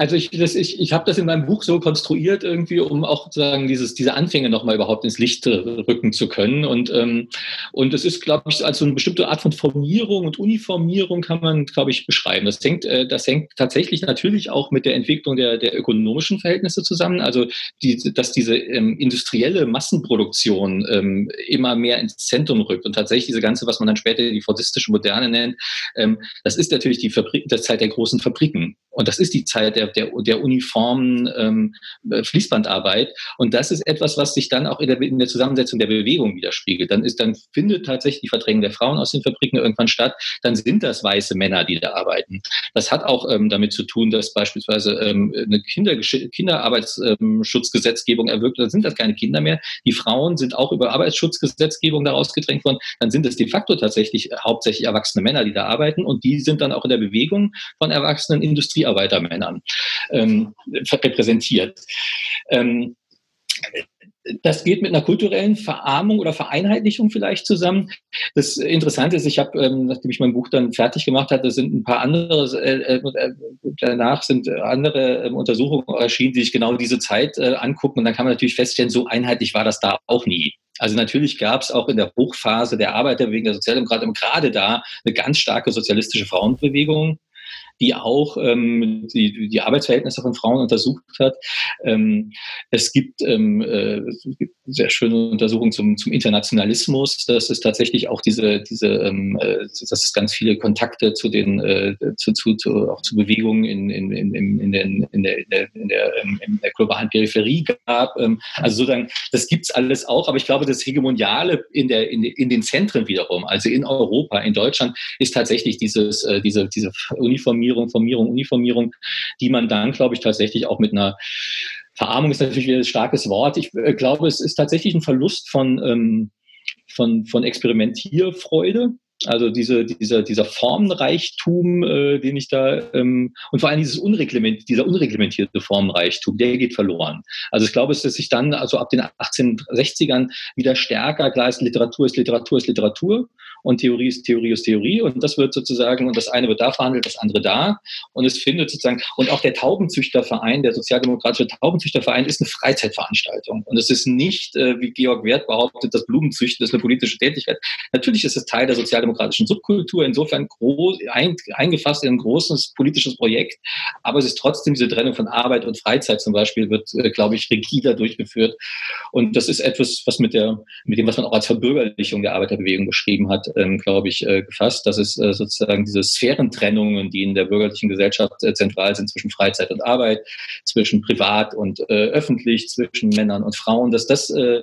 Also ich, das, ich, ich habe das in meinem Buch so konstruiert irgendwie, um auch sozusagen dieses, diese Anfänge nochmal überhaupt ins Licht rücken zu können. Und, ähm, und es ist, glaube ich, als so eine bestimmte Art von Formierung und Uniformierung kann man, glaube ich, beschreiben. Das hängt, äh, das hängt tatsächlich natürlich auch mit der Entwicklung der, der ökonomischen Verhältnisse zusammen. Also die, dass diese ähm, industrielle Massenproduktion ähm, immer mehr ins Zentrum rückt und tatsächlich diese ganze, was man dann später die fordistische Moderne nennt, ähm, das ist natürlich die Fabrik, das Zeit der großen Fabriken. Und das ist die Zeit der der, der uniformen ähm, Fließbandarbeit. Und das ist etwas, was sich dann auch in der, in der Zusammensetzung der Bewegung widerspiegelt. Dann ist, dann findet tatsächlich die Verdrängung der Frauen aus den Fabriken irgendwann statt. Dann sind das weiße Männer, die da arbeiten. Das hat auch ähm, damit zu tun, dass beispielsweise ähm, eine Kinder Kinderarbeitsschutzgesetzgebung erwirkt, dann sind das keine Kinder mehr. Die Frauen sind auch über Arbeitsschutzgesetzgebung daraus gedrängt worden. Dann sind es de facto tatsächlich hauptsächlich erwachsene Männer, die da arbeiten. Und die sind dann auch in der Bewegung von erwachsenen Industriearbeitermännern ähm, repräsentiert. Ähm, das geht mit einer kulturellen Verarmung oder Vereinheitlichung vielleicht zusammen. Das Interessante ist, ich habe, ähm, nachdem ich mein Buch dann fertig gemacht hatte, sind ein paar andere, äh, äh, danach sind andere äh, Untersuchungen erschienen, die sich genau diese Zeit äh, angucken. Und dann kann man natürlich feststellen, so einheitlich war das da auch nie. Also natürlich gab es auch in der Hochphase der Arbeiterbewegung der Sozialdemokraten gerade da eine ganz starke sozialistische Frauenbewegung die auch ähm, die, die Arbeitsverhältnisse von Frauen untersucht hat. Ähm, es, gibt, ähm, äh, es sehr schöne Untersuchungen zum, zum Internationalismus. Das ist tatsächlich auch diese, diese ähm, äh, dass es ganz viele Kontakte zu den, äh, zu, zu, zu, auch zu Bewegungen in, in, in, in, den, in, der, in, der, in, der, ähm, in der globalen Peripherie gab. Ähm, also sozusagen, das gibt's alles auch, aber ich glaube, das Hegemoniale in, der, in, in den Zentren wiederum, also in Europa, in Deutschland, ist tatsächlich dieses, äh, diese, diese Uniformierung Formierung, Formierung, Uniformierung, die man dann, glaube ich, tatsächlich auch mit einer Verarmung ist natürlich wieder ein starkes Wort. Ich äh, glaube, es ist tatsächlich ein Verlust von, ähm, von, von Experimentierfreude. Also diese, dieser, dieser Formenreichtum, äh, den ich da, ähm, und vor allem dieses Unreglement, dieser unreglementierte Formenreichtum, der geht verloren. Also ich glaube, es ist sich dann, also ab den 1860ern wieder stärker, klar ist Literatur ist Literatur ist Literatur und Theorie ist Theorie ist Theorie und das wird sozusagen, und das eine wird da verhandelt, das andere da und es findet sozusagen, und auch der Taubenzüchterverein, der sozialdemokratische Taubenzüchterverein ist eine Freizeitveranstaltung und es ist nicht, äh, wie Georg Wert behauptet, das Blumenzüchten ist eine politische Tätigkeit. Natürlich ist es Teil der sozialdemokratischen Subkultur, insofern groß, ein, eingefasst in ein großes politisches Projekt, aber es ist trotzdem diese Trennung von Arbeit und Freizeit zum Beispiel wird, äh, glaube ich, rigider durchgeführt und das ist etwas, was mit der, mit dem, was man auch als Verbürgerlichung der Arbeiterbewegung beschrieben hat, ähm, glaube ich, äh, gefasst. Das ist äh, sozusagen diese Sphärentrennungen, die in der bürgerlichen Gesellschaft äh, zentral sind zwischen Freizeit und Arbeit, zwischen privat und äh, öffentlich, zwischen Männern und Frauen, dass das äh,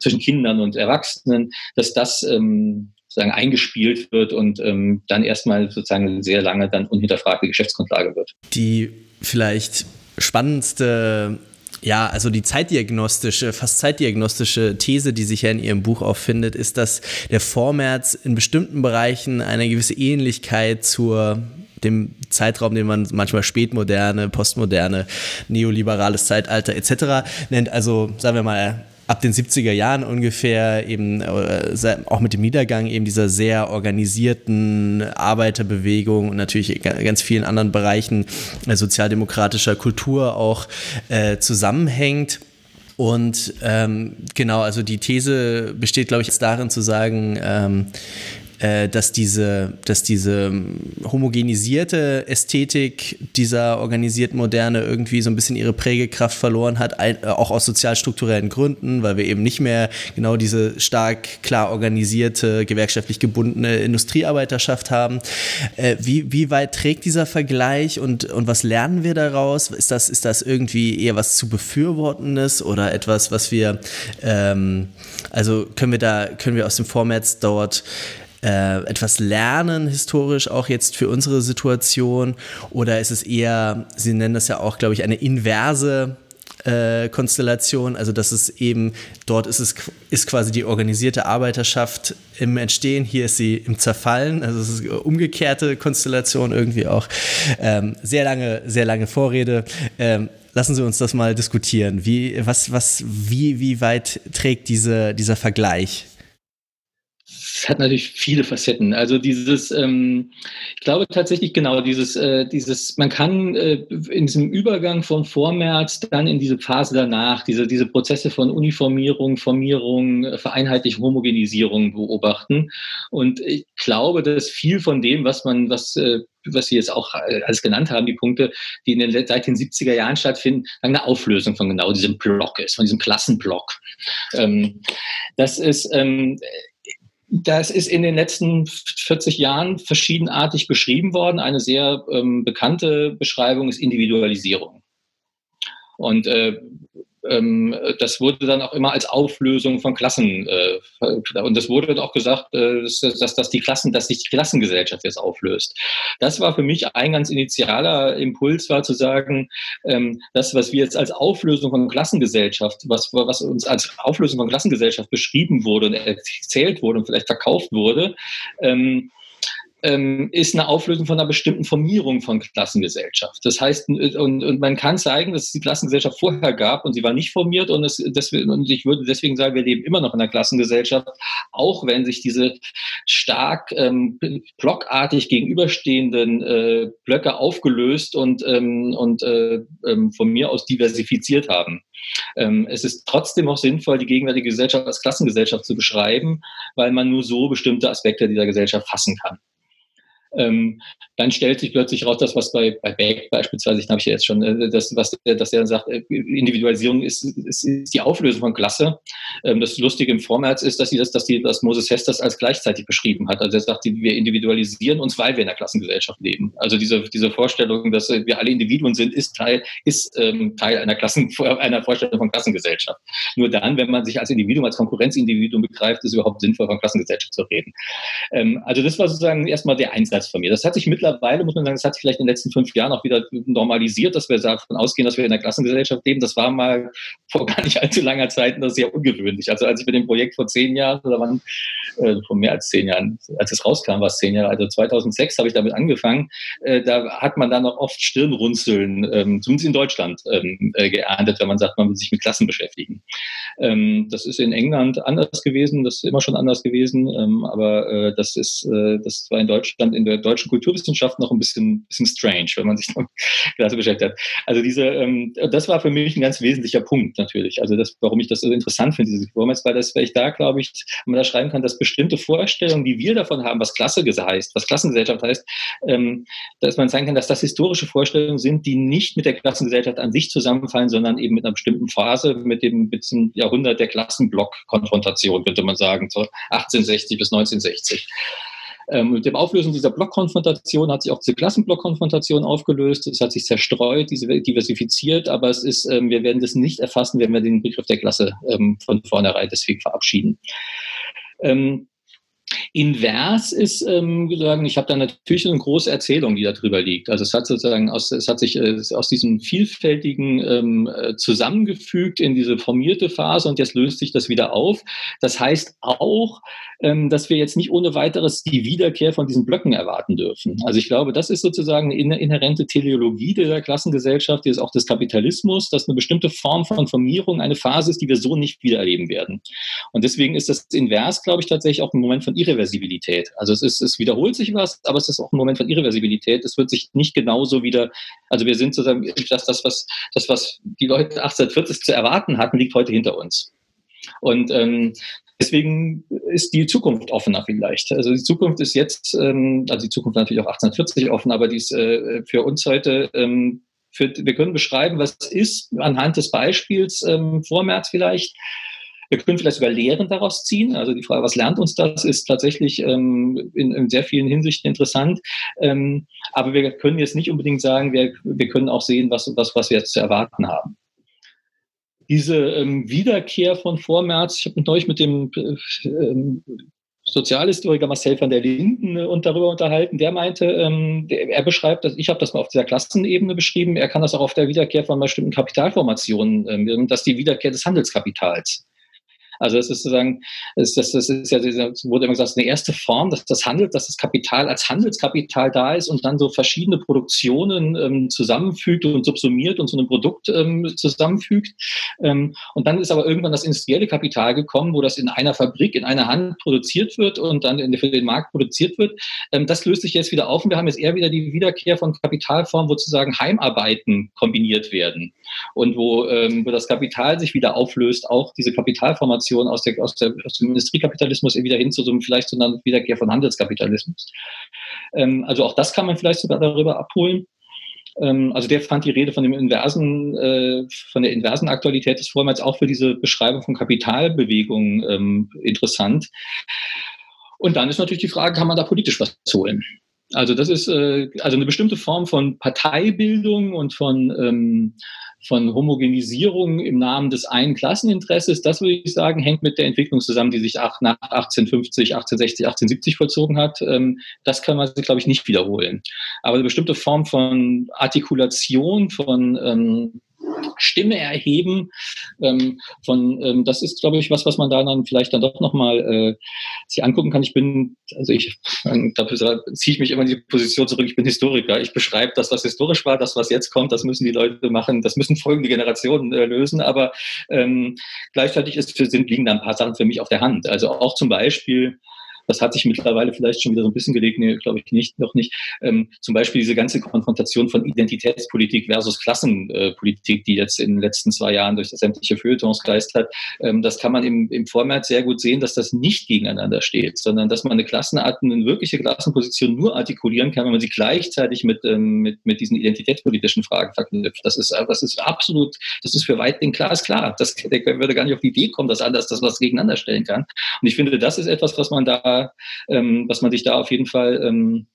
zwischen Kindern und Erwachsenen, dass das ähm, sozusagen eingespielt wird und ähm, dann erstmal sozusagen sehr lange dann unhinterfragte Geschäftsgrundlage wird. Die vielleicht spannendste ja, also die zeitdiagnostische, fast zeitdiagnostische These, die sich ja in Ihrem Buch auffindet, ist, dass der Vormärz in bestimmten Bereichen eine gewisse Ähnlichkeit zur dem Zeitraum, den man manchmal spätmoderne, postmoderne, neoliberales Zeitalter etc. nennt. Also sagen wir mal ab den 70er Jahren ungefähr eben äh, auch mit dem Niedergang eben dieser sehr organisierten Arbeiterbewegung und natürlich ganz vielen anderen Bereichen äh, sozialdemokratischer Kultur auch äh, zusammenhängt. Und ähm, genau, also die These besteht, glaube ich, jetzt darin zu sagen, ähm, äh, dass diese, dass diese homogenisierte Ästhetik dieser organisierten Moderne irgendwie so ein bisschen ihre Prägekraft verloren hat, äh, auch aus sozialstrukturellen Gründen, weil wir eben nicht mehr genau diese stark klar organisierte, gewerkschaftlich gebundene Industriearbeiterschaft haben. Äh, wie, wie weit trägt dieser Vergleich und, und was lernen wir daraus? Ist das, ist das irgendwie eher was zu befürwortendes oder etwas, was wir, ähm, also können wir da, können wir aus dem Vormärz dort äh, etwas lernen, historisch auch jetzt für unsere Situation? Oder ist es eher, Sie nennen das ja auch, glaube ich, eine inverse äh, Konstellation, also dass es eben dort ist es ist quasi die organisierte Arbeiterschaft im Entstehen, hier ist sie im Zerfallen, also es ist umgekehrte Konstellation irgendwie auch. Ähm, sehr lange, sehr lange Vorrede. Ähm, lassen Sie uns das mal diskutieren. Wie, was, was, wie, wie weit trägt diese, dieser Vergleich? Hat natürlich viele Facetten. Also dieses, ähm, ich glaube tatsächlich genau dieses, äh, dieses, man kann äh, in diesem Übergang vom Vormärz dann in diese Phase danach, diese, diese Prozesse von Uniformierung, Formierung, Vereinheitlichung, Homogenisierung beobachten. Und ich glaube, dass viel von dem, was man, was äh, was Sie jetzt auch äh, alles genannt haben, die Punkte, die in den, seit den 70er Jahren stattfinden, eine Auflösung von genau diesem Block ist, von diesem Klassenblock. Ähm, das ist, ähm, das ist in den letzten 40 Jahren verschiedenartig beschrieben worden. Eine sehr ähm, bekannte Beschreibung ist Individualisierung. Und äh, das wurde dann auch immer als Auflösung von Klassen äh, und das wurde auch gesagt, äh, dass, dass, die Klassen, dass sich die Klassengesellschaft jetzt auflöst. Das war für mich ein ganz initialer Impuls, war zu sagen, ähm, das, was wir jetzt als Auflösung von Klassengesellschaft, was, was uns als Auflösung von Klassengesellschaft beschrieben wurde und erzählt wurde und vielleicht verkauft wurde, ähm, ist eine Auflösung von einer bestimmten Formierung von Klassengesellschaft. Das heißt, und, und man kann zeigen, dass es die Klassengesellschaft vorher gab und sie war nicht formiert und, es, deswegen, und ich würde deswegen sagen, wir leben immer noch in einer Klassengesellschaft, auch wenn sich diese stark ähm, blockartig gegenüberstehenden äh, Blöcke aufgelöst und, ähm, und äh, ähm, von mir aus diversifiziert haben. Ähm, es ist trotzdem auch sinnvoll, die gegenwärtige Gesellschaft als Klassengesellschaft zu beschreiben, weil man nur so bestimmte Aspekte dieser Gesellschaft fassen kann ähm, dann stellt sich plötzlich raus, dass was bei, bei Beck beispielsweise, ich habe ich ja jetzt schon, äh, das, was, dass er sagt, äh, Individualisierung ist, ist, ist die Auflösung von Klasse. Ähm, das Lustige im Vormärz ist, dass, sie das, dass, die, dass Moses Hess das als gleichzeitig beschrieben hat. Also er sagt, wir individualisieren uns, weil wir in der Klassengesellschaft leben. Also diese, diese Vorstellung, dass wir alle Individuen sind, ist Teil, ist, ähm, Teil einer, Klassen, [LAUGHS] einer Vorstellung von Klassengesellschaft. Nur dann, wenn man sich als Individuum, als Konkurrenzindividuum begreift, ist es überhaupt sinnvoll, von Klassengesellschaft zu reden. Ähm, also das war sozusagen erstmal der Einsatz Ansatz von mir. Das hat sich mittlerweile, muss man sagen, das hat sich vielleicht in den letzten fünf Jahren auch wieder normalisiert, dass wir davon ausgehen, dass wir in der Klassengesellschaft leben. Das war mal vor gar nicht allzu langer Zeit das sehr ungewöhnlich. Also als ich mit dem Projekt vor zehn Jahren oder wann, äh, vor mehr als zehn Jahren, als es rauskam, war es zehn Jahre, also 2006 habe ich damit angefangen, äh, da hat man dann noch oft Stirnrunzeln, ähm, zumindest in Deutschland, ähm, äh, geerntet, wenn man sagt, man will sich mit Klassen beschäftigen. Ähm, das ist in England anders gewesen, das ist immer schon anders gewesen, ähm, aber äh, das ist, äh, das war in Deutschland in der deutschen Kulturwissenschaft noch ein bisschen, bisschen strange, wenn man sich [LAUGHS] damit beschäftigt hat. Also diese, ähm, das war für mich ein ganz wesentlicher Punkt natürlich. Also das, warum ich das so interessant finde, dieses Formats, weil das, weil ich da glaube ich, man da schreiben kann, dass bestimmte Vorstellungen, die wir davon haben, was Klasse heißt, was Klassengesellschaft heißt, ähm, dass man sagen kann, dass das historische Vorstellungen sind, die nicht mit der Klassengesellschaft an sich zusammenfallen, sondern eben mit einer bestimmten Phase, mit dem, mit dem Jahrhundert der Klassenblock-Konfrontation, könnte man sagen, so 1860 bis 1960. Ähm, mit dem Auflösen dieser Blockkonfrontation hat sich auch diese Klassenblockkonfrontation aufgelöst. Es hat sich zerstreut, diversifiziert, aber es ist, ähm, wir werden das nicht erfassen, wenn wir den Begriff der Klasse ähm, von vornherein deswegen verabschieden. Ähm, Invers ist ähm, sagen, ich habe da natürlich eine große Erzählung, die da drüber liegt. Also es hat sozusagen aus, es hat sich äh, aus diesem vielfältigen ähm, äh, zusammengefügt in diese formierte Phase und jetzt löst sich das wieder auf. Das heißt auch, ähm, dass wir jetzt nicht ohne weiteres die Wiederkehr von diesen Blöcken erwarten dürfen. Also ich glaube, das ist sozusagen eine inhärente Teleologie der Klassengesellschaft, die ist auch des Kapitalismus, dass eine bestimmte Form von Formierung eine Phase ist, die wir so nicht wieder erleben werden. Und deswegen ist das Invers, glaube ich, tatsächlich auch ein Moment von Irreversibilität. Also es ist, es wiederholt sich was, aber es ist auch ein Moment von Irreversibilität. Es wird sich nicht genauso wieder, also wir sind sozusagen, dass das, was, das, was die Leute 1840 zu erwarten hatten, liegt heute hinter uns. Und ähm, Deswegen ist die Zukunft offener vielleicht. Also die Zukunft ist jetzt, ähm, also die Zukunft natürlich auch 1840 offen, aber die ist äh, für uns heute, ähm, für, wir können beschreiben, was ist anhand des Beispiels ähm, vor März vielleicht. Wir können vielleicht sogar Lehren daraus ziehen. Also die Frage, was lernt uns das, ist tatsächlich ähm, in, in, sehr vielen Hinsichten interessant. Ähm, aber wir können jetzt nicht unbedingt sagen, wir, wir können auch sehen, was, was, was wir jetzt zu erwarten haben diese ähm, Wiederkehr von Vormärz, ich habe neulich mit dem äh, Sozialhistoriker Marcel van der Linden äh, darüber unterhalten. Der meinte, ähm, der, er beschreibt, dass ich habe das mal auf dieser Klassenebene beschrieben. Er kann das auch auf der Wiederkehr von bestimmten Kapitalformationen, ähm, dass die Wiederkehr des Handelskapitals. Also es ist sozusagen, das, das, das ist ja, wurde immer gesagt, eine erste Form, dass das Handel, dass das Kapital als Handelskapital da ist und dann so verschiedene Produktionen ähm, zusammenfügt und subsumiert und so ein Produkt ähm, zusammenfügt. Ähm, und dann ist aber irgendwann das industrielle Kapital gekommen, wo das in einer Fabrik, in einer Hand produziert wird und dann in, für den Markt produziert wird. Ähm, das löst sich jetzt wieder auf und wir haben jetzt eher wieder die Wiederkehr von Kapitalformen, wo sozusagen Heimarbeiten kombiniert werden und wo, ähm, wo das Kapital sich wieder auflöst, auch diese Kapitalformation Transformation aus, der, aus, der, aus dem Industriekapitalismus wieder hin zu so einem, vielleicht so einer Wiederkehr von Handelskapitalismus. Ähm, also auch das kann man vielleicht sogar darüber abholen. Ähm, also der fand die Rede von dem inversen, äh, von der inversen Aktualität des Vormals auch für diese Beschreibung von Kapitalbewegungen ähm, interessant. Und dann ist natürlich die Frage, kann man da politisch was holen? Also das ist äh, also eine bestimmte Form von Parteibildung und von ähm, von Homogenisierung im Namen des einen Klasseninteresses, das würde ich sagen, hängt mit der Entwicklung zusammen, die sich nach 1850, 1860, 1870 vollzogen hat. Ähm, das kann man sich, glaube ich, nicht wiederholen. Aber eine bestimmte Form von Artikulation, von ähm, Stimme erheben. Ähm, von, ähm, das ist, glaube ich, was, was man da dann vielleicht dann doch nochmal äh, sich angucken kann. Ich bin, also ich, äh, dafür ziehe ich mich immer in die Position zurück, ich bin Historiker. Ich beschreibe das, was historisch war, das, was jetzt kommt, das müssen die Leute machen, das müssen folgende Generationen äh, lösen. Aber ähm, gleichzeitig ist, sind, liegen da ein paar Sachen für mich auf der Hand. Also auch zum Beispiel, das hat sich mittlerweile vielleicht schon wieder so ein bisschen gelegt, nee, glaube ich nicht, noch nicht. Ähm, zum Beispiel diese ganze Konfrontation von Identitätspolitik versus Klassenpolitik, die jetzt in den letzten zwei Jahren durch das sämtliche Feuilletons hat, ähm, das kann man im, im Vormärz sehr gut sehen, dass das nicht gegeneinander steht, sondern dass man eine Klassenart, eine wirkliche Klassenposition nur artikulieren kann, wenn man sie gleichzeitig mit, ähm, mit, mit diesen identitätspolitischen Fragen verknüpft. Das ist, das ist absolut, das ist für Weitling klar, ist klar. Das, der würde gar nicht auf die Idee kommen, dass anders das was gegeneinander stellen kann. Und ich finde, das ist etwas, was man da ähm, was man sich da auf jeden Fall ähm,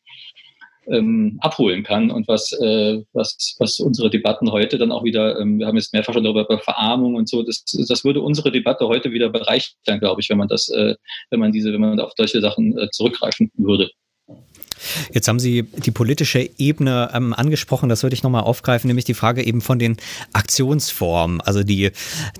ähm, abholen kann und was, äh, was, was unsere Debatten heute dann auch wieder, ähm, wir haben jetzt mehrfach schon darüber Verarmung und so, das, das würde unsere Debatte heute wieder bereichern, glaube ich, wenn man das, äh, wenn man diese, wenn man auf solche Sachen äh, zurückgreifen würde. Jetzt haben Sie die politische Ebene ähm, angesprochen, das würde ich nochmal aufgreifen, nämlich die Frage eben von den Aktionsformen. Also die,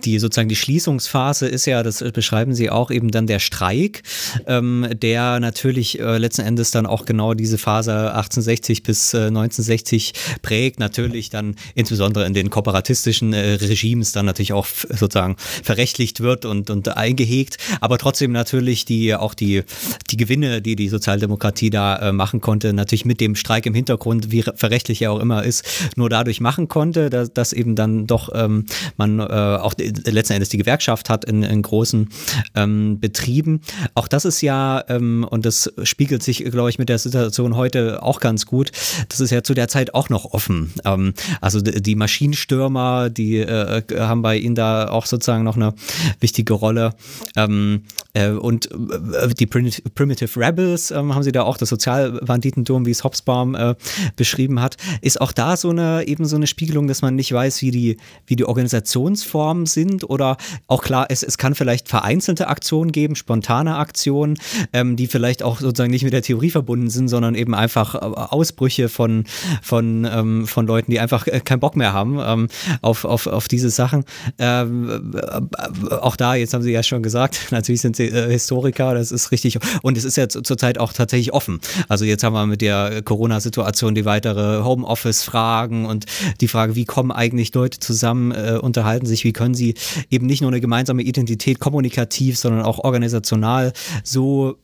die sozusagen die Schließungsphase ist ja, das beschreiben Sie auch, eben dann der Streik, ähm, der natürlich äh, letzten Endes dann auch genau diese Phase 1860 bis äh, 1960 prägt, natürlich dann insbesondere in den kooperatistischen äh, Regimes dann natürlich auch sozusagen verrechtlicht wird und, und eingehegt, aber trotzdem natürlich die auch die, die Gewinne, die die Sozialdemokratie da äh, macht, machen konnte, natürlich mit dem Streik im Hintergrund, wie verrechtlich er auch immer ist, nur dadurch machen konnte, dass, dass eben dann doch ähm, man äh, auch letzten Endes die Gewerkschaft hat in, in großen ähm, Betrieben. Auch das ist ja, ähm, und das spiegelt sich, glaube ich, mit der Situation heute auch ganz gut, das ist ja zu der Zeit auch noch offen. Ähm, also die Maschinenstürmer, die äh, haben bei ihnen da auch sozusagen noch eine wichtige Rolle. Ähm, äh, und äh, die Primitive Rebels ähm, haben sie da auch das Sozial Banditenturm, wie es Hobsbawm äh, beschrieben hat, ist auch da so eine eben so eine Spiegelung, dass man nicht weiß, wie die, wie die Organisationsformen sind oder auch klar, es, es kann vielleicht vereinzelte Aktionen geben, spontane Aktionen, ähm, die vielleicht auch sozusagen nicht mit der Theorie verbunden sind, sondern eben einfach äh, Ausbrüche von, von, ähm, von Leuten, die einfach äh, keinen Bock mehr haben ähm, auf, auf, auf diese Sachen. Ähm, äh, auch da, jetzt haben Sie ja schon gesagt, [LAUGHS] natürlich sind Sie äh, Historiker, das ist richtig. Und es ist ja zurzeit auch tatsächlich offen. Also jetzt haben wir mit der Corona-Situation die weitere Homeoffice-Fragen und die Frage, wie kommen eigentlich Leute zusammen, äh, unterhalten sich, wie können sie eben nicht nur eine gemeinsame Identität kommunikativ, sondern auch organisational so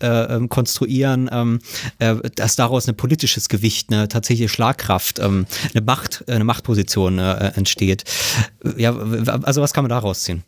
äh, ähm, konstruieren, ähm, äh, dass daraus ein politisches Gewicht, eine tatsächliche Schlagkraft, ähm, eine Macht, eine Machtposition äh, entsteht. Ja, also was kann man daraus ziehen?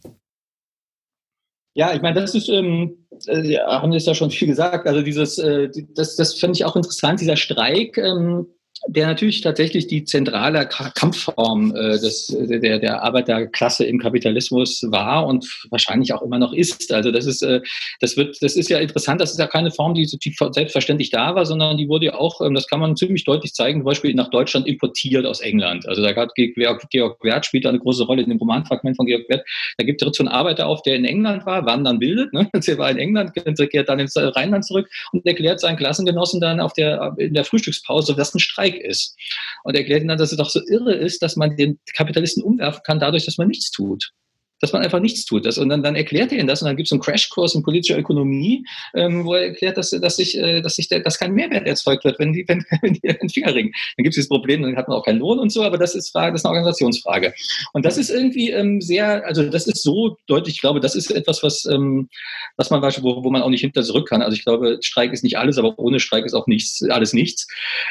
Ja, ich meine, das ist, ähm, äh, haben Sie ja schon viel gesagt. Also dieses, äh, das, das finde ich auch interessant, dieser Streik. Ähm, der natürlich tatsächlich die zentrale Kampfform äh, des, der, der Arbeiterklasse im Kapitalismus war und wahrscheinlich auch immer noch ist. Also das ist, äh, das wird, das ist ja interessant, das ist ja keine Form, die, die selbstverständlich da war, sondern die wurde ja auch, ähm, das kann man ziemlich deutlich zeigen, zum Beispiel nach Deutschland importiert aus England. Also da hat Georg, Georg Wert spielt da eine große Rolle in dem Romanfragment von Georg Wert. Da gibt es so einen Arbeiter auf, der in England war, wandern bildet, ne? [LAUGHS] der war in England, kehrt dann ins Rheinland zurück und erklärt seinen Klassengenossen dann auf der, in der Frühstückspause, was ein Streik ist. Und erklärt ihnen dann, dass es doch so irre ist, dass man den Kapitalisten umwerfen kann, dadurch, dass man nichts tut dass man einfach nichts tut. Und dann, dann erklärt er ihnen das und dann gibt es einen Crashkurs in politischer Ökonomie, ähm, wo er erklärt, dass, dass, sich, äh, dass, der, dass kein Mehrwert erzeugt wird, wenn die, wenn, [LAUGHS] wenn die den Finger ringen. Dann gibt es dieses Problem, dann hat man auch keinen Lohn und so, aber das ist, Frage, das ist eine Organisationsfrage. Und das ist irgendwie ähm, sehr, also das ist so deutlich, ich glaube, das ist etwas, was, ähm, was man, wo, wo man auch nicht hinter zurück kann. Also ich glaube, Streik ist nicht alles, aber ohne Streik ist auch nichts, alles nichts.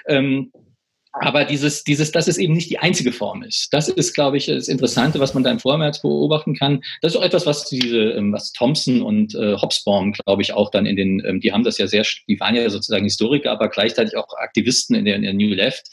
Ähm, aber dieses, dieses, dass es eben nicht die einzige Form ist. Das ist, glaube ich, das Interessante, was man da im Vormärz beobachten kann. Das ist auch etwas, was diese, ähm, was Thompson und äh, Hobsbawm, glaube ich, auch dann in den, ähm, die haben das ja sehr, die waren ja sozusagen Historiker, aber gleichzeitig auch Aktivisten in der, in der New Left.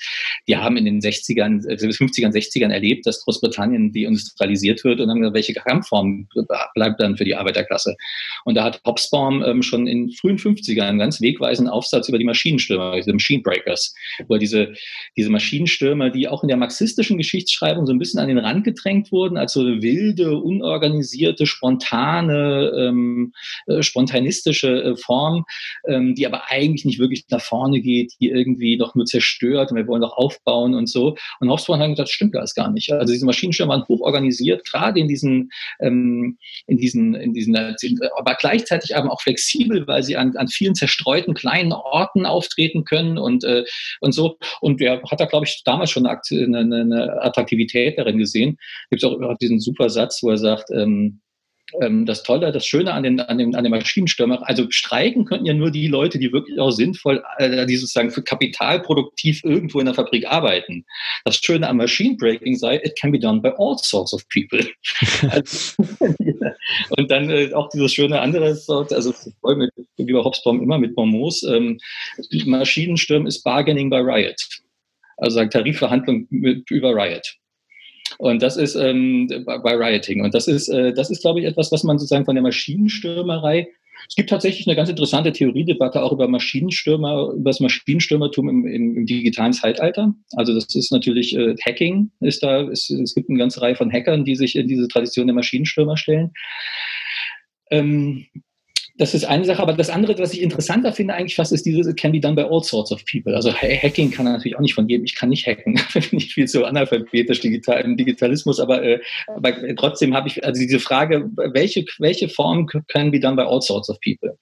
Die haben in den 60ern, äh, 50ern, 60ern erlebt, dass Großbritannien deindustrialisiert wird und dann welche Kampfform bleibt dann für die Arbeiterklasse. Und da hat Hobsbawm ähm, schon in frühen 50ern einen ganz wegweisenden Aufsatz über die Maschinenstürmer, diese Machine Breakers, wo er diese diese Maschinenstürmer, die auch in der marxistischen Geschichtsschreibung so ein bisschen an den Rand gedrängt wurden, als so wilde, unorganisierte, spontane, ähm, äh, spontanistische äh, Form, ähm, die aber eigentlich nicht wirklich nach vorne geht, die irgendwie doch nur zerstört und wir wollen doch aufbauen und so. Und Hobsbawm hat gesagt, stimmt das gar nicht. Also diese Maschinenstürmer waren hochorganisiert, gerade in diesen, ähm, in diesen, in diesen, aber gleichzeitig eben auch flexibel, weil sie an, an vielen zerstreuten kleinen Orten auftreten können und, äh, und so. Und der hat da, glaube ich, damals schon eine, eine, eine Attraktivität darin gesehen. Gibt es auch diesen super Satz, wo er sagt, ähm, ähm, das Tolle, das Schöne an den, an dem, an dem Maschinenstürmer, also streiken könnten ja nur die Leute, die wirklich auch sinnvoll, äh, die sozusagen für kapitalproduktiv irgendwo in der Fabrik arbeiten. Das Schöne am Machine Breaking sei, it can be done by all sorts of people. [LAUGHS] also, [LAUGHS] und dann äh, auch dieses schöne andere Sort, also bei Hobsbawm immer mit Bonmots, ähm, Maschinensturm ist Bargaining by Riot also sagen Tarifverhandlungen mit, über Riot. Und das ist ähm, bei Rioting. Und das ist, äh, das ist, glaube ich, etwas, was man sozusagen von der Maschinenstürmerei. Es gibt tatsächlich eine ganz interessante Theoriedebatte auch über Maschinenstürmer, über das Maschinenstürmertum im, im, im digitalen Zeitalter. Also das ist natürlich äh, Hacking ist da. Es, es gibt eine ganze Reihe von Hackern, die sich in diese Tradition der Maschinenstürmer stellen. Ähm, das ist eine Sache, aber das andere, was ich interessanter finde eigentlich fast, ist dieses, it can be done by all sorts of people. Also Hacking kann natürlich auch nicht von jedem, ich kann nicht hacken, [LAUGHS] nicht viel so analphabetisch digital, im Digitalismus, aber, äh, aber trotzdem habe ich, also diese Frage, welche, welche Form can be done by all sorts of people?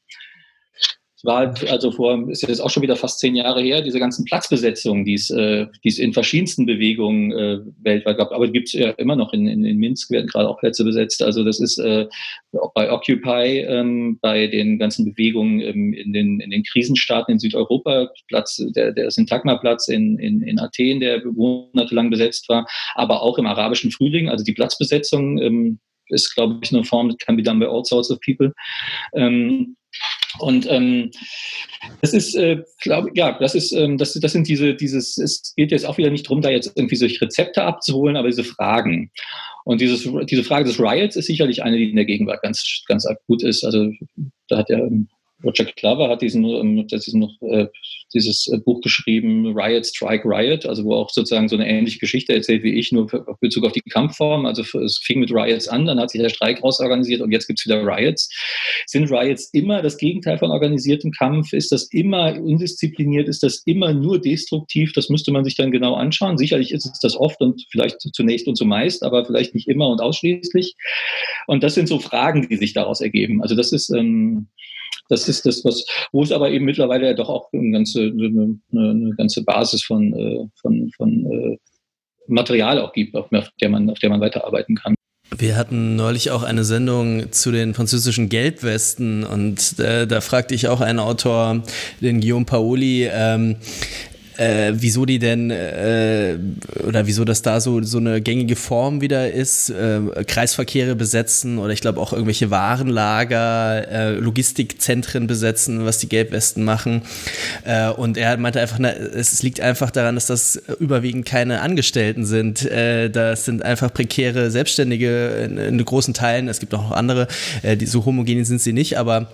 Es war also vor, ist jetzt auch schon wieder fast zehn Jahre her, diese ganzen Platzbesetzungen, die es, äh, die es in verschiedensten Bewegungen äh, weltweit gab. Aber gibt es ja immer noch in, in, in Minsk, werden gerade auch Plätze besetzt. Also das ist äh, bei Occupy, ähm, bei den ganzen Bewegungen ähm, in, den, in den Krisenstaaten in Südeuropa, Platz, der, der Syntagma-Platz in, in, in Athen, der monatelang besetzt war, aber auch im arabischen Frühling, also die Platzbesetzung ähm, ist, glaube ich, eine Form, that can be done by all sorts of people. Ähm, und ähm, das ist, äh, glaube ja, das ist, ähm, das, das sind diese, dieses, es geht jetzt auch wieder nicht darum, da jetzt irgendwie solche Rezepte abzuholen, aber diese Fragen. Und dieses, diese Frage des Riots ist sicherlich eine, die in der Gegenwart ganz, ganz akut ist. Also da hat ja ähm, Roger Clover hat diesen, ähm, diesen äh, dieses äh, Buch geschrieben, Riot, Strike, Riot, also wo auch sozusagen so eine ähnliche Geschichte erzählt wie ich, nur in Bezug auf die Kampfform. Also es fing mit Riots an, dann hat sich der Streik rausorganisiert und jetzt gibt's wieder Riots. Sind Riots immer das Gegenteil von organisiertem Kampf? Ist das immer undiszipliniert? Ist das immer nur destruktiv? Das müsste man sich dann genau anschauen. Sicherlich ist es das oft und vielleicht zunächst und zumeist, aber vielleicht nicht immer und ausschließlich. Und das sind so Fragen, die sich daraus ergeben. Also das ist ähm, das ist das, was, wo es aber eben mittlerweile ja doch auch eine ganze, eine, eine ganze Basis von, äh, von, von äh, Material auch gibt, auf der man, auf der man weiterarbeiten kann. Wir hatten neulich auch eine Sendung zu den französischen Gelbwesten und äh, da fragte ich auch einen Autor, den Guillaume Paoli, ähm, äh, wieso die denn äh, oder wieso das da so, so eine gängige Form wieder ist, äh, Kreisverkehre besetzen oder ich glaube auch irgendwelche Warenlager, äh, Logistikzentren besetzen, was die Gelbwesten machen. Äh, und er meinte einfach, na, es liegt einfach daran, dass das überwiegend keine Angestellten sind. Äh, das sind einfach prekäre Selbstständige in, in großen Teilen. Es gibt auch noch andere, die so homogen sind sie nicht, aber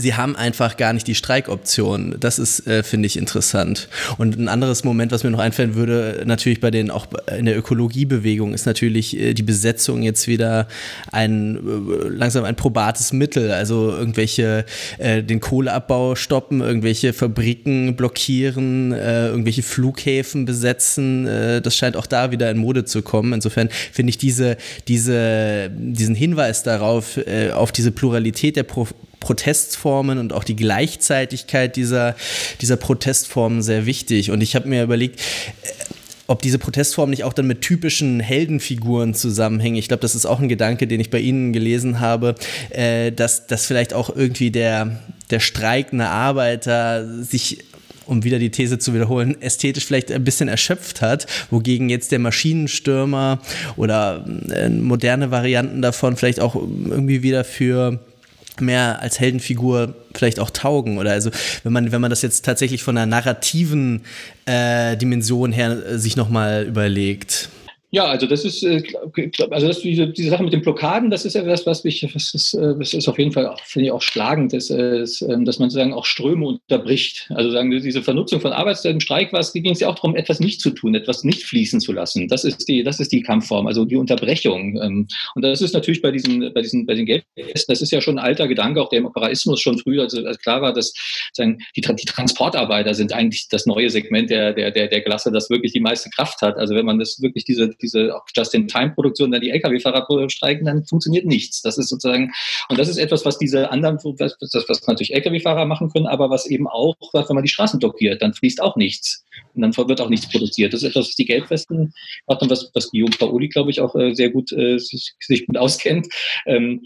sie haben einfach gar nicht die Streikoption. Das ist, äh, finde ich, interessant. Und ein anderes Moment, was mir noch einfallen würde, natürlich bei den, auch in der Ökologiebewegung, ist natürlich äh, die Besetzung jetzt wieder ein, äh, langsam ein probates Mittel. Also irgendwelche, äh, den Kohleabbau stoppen, irgendwelche Fabriken blockieren, äh, irgendwelche Flughäfen besetzen. Das scheint auch da wieder in Mode zu kommen. Insofern finde ich diese, diese, diesen Hinweis darauf, auf diese Pluralität der Pro Protestformen und auch die Gleichzeitigkeit dieser, dieser Protestformen sehr wichtig. Und ich habe mir überlegt, äh, ob diese Protestformen nicht auch dann mit typischen Heldenfiguren zusammenhängen. Ich glaube, das ist auch ein Gedanke, den ich bei Ihnen gelesen habe, äh, dass, dass vielleicht auch irgendwie der, der streikende Arbeiter sich um wieder die These zu wiederholen, ästhetisch vielleicht ein bisschen erschöpft hat, wogegen jetzt der Maschinenstürmer oder äh, moderne Varianten davon vielleicht auch irgendwie wieder für mehr als Heldenfigur vielleicht auch taugen oder also wenn man wenn man das jetzt tatsächlich von einer narrativen äh, Dimension her äh, sich noch mal überlegt. Ja, also das ist, äh, also das, diese, diese Sache mit den Blockaden, das ist ja etwas, was mich, was ist, äh, das ist auf jeden Fall, finde ich auch schlagend, dass, äh, ähm, dass man sozusagen auch Ströme unterbricht. Also sagen diese Vernutzung von Arbeitszeit im Streik war es, ging es ja auch darum, etwas nicht zu tun, etwas nicht fließen zu lassen. Das ist die, das ist die Kampfform, also die Unterbrechung. Ähm, und das ist natürlich bei diesen, bei diesen, bei den Geldfesten, das ist ja schon ein alter Gedanke, auch der im Operaismus schon früher, also als klar war, dass sagen, die, die Transportarbeiter sind eigentlich das neue Segment der, der, der, der Klasse, das wirklich die meiste Kraft hat. Also wenn man das wirklich diese diese Just-in-Time-Produktion, dann die Lkw-Fahrer streiken, dann funktioniert nichts. Das ist sozusagen, und das ist etwas, was diese anderen, was, was natürlich Lkw-Fahrer machen können, aber was eben auch, wenn man die Straßen blockiert, dann fließt auch nichts. Und dann wird auch nichts produziert. Das ist etwas, was die Gelbwesten machen, was, was Guillaume Paoli, glaube ich, auch äh, sehr gut äh, sich, sich gut auskennt. Ähm,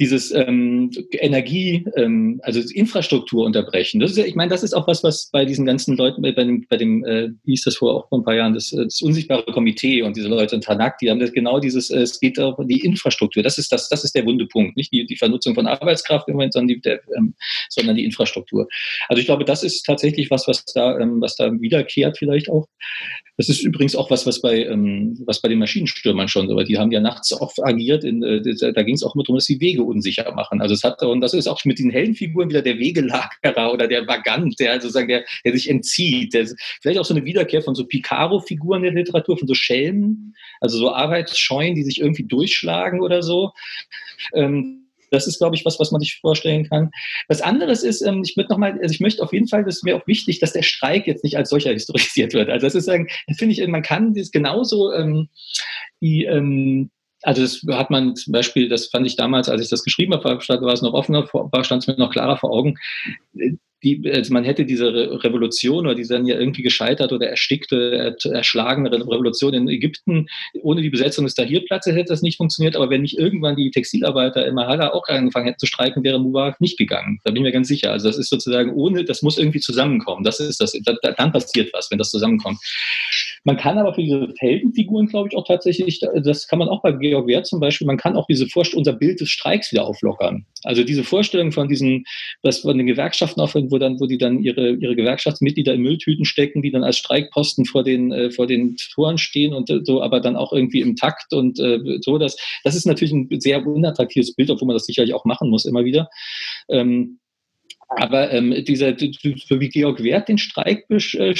dieses ähm, Energie, ähm, also Infrastruktur unterbrechen. Das ist ich meine, das ist auch was, was bei diesen ganzen Leuten, bei dem, bei dem, äh, wie hieß das vor auch vor ein paar Jahren, das, äh, das unsichtbare Komitee und diese Leute in Tanak, die haben das genau dieses, äh, es geht auch um die Infrastruktur. Das ist das, das ist der wunde Punkt, nicht die, die Vernutzung von Arbeitskraft im Moment, sondern die, der, ähm, sondern die Infrastruktur. Also ich glaube, das ist tatsächlich was, was da, ähm, was da wiederkehrt vielleicht auch. Das ist übrigens auch was, was bei, ähm, was bei den Maschinenstürmern schon so war. Die haben ja nachts oft agiert. In, äh, da ging es auch immer darum, dass sie Wege unsicher machen. Also es hat, und das ist auch mit den Heldenfiguren wieder der Wegelagerer oder der Vagant, der sozusagen, der, der sich entzieht. Der, vielleicht auch so eine Wiederkehr von so Picaro-Figuren der Literatur, von so Schelmen, also so Arbeitsscheuen, die sich irgendwie durchschlagen oder so. Ähm, das ist, glaube ich, was, was man sich vorstellen kann. Was anderes ist, ähm, ich möchte nochmal, also ich möchte auf jeden Fall, das ist mir auch wichtig, dass der Streik jetzt nicht als solcher historisiert wird. Also das ist, finde ich, man kann das genauso ähm, die, ähm, also das hat man zum Beispiel, das fand ich damals, als ich das geschrieben habe, war es noch offener, war stand es mir noch klarer vor Augen die, also man hätte diese Revolution oder diese dann ja irgendwie gescheitert oder erstickte, erschlagene Revolution in Ägypten ohne die Besetzung des Tahrirplatzes hätte das nicht funktioniert. Aber wenn nicht irgendwann die Textilarbeiter im Mahalla auch angefangen hätten zu streiken, wäre Mubarak nicht gegangen. Da bin ich mir ganz sicher. Also das ist sozusagen ohne, das muss irgendwie zusammenkommen. Das ist das, dann passiert was, wenn das zusammenkommt. Man kann aber für diese Heldenfiguren, glaube ich, auch tatsächlich, das kann man auch bei Georg Wert zum Beispiel, man kann auch diese Vorstellung, unser Bild des Streiks wieder auflockern. Also diese Vorstellung von diesen, was von den Gewerkschaften auch wo dann, wo die dann ihre, ihre Gewerkschaftsmitglieder in Mülltüten stecken, die dann als Streikposten vor den, äh, vor den Toren stehen und äh, so, aber dann auch irgendwie im Takt und äh, so. Das, das ist natürlich ein sehr unattraktives Bild, obwohl man das sicherlich auch machen muss immer wieder. Ähm, aber ähm, dieser, so wie Georg Wert den Streik äh,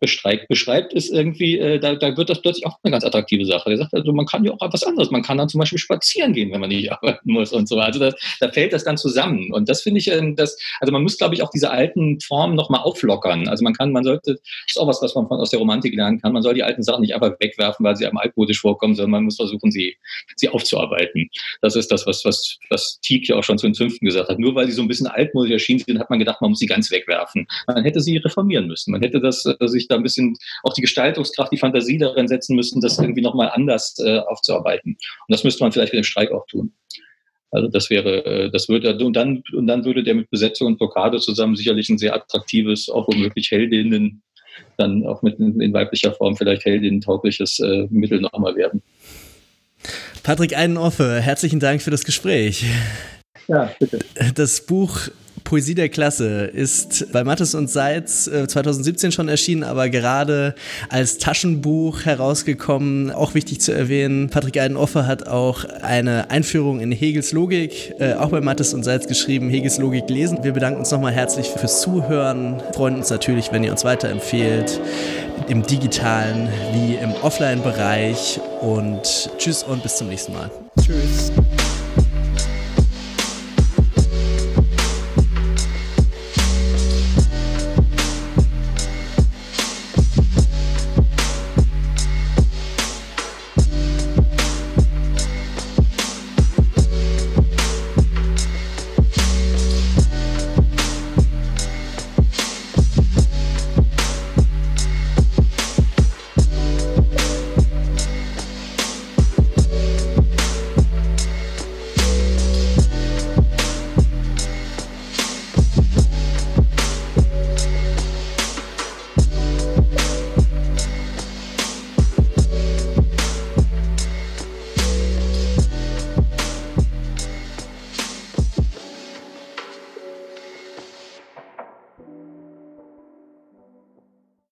bestreik, beschreibt, ist irgendwie, äh, da, da wird das plötzlich auch eine ganz attraktive Sache. Er sagt also, man kann ja auch etwas anderes. Man kann dann zum Beispiel spazieren gehen, wenn man nicht [LAUGHS] arbeiten muss und so. Also das, da fällt das dann zusammen. Und das finde ich, ähm, das, also man muss, glaube ich, auch diese alten Formen nochmal auflockern. Also man kann, man sollte, das ist auch was, was man von, aus der Romantik lernen kann. Man soll die alten Sachen nicht einfach wegwerfen, weil sie einem altmodisch vorkommen, sondern man muss versuchen, sie, sie aufzuarbeiten. Das ist das, was, was, was Tieck ja auch schon zu den Fünften gesagt hat. Nur weil sie so ein bisschen altmodisch erschienen sind, hat man gedacht, man muss sie ganz wegwerfen. Man hätte sie reformieren müssen. Man hätte das, äh, sich da ein bisschen auch die Gestaltungskraft, die Fantasie darin setzen müssen, das irgendwie nochmal anders äh, aufzuarbeiten. Und das müsste man vielleicht mit dem Streik auch tun. Also das wäre, äh, das würde und dann und dann würde der mit Besetzung und Blockade zusammen sicherlich ein sehr attraktives, auch womöglich Heldinnen dann auch mit in weiblicher Form vielleicht Heldin taugliches äh, Mittel nochmal werden. Patrick Einenoffe, herzlichen Dank für das Gespräch. Ja, bitte. Das Buch Poesie der Klasse ist bei Mattes und Seitz 2017 äh, schon erschienen, aber gerade als Taschenbuch herausgekommen. Auch wichtig zu erwähnen, Patrick Eidenoffer hat auch eine Einführung in Hegels Logik, äh, auch bei Mattes und Seitz geschrieben, Hegels Logik lesen. Wir bedanken uns nochmal herzlich fürs Zuhören, freuen uns natürlich, wenn ihr uns weiterempfehlt, im digitalen wie im Offline-Bereich und tschüss und bis zum nächsten Mal. Tschüss.